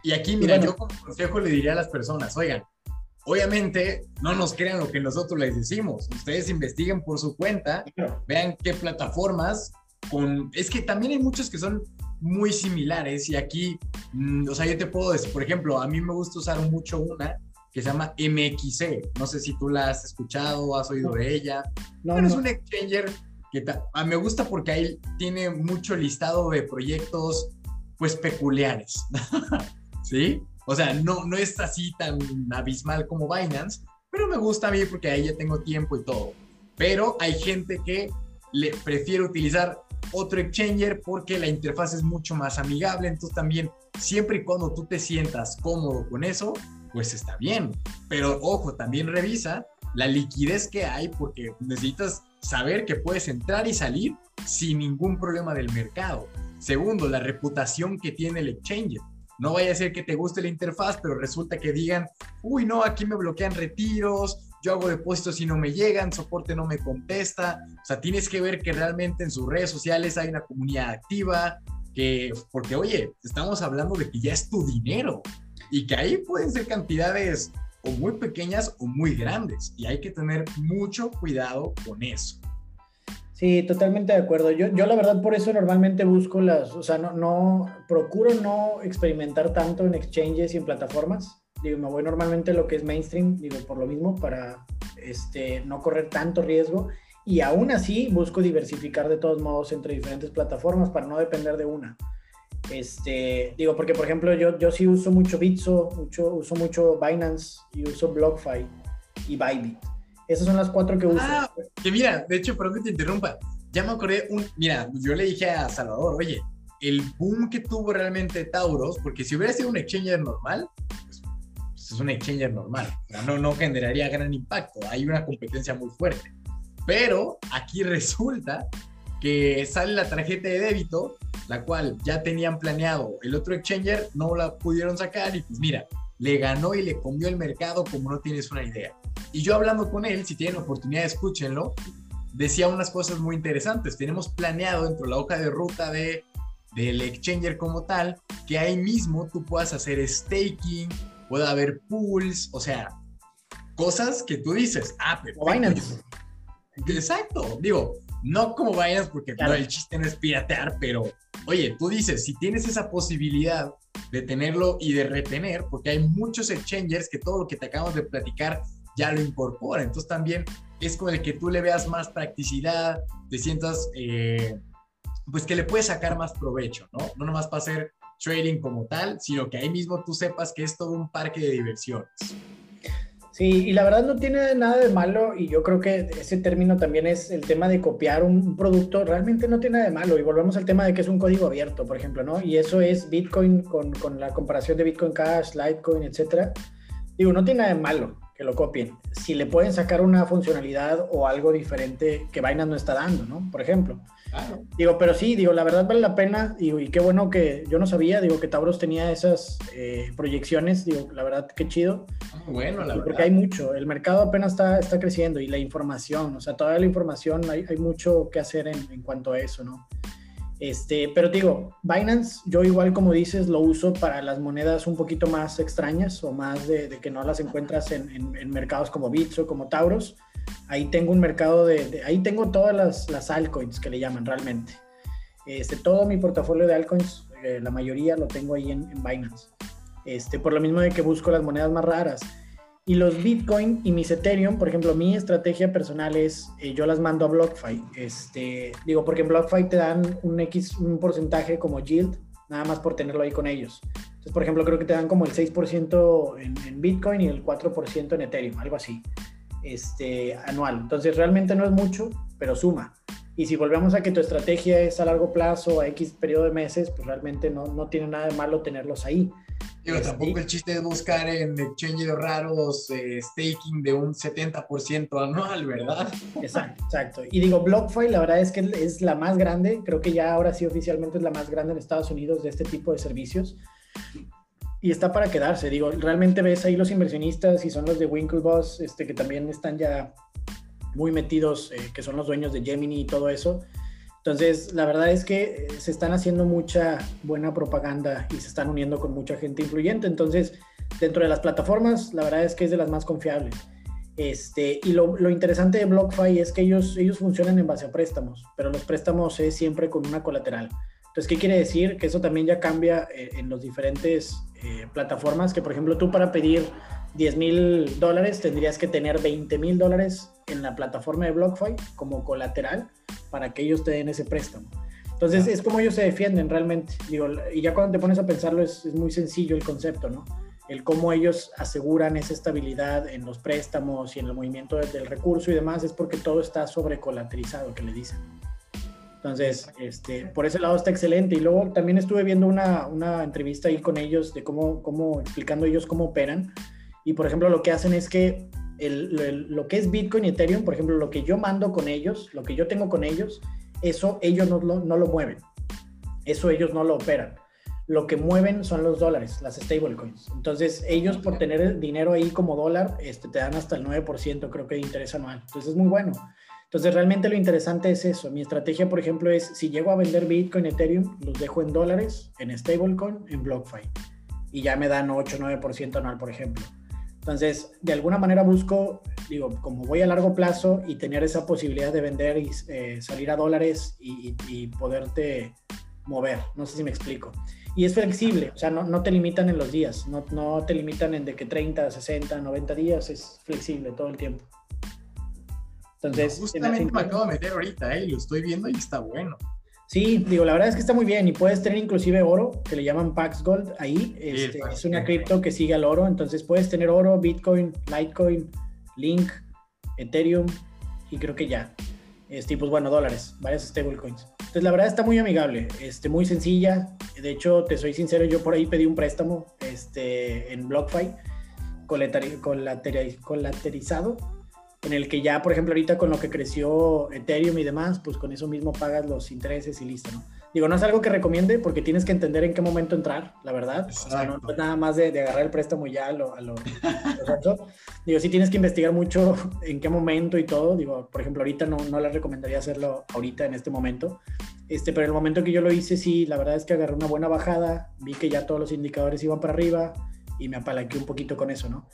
A: Y aquí, mira, yo como consejo le diría a las personas, oigan, obviamente no nos crean lo que nosotros les decimos, ustedes investiguen por su cuenta, vean qué plataformas, con... es que también hay muchos que son muy similares y aquí, mm, o sea, yo te puedo decir, por ejemplo, a mí me gusta usar mucho una que se llama MXC. No sé si tú la has escuchado has oído de ella. No, pero es un exchanger que a me gusta porque ahí tiene mucho listado de proyectos pues peculiares. <laughs> ¿Sí? O sea, no, no es así tan abismal como Binance, pero me gusta a mí porque ahí ya tengo tiempo y todo. Pero hay gente que le prefiere utilizar otro exchanger porque la interfaz es mucho más amigable. Entonces también, siempre y cuando tú te sientas cómodo con eso, pues está bien. Pero ojo, también revisa la liquidez que hay porque necesitas saber que puedes entrar y salir sin ningún problema del mercado. Segundo, la reputación que tiene el exchange. No vaya a ser que te guste la interfaz, pero resulta que digan, uy, no, aquí me bloquean retiros, yo hago depósitos y no me llegan, soporte no me contesta. O sea, tienes que ver que realmente en sus redes sociales hay una comunidad activa, que, porque oye, estamos hablando de que ya es tu dinero y que ahí pueden ser cantidades o muy pequeñas o muy grandes y hay que tener mucho cuidado con eso.
B: Sí, totalmente de acuerdo. Yo, yo la verdad por eso normalmente busco las, o sea, no, no, procuro no experimentar tanto en exchanges y en plataformas. Digo, me voy normalmente a lo que es mainstream, digo, por lo mismo, para este, no correr tanto riesgo. Y aún así busco diversificar de todos modos entre diferentes plataformas para no depender de una. Este, digo, porque por ejemplo yo, yo sí uso mucho Bitso, mucho, uso mucho Binance y uso BlockFi y Bybit. Esas son las cuatro que uso. Ah,
A: que mira, de hecho, perdón que te interrumpa. Ya me acordé, un, mira, yo le dije a Salvador, oye, el boom que tuvo realmente Tauros, porque si hubiera sido un exchanger normal, pues, pues es un exchanger normal, no, no generaría gran impacto, hay una competencia muy fuerte. Pero aquí resulta que sale la tarjeta de débito, la cual ya tenían planeado el otro exchanger, no la pudieron sacar y pues mira, le ganó y le comió el mercado como no tienes una idea. Y yo hablando con él, si tienen oportunidad, escúchenlo, decía unas cosas muy interesantes. Tenemos planeado dentro de la hoja de ruta de, del exchanger como tal, que ahí mismo tú puedas hacer staking, pueda haber pools, o sea, cosas que tú dices, ah, pero... Exacto, digo, no como vayas porque el chiste no es piratear, pero oye, tú dices, si tienes esa posibilidad de tenerlo y de retener, porque hay muchos exchangers que todo lo que te acabamos de platicar ya lo incorpora, entonces también es con el que tú le veas más practicidad, te sientas, eh, pues que le puedes sacar más provecho, ¿no? No nomás para hacer trading como tal, sino que ahí mismo tú sepas que es todo un parque de diversiones.
B: Sí, y la verdad no tiene nada de malo y yo creo que ese término también es el tema de copiar un, producto, realmente no tiene nada de malo y volvemos al tema de que es un código abierto, por ejemplo, ¿no? Y eso es Bitcoin con, con la comparación de Bitcoin Cash, Litecoin, etcétera. Digo, no tiene nada de malo que lo copien. Si le pueden sacar una funcionalidad o algo diferente que Binance no está dando, ¿no? Por ejemplo. Digo, pero sí, digo, la verdad vale la pena, digo, y qué bueno que yo no sabía, digo, que Tauros tenía esas eh, proyecciones, digo, la verdad, qué chido.
A: Bueno, la
B: verdad. Porque hay mucho, el mercado apenas está, está creciendo y la información, o sea, toda la información, hay, hay mucho que hacer en, en, cuanto a eso, ¿no? Este, pero digo, Binance, yo igual como dices, lo uso para las monedas un poquito más extrañas o más de, que no las encuentras en, en, mercados como Bitso, como Tauros Ahí tengo un mercado de, ahí tengo todas las, las, altcoins que le llaman realmente. Este, todo mi portafolio de altcoins, eh, la mayoría lo tengo ahí en, Binance. Este, por lo mismo de que busco las monedas más raras. Y los Bitcoin y mis Ethereum, por ejemplo, mi estrategia personal es, eh, yo las mando a BlockFi. Este, digo, porque en BlockFi te dan un X, un porcentaje como yield, nada más por tenerlo ahí con ellos. Entonces, por ejemplo, creo que te dan como el 6% en, en Bitcoin y el 4% en Ethereum, algo así este, anual. Entonces realmente no es mucho, pero suma. Y si volvemos a que tu estrategia es a largo plazo, a X periodo de meses, pues realmente no, no tiene nada de malo tenerlos ahí.
A: Digo, este, tampoco el chiste es buscar en exchanges raros eh, staking de un 70% anual, ¿verdad?
B: Exacto, exacto. Y digo, BlockFi la verdad es que es la más grande, creo que ya ahora sí oficialmente es la más grande en Estados Unidos de este tipo de servicios y está para quedarse. Digo, realmente ves ahí los inversionistas y son los de Winklevoss, este, que también están ya muy metidos, eh, que son los dueños de Gemini y todo eso. Entonces, la verdad es que eh, se están haciendo mucha buena propaganda y se están uniendo con mucha gente influyente. Entonces, dentro de las plataformas, la verdad es que es de las más confiables. Este, y lo, lo, interesante de BlockFi es que ellos, ellos funcionan en base a préstamos, pero los préstamos es siempre con una colateral. Entonces, ¿qué quiere decir? Que eso también ya cambia eh, en los diferentes eh, plataformas, que por ejemplo tú para pedir 10 mil dólares tendrías que tener 20 mil dólares en la plataforma de BlockFi como colateral para que ellos te den ese préstamo. Entonces es como ellos se defienden realmente. Digo, y ya cuando te pones a pensarlo es, es muy sencillo el concepto, ¿no? El cómo ellos aseguran esa estabilidad en los préstamos y en el movimiento del recurso y demás es porque todo está sobrecolaterizado, que le dicen. Entonces, este, por ese lado está excelente. Y luego también estuve viendo una, una entrevista ahí con ellos de cómo, cómo, explicando ellos cómo operan. Y por ejemplo, lo que hacen es que el, lo que es Bitcoin y Ethereum, por ejemplo, lo que yo mando con ellos, lo que yo tengo con ellos, eso ellos no, no lo mueven. Eso ellos no lo operan. Lo que mueven son los dólares, las stablecoins. Entonces, ellos por tener el dinero ahí como dólar, este, te dan hasta el 9%, creo que de interés anual. Entonces, es muy bueno. Entonces, realmente lo interesante es eso. Mi estrategia, por ejemplo, es si llego a vender Bitcoin, Ethereum, los dejo en dólares, en stablecoin, en BlockFi. Y ya me dan 8 9% anual, por ejemplo. Entonces, de alguna manera busco digo, como voy a largo plazo y tener esa posibilidad de vender y eh, salir a dólares y, y, poderte mover, no sé si me explico. Y es flexible, o sea, no, no te limitan en los días, no, no, te limitan en de que 30, 60, 90 días, es flexible todo el tiempo.
A: Entonces, justamente me acabo de meter ahorita, ¿eh? lo estoy viendo y está bueno.
B: Sí, digo, la verdad es que está muy bien y puedes tener inclusive oro, que le llaman Pax Gold ahí. Este, es una cripto que sigue al oro, entonces puedes tener oro, Bitcoin, Litecoin, Link, Ethereum y creo que ya. Este, pues bueno, dólares, varias stablecoins. Entonces la verdad está muy amigable, este, muy sencilla. De hecho, te soy sincero, yo por ahí pedí un préstamo este, en BlockFi colaterizado en el que ya, por ejemplo, ahorita con lo que creció Ethereum y demás, pues con eso mismo pagas los intereses y listo, ¿no? Digo, no es algo que recomiende porque tienes que entender en qué momento entrar, la verdad. O sea, no, es nada más de, agarrar el préstamo ya a lo, a lo, Digo, sí tienes que investigar mucho en qué momento y todo. Digo, por ejemplo, ahorita no, no les recomendaría hacerlo ahorita en este momento. Este, pero en el momento que yo lo hice, sí, la verdad es que agarré una buena bajada, vi que ya todos los indicadores iban para arriba, y me apalanqué un poquito con eso, ¿no?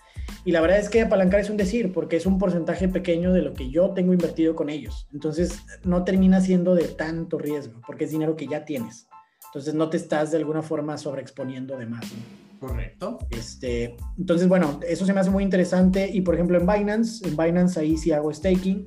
B: Y la verdad es que apalancar es un decir, porque es un porcentaje pequeño de lo que yo tengo invertido con ellos. Entonces, no termina siendo de tanto riesgo, porque es dinero que ya tienes. Entonces, no te estás de alguna forma sobreexponiendo de más.
A: Correcto.
B: Este, entonces, bueno, eso se me hace muy interesante. Y, por ejemplo, en Binance, en Binance ahí sí hago staking.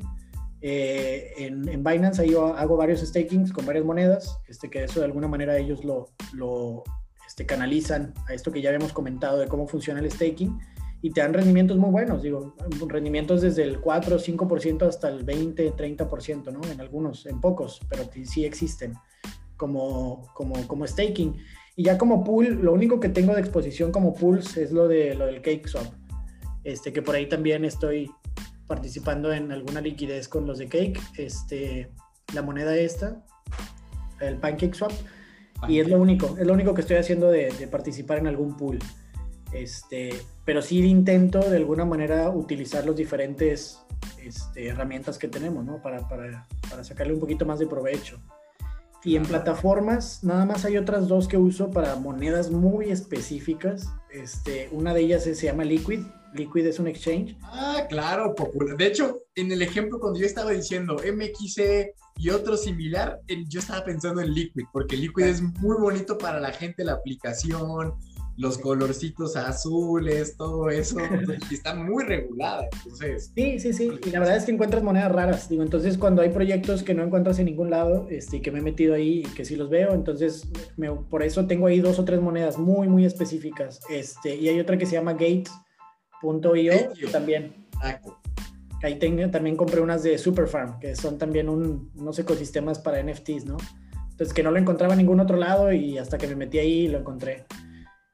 B: Eh, en, en, Binance ahí yo hago varios stakings con varias monedas, este, que eso de alguna manera ellos lo, lo este, canalizan a esto que ya habíamos comentado de cómo funciona el staking y te dan rendimientos muy buenos, digo, rendimientos desde el 4 o 5% hasta el 20, 30%, ¿no? En algunos, en pocos, pero sí existen como, como, como staking. Y ya como pool, lo único que tengo de exposición como pools es lo, de, lo del CakeSwap, este, que por ahí también estoy participando en alguna liquidez con los de Cake, este, la moneda esta, el PancakeSwap. Swap y es lo único, es lo único que estoy haciendo de, participar en algún pool. Este, pero sí intento de alguna manera utilizar los diferentes este, herramientas que tenemos, ¿no? Para, para, para, sacarle un poquito más de provecho. Y en plataformas, nada más hay otras dos que uso para monedas muy específicas. Este, una de ellas se llama Liquid. Liquid es un exchange.
A: Ah, claro, popular. De hecho, en el ejemplo cuando yo estaba diciendo MXC y otro similar, yo estaba pensando en Liquid, porque Liquid es muy bonito para la gente, la aplicación, los colorcitos azules, todo eso, y está muy regulada, entonces...
B: Sí, sí, sí, y la verdad es que encuentras monedas raras, digo, entonces cuando hay proyectos que no encuentras en ningún lado, este, que me he metido ahí y que sí los veo, entonces por eso tengo ahí dos o tres monedas muy, muy específicas, este, y hay otra que se llama Gates.io también. Exacto. Ahí tengo, también compré unas de Superfarm, que son también unos ecosistemas para NFTs, ¿no? Entonces que no lo encontraba en ningún otro lado y hasta que me metí ahí lo encontré.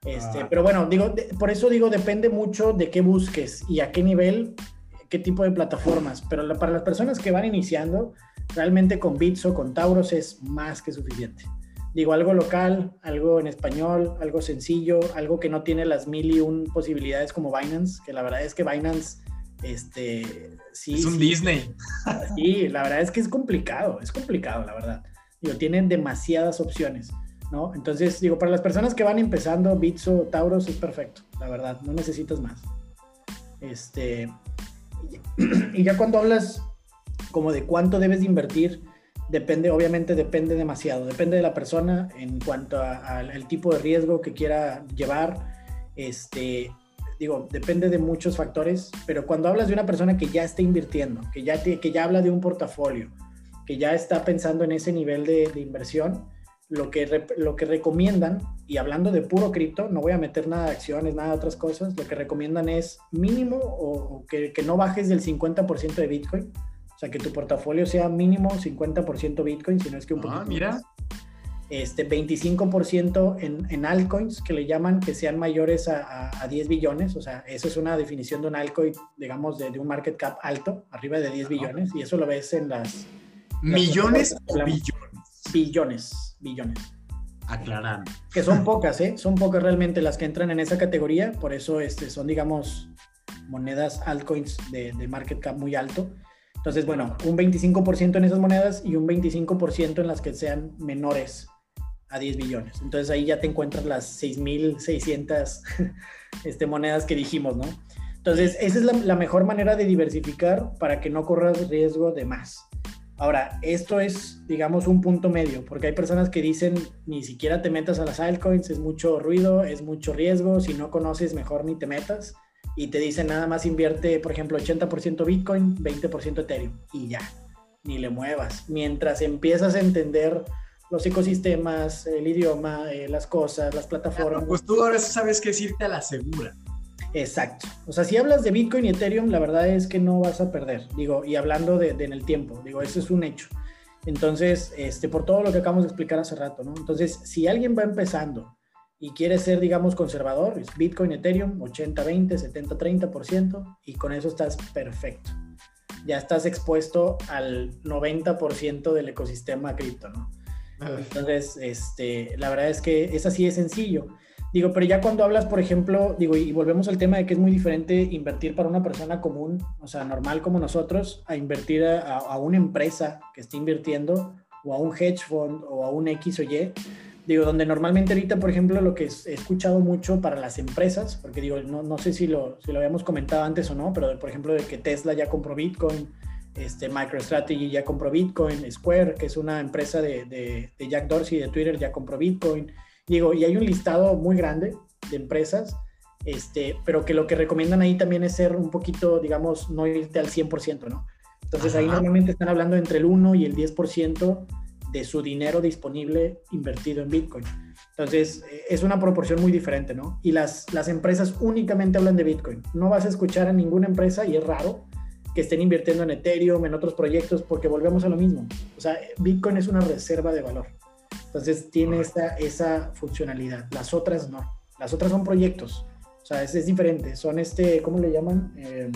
B: Este, ah. Pero bueno, digo, por eso digo, depende mucho de qué busques y a qué nivel, qué tipo de plataformas. Pero para las personas que van iniciando, realmente con Bits o con Tauros es más que suficiente. Digo, algo local, algo en español, algo sencillo, algo que no tiene las mil y un posibilidades como Binance, que la verdad es que Binance este, sí.
A: Es un Disney.
B: Sí, la verdad es que es complicado, es complicado, la verdad. Digo, tienen demasiadas opciones, ¿no? Entonces, digo, para las personas que van empezando, Bitso, Tauros es perfecto, la verdad, no necesitas más. Este, y <clears throat> ya cuando hablas como de cuánto debes de invertir, depende, obviamente depende demasiado, depende de la persona en cuanto al tipo de riesgo que quiera llevar, este, digo, depende de muchos factores, pero cuando hablas de una persona que ya está invirtiendo, que ya, que ya habla de un portafolio, que ya está pensando en ese nivel de, inversión, lo que, lo que recomiendan, y hablando de puro cripto, no voy a meter nada de acciones, nada de otras cosas, lo que recomiendan es mínimo o, que, que, no bajes del 50% de Bitcoin, o sea, que tu portafolio sea mínimo 50% Bitcoin, si no es que un ah, poquito
A: mira.
B: este 25% en, en, altcoins que le llaman que sean mayores a, a, 10 billones, o sea, eso es una definición de un altcoin, digamos, de, de un market cap alto, arriba de 10 billones, y eso lo ves en las...
A: ¿Millones o billones?
B: Billones, billones.
A: Aclarando.
B: Que son pocas, ¿eh? Son pocas realmente las que entran en esa categoría, por eso este, son, digamos, monedas altcoins de, de market cap muy alto. Entonces, bueno, un 25% en esas monedas y un 25% en las que sean menores a 10 billones. Entonces ahí ya te encuentras las 6.600 <laughs> este, monedas que dijimos, ¿no? Entonces, esa es la, la, mejor manera de diversificar para que no corras riesgo de más. Ahora, esto es, digamos, un punto medio, porque hay personas que dicen, ni siquiera te metas a las altcoins, es mucho ruido, es mucho riesgo, si no conoces, mejor ni te metas. Y te dicen nada más invierte, por ejemplo, 80% Bitcoin, 20% Ethereum, y ya, ni le muevas. Mientras empiezas a entender los ecosistemas, el idioma, eh, las cosas, las plataformas.
A: pues tú ahora sabes qué es irte a la segura.
B: Exacto. O sea, si hablas de Bitcoin y Ethereum, la verdad es que no vas a perder. Digo, y hablando de, en el tiempo, digo, eso es un hecho. Entonces, este, por todo lo que acabamos de explicar hace rato, ¿no? Entonces, si alguien va empezando y quiere ser, digamos, conservador, Bitcoin, Ethereum, 80-20, 70-30%, y con eso estás perfecto. Ya estás expuesto al 90% del ecosistema cripto, ¿no? Entonces, este, la verdad es que es así de sencillo. Digo, pero ya cuando hablas, por ejemplo, digo, y volvemos al tema de que es muy diferente invertir para una persona común, o sea, normal como nosotros, a invertir a, una empresa que esté invirtiendo, o a un hedge fund, o a un X o Y. Digo, donde normalmente ahorita, por ejemplo, lo que he escuchado mucho para las empresas, porque digo, no, no sé si lo, si lo habíamos comentado antes o no, pero por ejemplo, de que Tesla ya compró Bitcoin, este, MicroStrategy ya compró Bitcoin, Square, que es una empresa de, de, de Jack Dorsey de Twitter, ya compró Bitcoin. Digo, y hay un listado muy grande de empresas, este, pero que lo que recomiendan ahí también es ser un poquito, digamos, no irte al 100%, ¿no? Entonces ahí normalmente están hablando entre el 1 y el 10% de su dinero disponible invertido en Bitcoin. Entonces, eh, es una proporción muy diferente, ¿no? Y las, las empresas únicamente hablan de Bitcoin. No vas a escuchar a ninguna empresa, y es raro, que estén invirtiendo en Ethereum, en otros proyectos, porque volvemos a lo mismo. O sea, Bitcoin es una reserva de valor. Entonces tiene esa, esa funcionalidad. Las otras no. Las otras son proyectos. O sea, es, es diferente. Son este, ¿cómo le llaman? Em,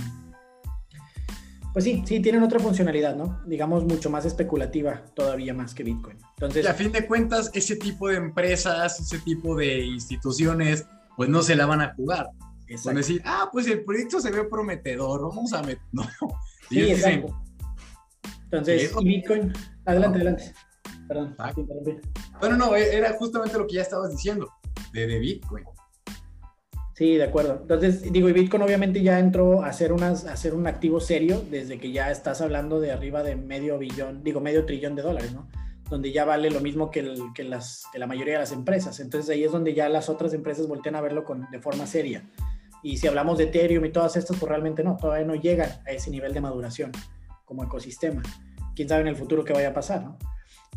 B: pues sí, sí, tienen otra funcionalidad, ¿no? Digamos, mucho más especulativa todavía más que Bitcoin.
A: Entonces, y a fin de cuentas, ese tipo de empresas, ese tipo de instituciones, pues no se la van a jugar. Van a decir, ah, pues el proyecto se ve prometedor, vamos a meter. <laughs> No.
B: Sí, exacto. Entonces, ¿y Bitcoin? Adelante, adelante. Perdón.
A: Bueno, no, e-, era justamente lo que ya estabas diciendo, de, de Bitcoin.
B: Sí, de acuerdo. Entonces, digo, y Bitcoin obviamente ya entró a ser, unas, a ser un activo serio desde que ya estás hablando de arriba de medio billón, digo, medio trillón de dólares, ¿no? Donde ya vale lo mismo que, el, que, las, que la mayoría de las empresas. Entonces ahí es donde ya las otras empresas voltean a verlo con, de forma seria. Y si hablamos de Ethereum y todas estas, pues realmente no, todavía no llegan a ese nivel de maduración como ecosistema. Quién sabe en el futuro qué vaya a pasar, ¿no?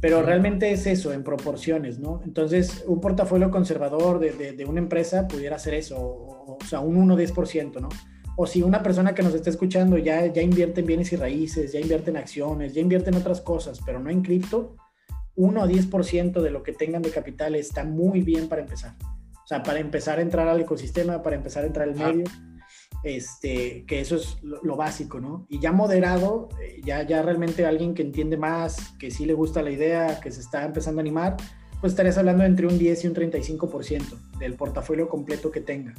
B: Pero realmente es eso, en proporciones, ¿no? Entonces, un portafolio conservador de, de, una empresa pudiera ser eso, o, sea, un 1-10%, ¿no? O si una persona que nos está escuchando ya, ya invierte en bienes y raíces, ya invierte en acciones, ya invierte en otras cosas, pero no en cripto, 1 o 10% de lo que tengan de capital está muy bien para empezar. O sea, para empezar a entrar al ecosistema, para empezar a entrar al medio este, que eso es lo, básico, ¿no? Y ya moderado, eh, ya, ya realmente alguien que entiende más, que sí le gusta la idea, que se está empezando a animar, pues estarías hablando entre un 10 y un 35% del portafolio completo que tenga.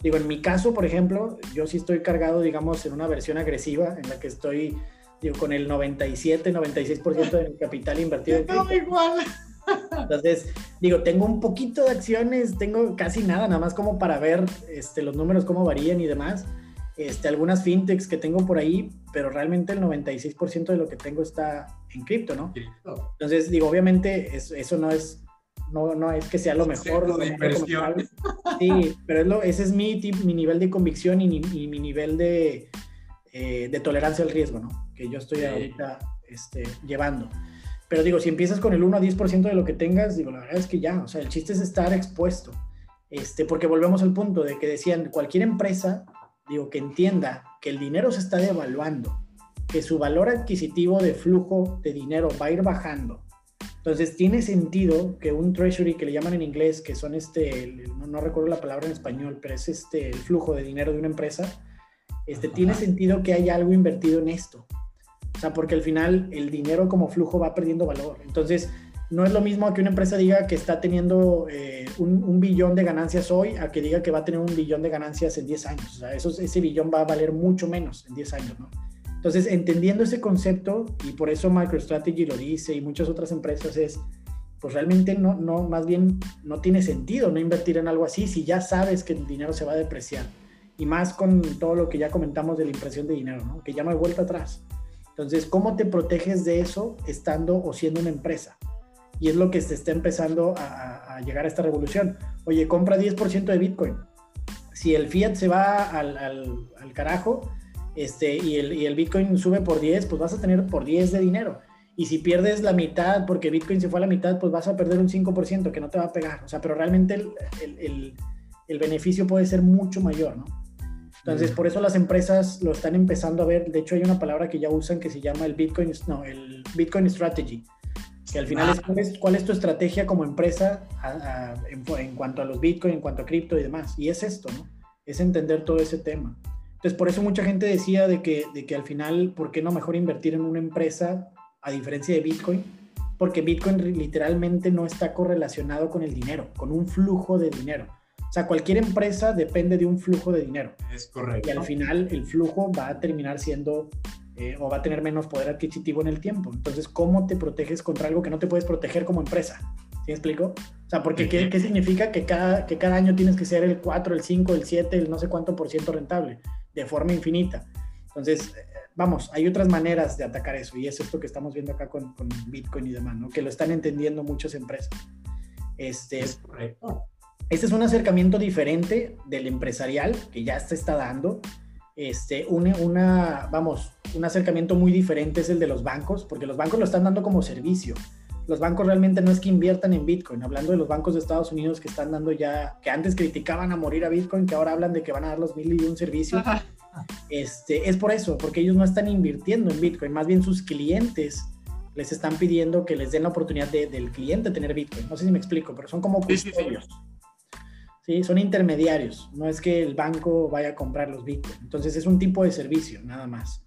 B: Digo, en mi caso, por ejemplo, yo sí estoy cargado, digamos, en una versión agresiva en la que estoy, digo, con el 97, 96% de mi capital invertido.
A: En igual.
B: Entonces, digo, tengo un poquito de acciones, tengo casi nada, nada más como para ver este, los números, cómo varían y demás. Este, algunas fintechs que tengo por ahí, pero realmente el 96% de lo que tengo está en cripto, ¿no? Entonces, digo, obviamente eso, no es no, no es que sea lo mejor. Lo sí, pero es lo, ese es mi, mi nivel de convicción y, mi, nivel de, eh, de, tolerancia al riesgo, ¿no? Que yo estoy ahorita este, llevando. Pero digo, si empiezas con el 1 a 10% de lo que tengas, digo, la verdad es que ya, o sea, el chiste es estar expuesto. Este, porque volvemos al punto de que decían, cualquier empresa, digo, que entienda que el dinero se está devaluando, que su valor adquisitivo de flujo de dinero va a ir bajando. Entonces, tiene sentido que un treasury que le llaman en inglés, que son este, no, recuerdo la palabra en español, pero es este, el flujo de dinero de una empresa, este, tiene sentido que haya algo invertido en esto. O sea, porque al final el dinero como flujo va perdiendo valor. Entonces, no es lo mismo que una empresa diga que está teniendo eh, un, billón de ganancias hoy a que diga que va a tener un billón de ganancias en 10 años. O sea, eso, ese billón va a valer mucho menos en 10 años, ¿no? Entonces, entendiendo ese concepto, y por eso MicroStrategy lo dice y muchas otras empresas, es, pues realmente no, no, más bien no tiene sentido no invertir en algo así si ya sabes que el dinero se va a depreciar. y más con todo lo que ya comentamos de la impresión de dinero, ¿no? que ya no hay vuelta atrás. Entonces, ¿cómo te proteges de eso estando o siendo una empresa? Y es lo que se está empezando a, llegar a esta revolución. Oye, compra 10% de Bitcoin. Si el fiat se va al, al, carajo este, y, el, y el Bitcoin sube por 10, pues vas a tener por 10 de dinero. Y si pierdes la mitad, porque Bitcoin se fue a la mitad, pues vas a perder un 5% que no te va a pegar. O sea, pero realmente el, el, el beneficio puede ser mucho mayor, ¿no? Entonces, por eso las empresas lo están empezando a ver. De hecho, hay una palabra que ya usan que se llama el Bitcoin, no, el Bitcoin Strategy, que al final es, cuál es, tu estrategia como empresa en, cuanto a los Bitcoin, en cuanto a cripto y demás. Y es esto, ¿no? Es entender todo ese tema. Entonces, por eso mucha gente decía de que, de que al final, ¿por qué no mejor invertir en una empresa a diferencia de Bitcoin? Porque Bitcoin literalmente no está correlacionado con el dinero, con un flujo de dinero. O sea, cualquier empresa depende de un flujo de dinero.
A: Es correcto.
B: Y al final el flujo va a terminar siendo eh, o va a tener menos poder adquisitivo en el tiempo. Entonces, ¿cómo te proteges contra algo que no te puedes proteger como empresa? ¿Sí me explico? O sea, porque ¿qué, ¿qué, significa que cada, que cada año tienes que ser el 4, el 5, el 7, el no sé cuánto por ciento rentable, de forma infinita? Entonces, eh, vamos, hay otras maneras de atacar eso y es esto que estamos viendo acá con, con Bitcoin y demás, ¿no? Que lo están entendiendo muchas empresas. Este, es correcto. Este es un acercamiento diferente del empresarial que ya se está dando. Este, una, una, vamos, un acercamiento muy diferente es el de los bancos, porque los bancos lo están dando como servicio. Los bancos realmente no es que inviertan en Bitcoin. Hablando de los bancos de Estados Unidos que están dando ya, que antes criticaban a morir a Bitcoin, que ahora hablan de que van a dar los mil y un servicios. Este, es por eso, porque ellos no están invirtiendo en Bitcoin, más bien sus clientes les están pidiendo que les den la oportunidad del cliente tener Bitcoin. No sé si me explico, pero son como custodios. ¿sí? Son intermediarios, no es que el banco vaya a comprar los Bitcoin. Entonces es un tipo de servicio, nada más.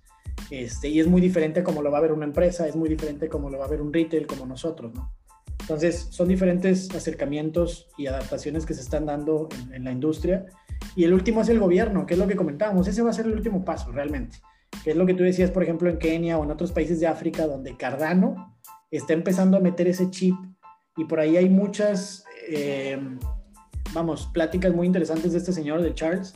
B: Este, y es muy diferente como lo va a ver una empresa, es muy diferente como lo va a ver un retail como nosotros, ¿no? Entonces son diferentes acercamientos y adaptaciones que se están dando en, la industria. Y el último es el gobierno, que es lo que comentábamos. Ese va a ser el último paso realmente. Que es lo que tú decías, por ejemplo, en Kenia o en otros países de África, donde Cardano está empezando a meter ese chip y por ahí hay muchas eh, vamos, pláticas muy interesantes de este señor, de Charles,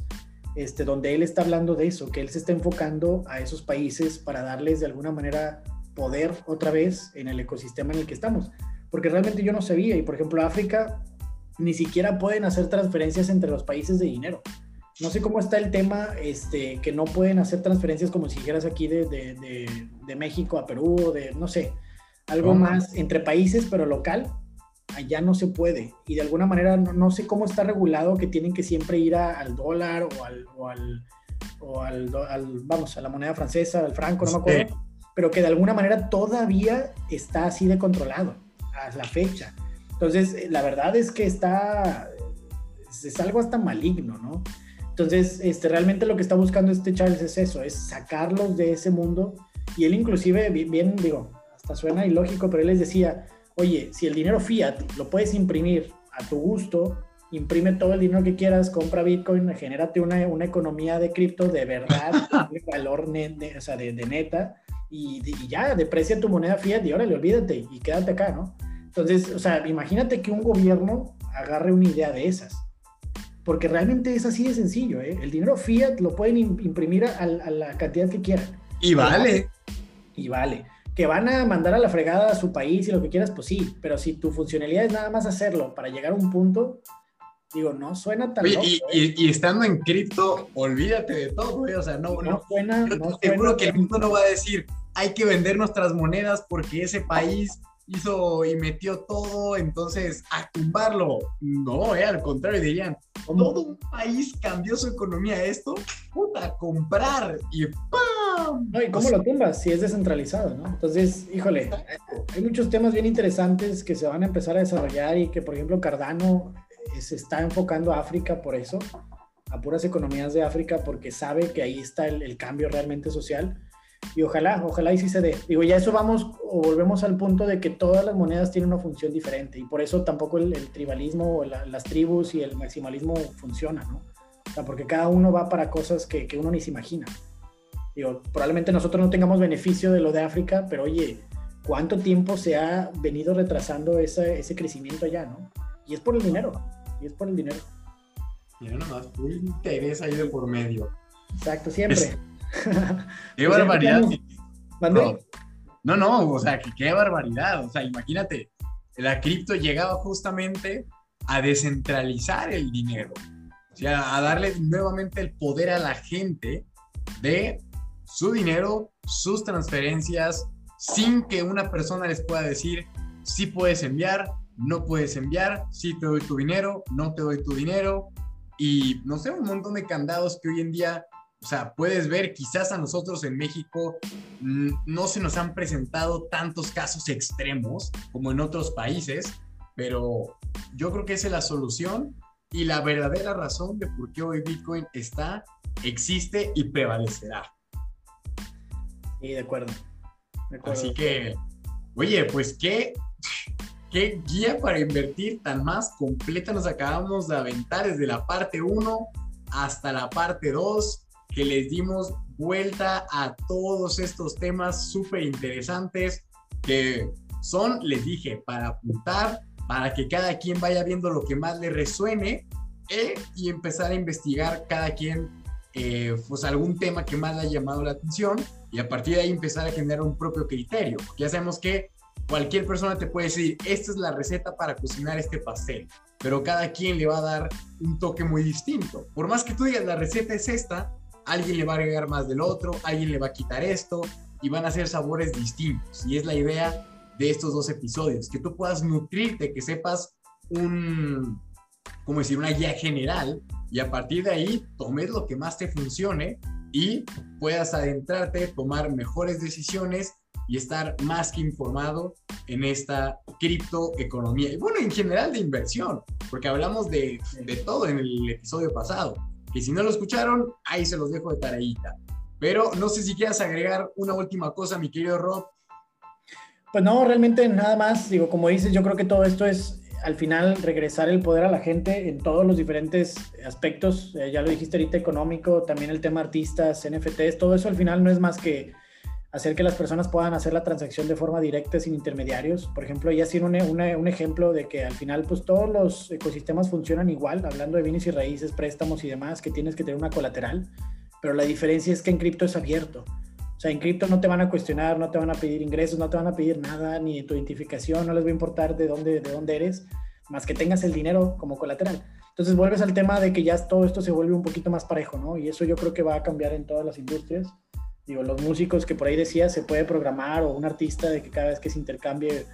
B: este, donde él está hablando de eso, que él se está enfocando a esos países para darles de alguna manera poder otra vez en el ecosistema en el que estamos. Porque realmente yo no sabía, y por ejemplo África ni siquiera pueden hacer transferencias entre los países de dinero. No sé cómo está el tema, este, que no pueden hacer transferencias como si dijeras aquí de, de, de, México a Perú, o de, no sé, algo más entre países, pero local allá no se puede. Y de alguna manera no, sé cómo está regulado que tienen que siempre ir al dólar o al, o al, o al, vamos, a la moneda francesa, al franco, no me acuerdo. Pero que de alguna manera todavía está así de controlado a la fecha. Entonces, eh, la verdad es que está, es algo hasta maligno, ¿no? Entonces, este, realmente lo que está buscando este Charles es eso, es sacarlos de ese mundo. Y él inclusive, bien digo, hasta suena ilógico, pero él les decía, oye, si el dinero fiat lo puedes imprimir a tu gusto, imprime todo el dinero que quieras, compra Bitcoin, genérate una, una economía de cripto de verdad, <laughs> de valor o sea, de, neta, y, ya, deprecia tu moneda fiat y órale, olvídate y quédate acá, ¿no? Entonces, o sea, imagínate que un gobierno agarre una idea de esas. Porque realmente es así de sencillo, ¿eh? El dinero fiat lo pueden imprimir a, a la cantidad que quieran.
A: Y vale.
B: Y vale que van a mandar a la fregada a su país y lo que quieras, pues sí, pero si tu funcionalidad es nada más hacerlo para llegar a un punto, digo, no suena tan
A: Oye, y, ¿eh? y, estando en cripto, olvídate de todo, güey. O sea, no, no, suena. Seguro que el mundo no va a decir, hay que vender nuestras monedas porque ese país hizo y metió todo, entonces a tumbarlo. No, eh, al contrario, dirían, todo un país cambió su economía esto, puta, comprar y ¡pam!
B: No, ¿y cómo lo tumbas si es descentralizado, no? Entonces, híjole, hay muchos temas bien interesantes que se van a empezar a desarrollar y que, por ejemplo, Cardano eh, se está enfocando a África por eso, a puras economías de África, porque sabe que ahí está el cambio realmente social y ojalá, ojalá y sí se dé. Digo, ya eso vamos o volvemos al punto de que todas las monedas tienen una función diferente y por eso tampoco el, tribalismo o las tribus y el maximalismo funciona, ¿no? O sea, porque cada uno va para cosas que, que uno ni se imagina. Digo, probablemente nosotros no tengamos beneficio de lo de África, pero oye, ¿cuánto tiempo se ha venido retrasando ese, ese crecimiento allá, no? Y es por el dinero, y es por el dinero.
A: Mira nomás, un interés ahí de por medio.
B: Exacto, siempre. <laughs>
A: qué barbaridad. No, no, o sea, que qué barbaridad. O sea, imagínate, la cripto llegaba justamente a descentralizar el dinero. O sea, a darle nuevamente el poder a la gente de su dinero, sus transferencias, sin que una persona les pueda decir si puedes enviar, no puedes enviar, si te doy tu dinero, no te doy tu dinero. Y no sé, un montón de candados que hoy en día, o sea, puedes ver, quizás a nosotros en México mm, no se nos han presentado tantos casos extremos como en otros países, pero yo creo que esa es la solución y la verdadera razón de por qué hoy Bitcoin está, existe y prevalecerá.
B: Sí, de acuerdo.
A: Así que, oye, pues qué, qué guía para invertir tan más completa nos acabamos de aventar desde la parte 1 hasta la parte 2, que les dimos vuelta a todos estos temas súper interesantes que son, les dije, para apuntar, para que cada quien vaya viendo lo que más le resuene eh, y empezar a investigar cada quien eh, pues algún tema que más le haya llamado la atención y a partir de ahí empezar a generar un propio criterio. ya sabemos que cualquier persona te puede decir, esta es la receta para cocinar este pastel, pero cada quien le va a dar un toque muy distinto. Por más que tú digas, la receta es esta, alguien le va a agregar más del otro, alguien le va a quitar esto y van a ser sabores distintos. Y es la idea de estos dos episodios, que tú puedas nutrirte, que sepas un, como decir, una guía general y a partir de ahí tomes lo que más te funcione y puedas adentrarte, tomar mejores decisiones y estar más que informado en esta criptoeconomía. Y bueno, en general de inversión, porque hablamos de, de todo en el episodio pasado. Y si no lo escucharon, ahí se los dejo de tareita. Pero no sé si quieras agregar una última cosa, mi querido Rob.
B: Pues no, realmente nada más. Digo, como dices, yo creo que todo esto es al final regresar el poder a la gente en todos los diferentes aspectos. Eh, ya lo dijiste ahorita, económico, también el tema artistas, NFTs, todo eso al final no es más que hacer que las personas puedan hacer la transacción de forma directa sin intermediarios. Por ejemplo, ya sin un, un, ejemplo de que al final pues todos los ecosistemas funcionan igual, hablando de bienes y raíces, préstamos y demás, que tienes que tener una colateral, pero la diferencia es que en cripto es abierto. O sea, en cripto no te van a cuestionar, no te van a pedir ingresos, no te van a pedir nada, ni tu identificación, no les va a importar de dónde, de dónde eres, más que tengas el dinero como colateral. Entonces vuelves al tema de que ya todo esto se vuelve un poquito más parejo, ¿no? Y eso yo creo que va a cambiar en todas las industrias. Digo, los músicos que por ahí decía, se puede programar, o un artista de que cada vez que se intercambie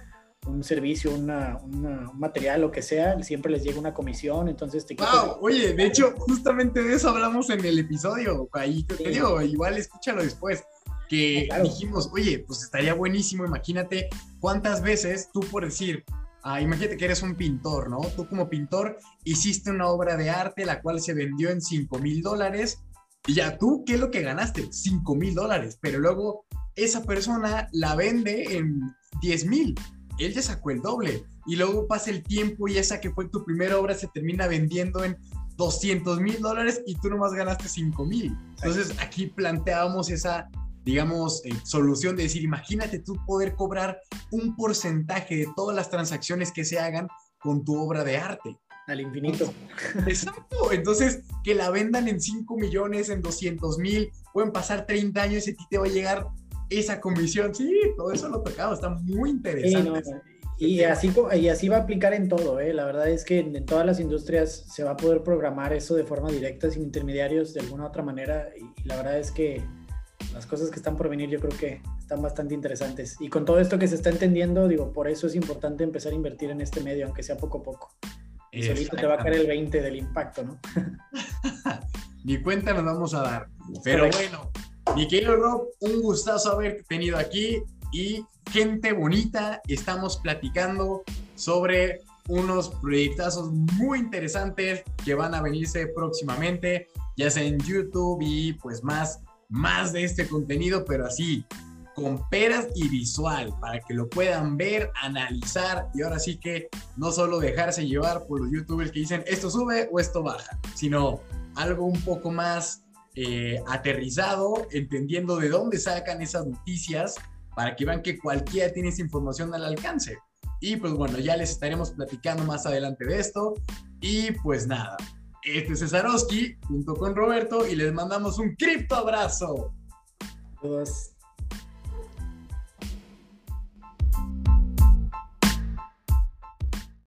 B: un servicio, una, un material, lo que sea, siempre les llega una comisión, entonces te...
A: Wow, oye, de hecho, justamente de eso hablamos en el episodio, ahí te digo, igual escúchalo después que dijimos, oye, pues estaría buenísimo, imagínate cuántas veces tú por decir, ah, imagínate que eres un pintor, ¿no? Tú como pintor hiciste una obra de arte la cual se vendió en 5 mil dólares y ya tú, ¿qué es lo que ganaste? 5 mil dólares, pero luego esa persona la vende en 10 mil, él ya sacó el doble y luego pasa el tiempo y esa que fue tu primera obra se termina vendiendo en 200 mil dólares y tú nomás ganaste 5 mil. Entonces aquí planteábamos esa digamos, eh, solución de decir, imagínate tú poder cobrar un porcentaje de todas las transacciones que se hagan con tu obra de arte.
B: Al infinito.
A: Exacto. Entonces, que la vendan en 5 millones, en 200 mil, pueden pasar 30 años y a ti te va a llegar esa comisión. Sí, todo eso lo tocado, está muy interesante.
B: y, así, y así va a aplicar en todo. ¿eh? La verdad es que en, todas las industrias se va a poder programar eso de forma directa, sin intermediarios, de alguna u otra manera. y la verdad es que las cosas que están por venir yo creo que están bastante interesantes. Y con todo esto que se está entendiendo, digo, por eso es importante empezar a invertir en este medio, aunque sea poco a poco. Y solito te va a caer el 20 del impacto, ¿no? <laughs>
A: Ni cuenta nos vamos a dar. Pero bueno, mi querido Rob, un gustazo haberte tenido aquí y gente bonita, estamos platicando sobre unos proyectazos muy interesantes que van a venirse próximamente, ya sea en YouTube y pues más más de este contenido, pero así, con peras y visual, para que lo puedan ver, analizar y ahora sí que no solo dejarse llevar por los youtubers que dicen esto sube o esto baja, sino algo un poco más eh, aterrizado, entendiendo de dónde sacan esas noticias para que vean que cualquiera tiene esa información al alcance. Y pues bueno, ya les estaremos platicando más adelante de esto. Y pues nada, Este es Cesarowski junto con Roberto y les mandamos un cripto abrazo.
B: Todos.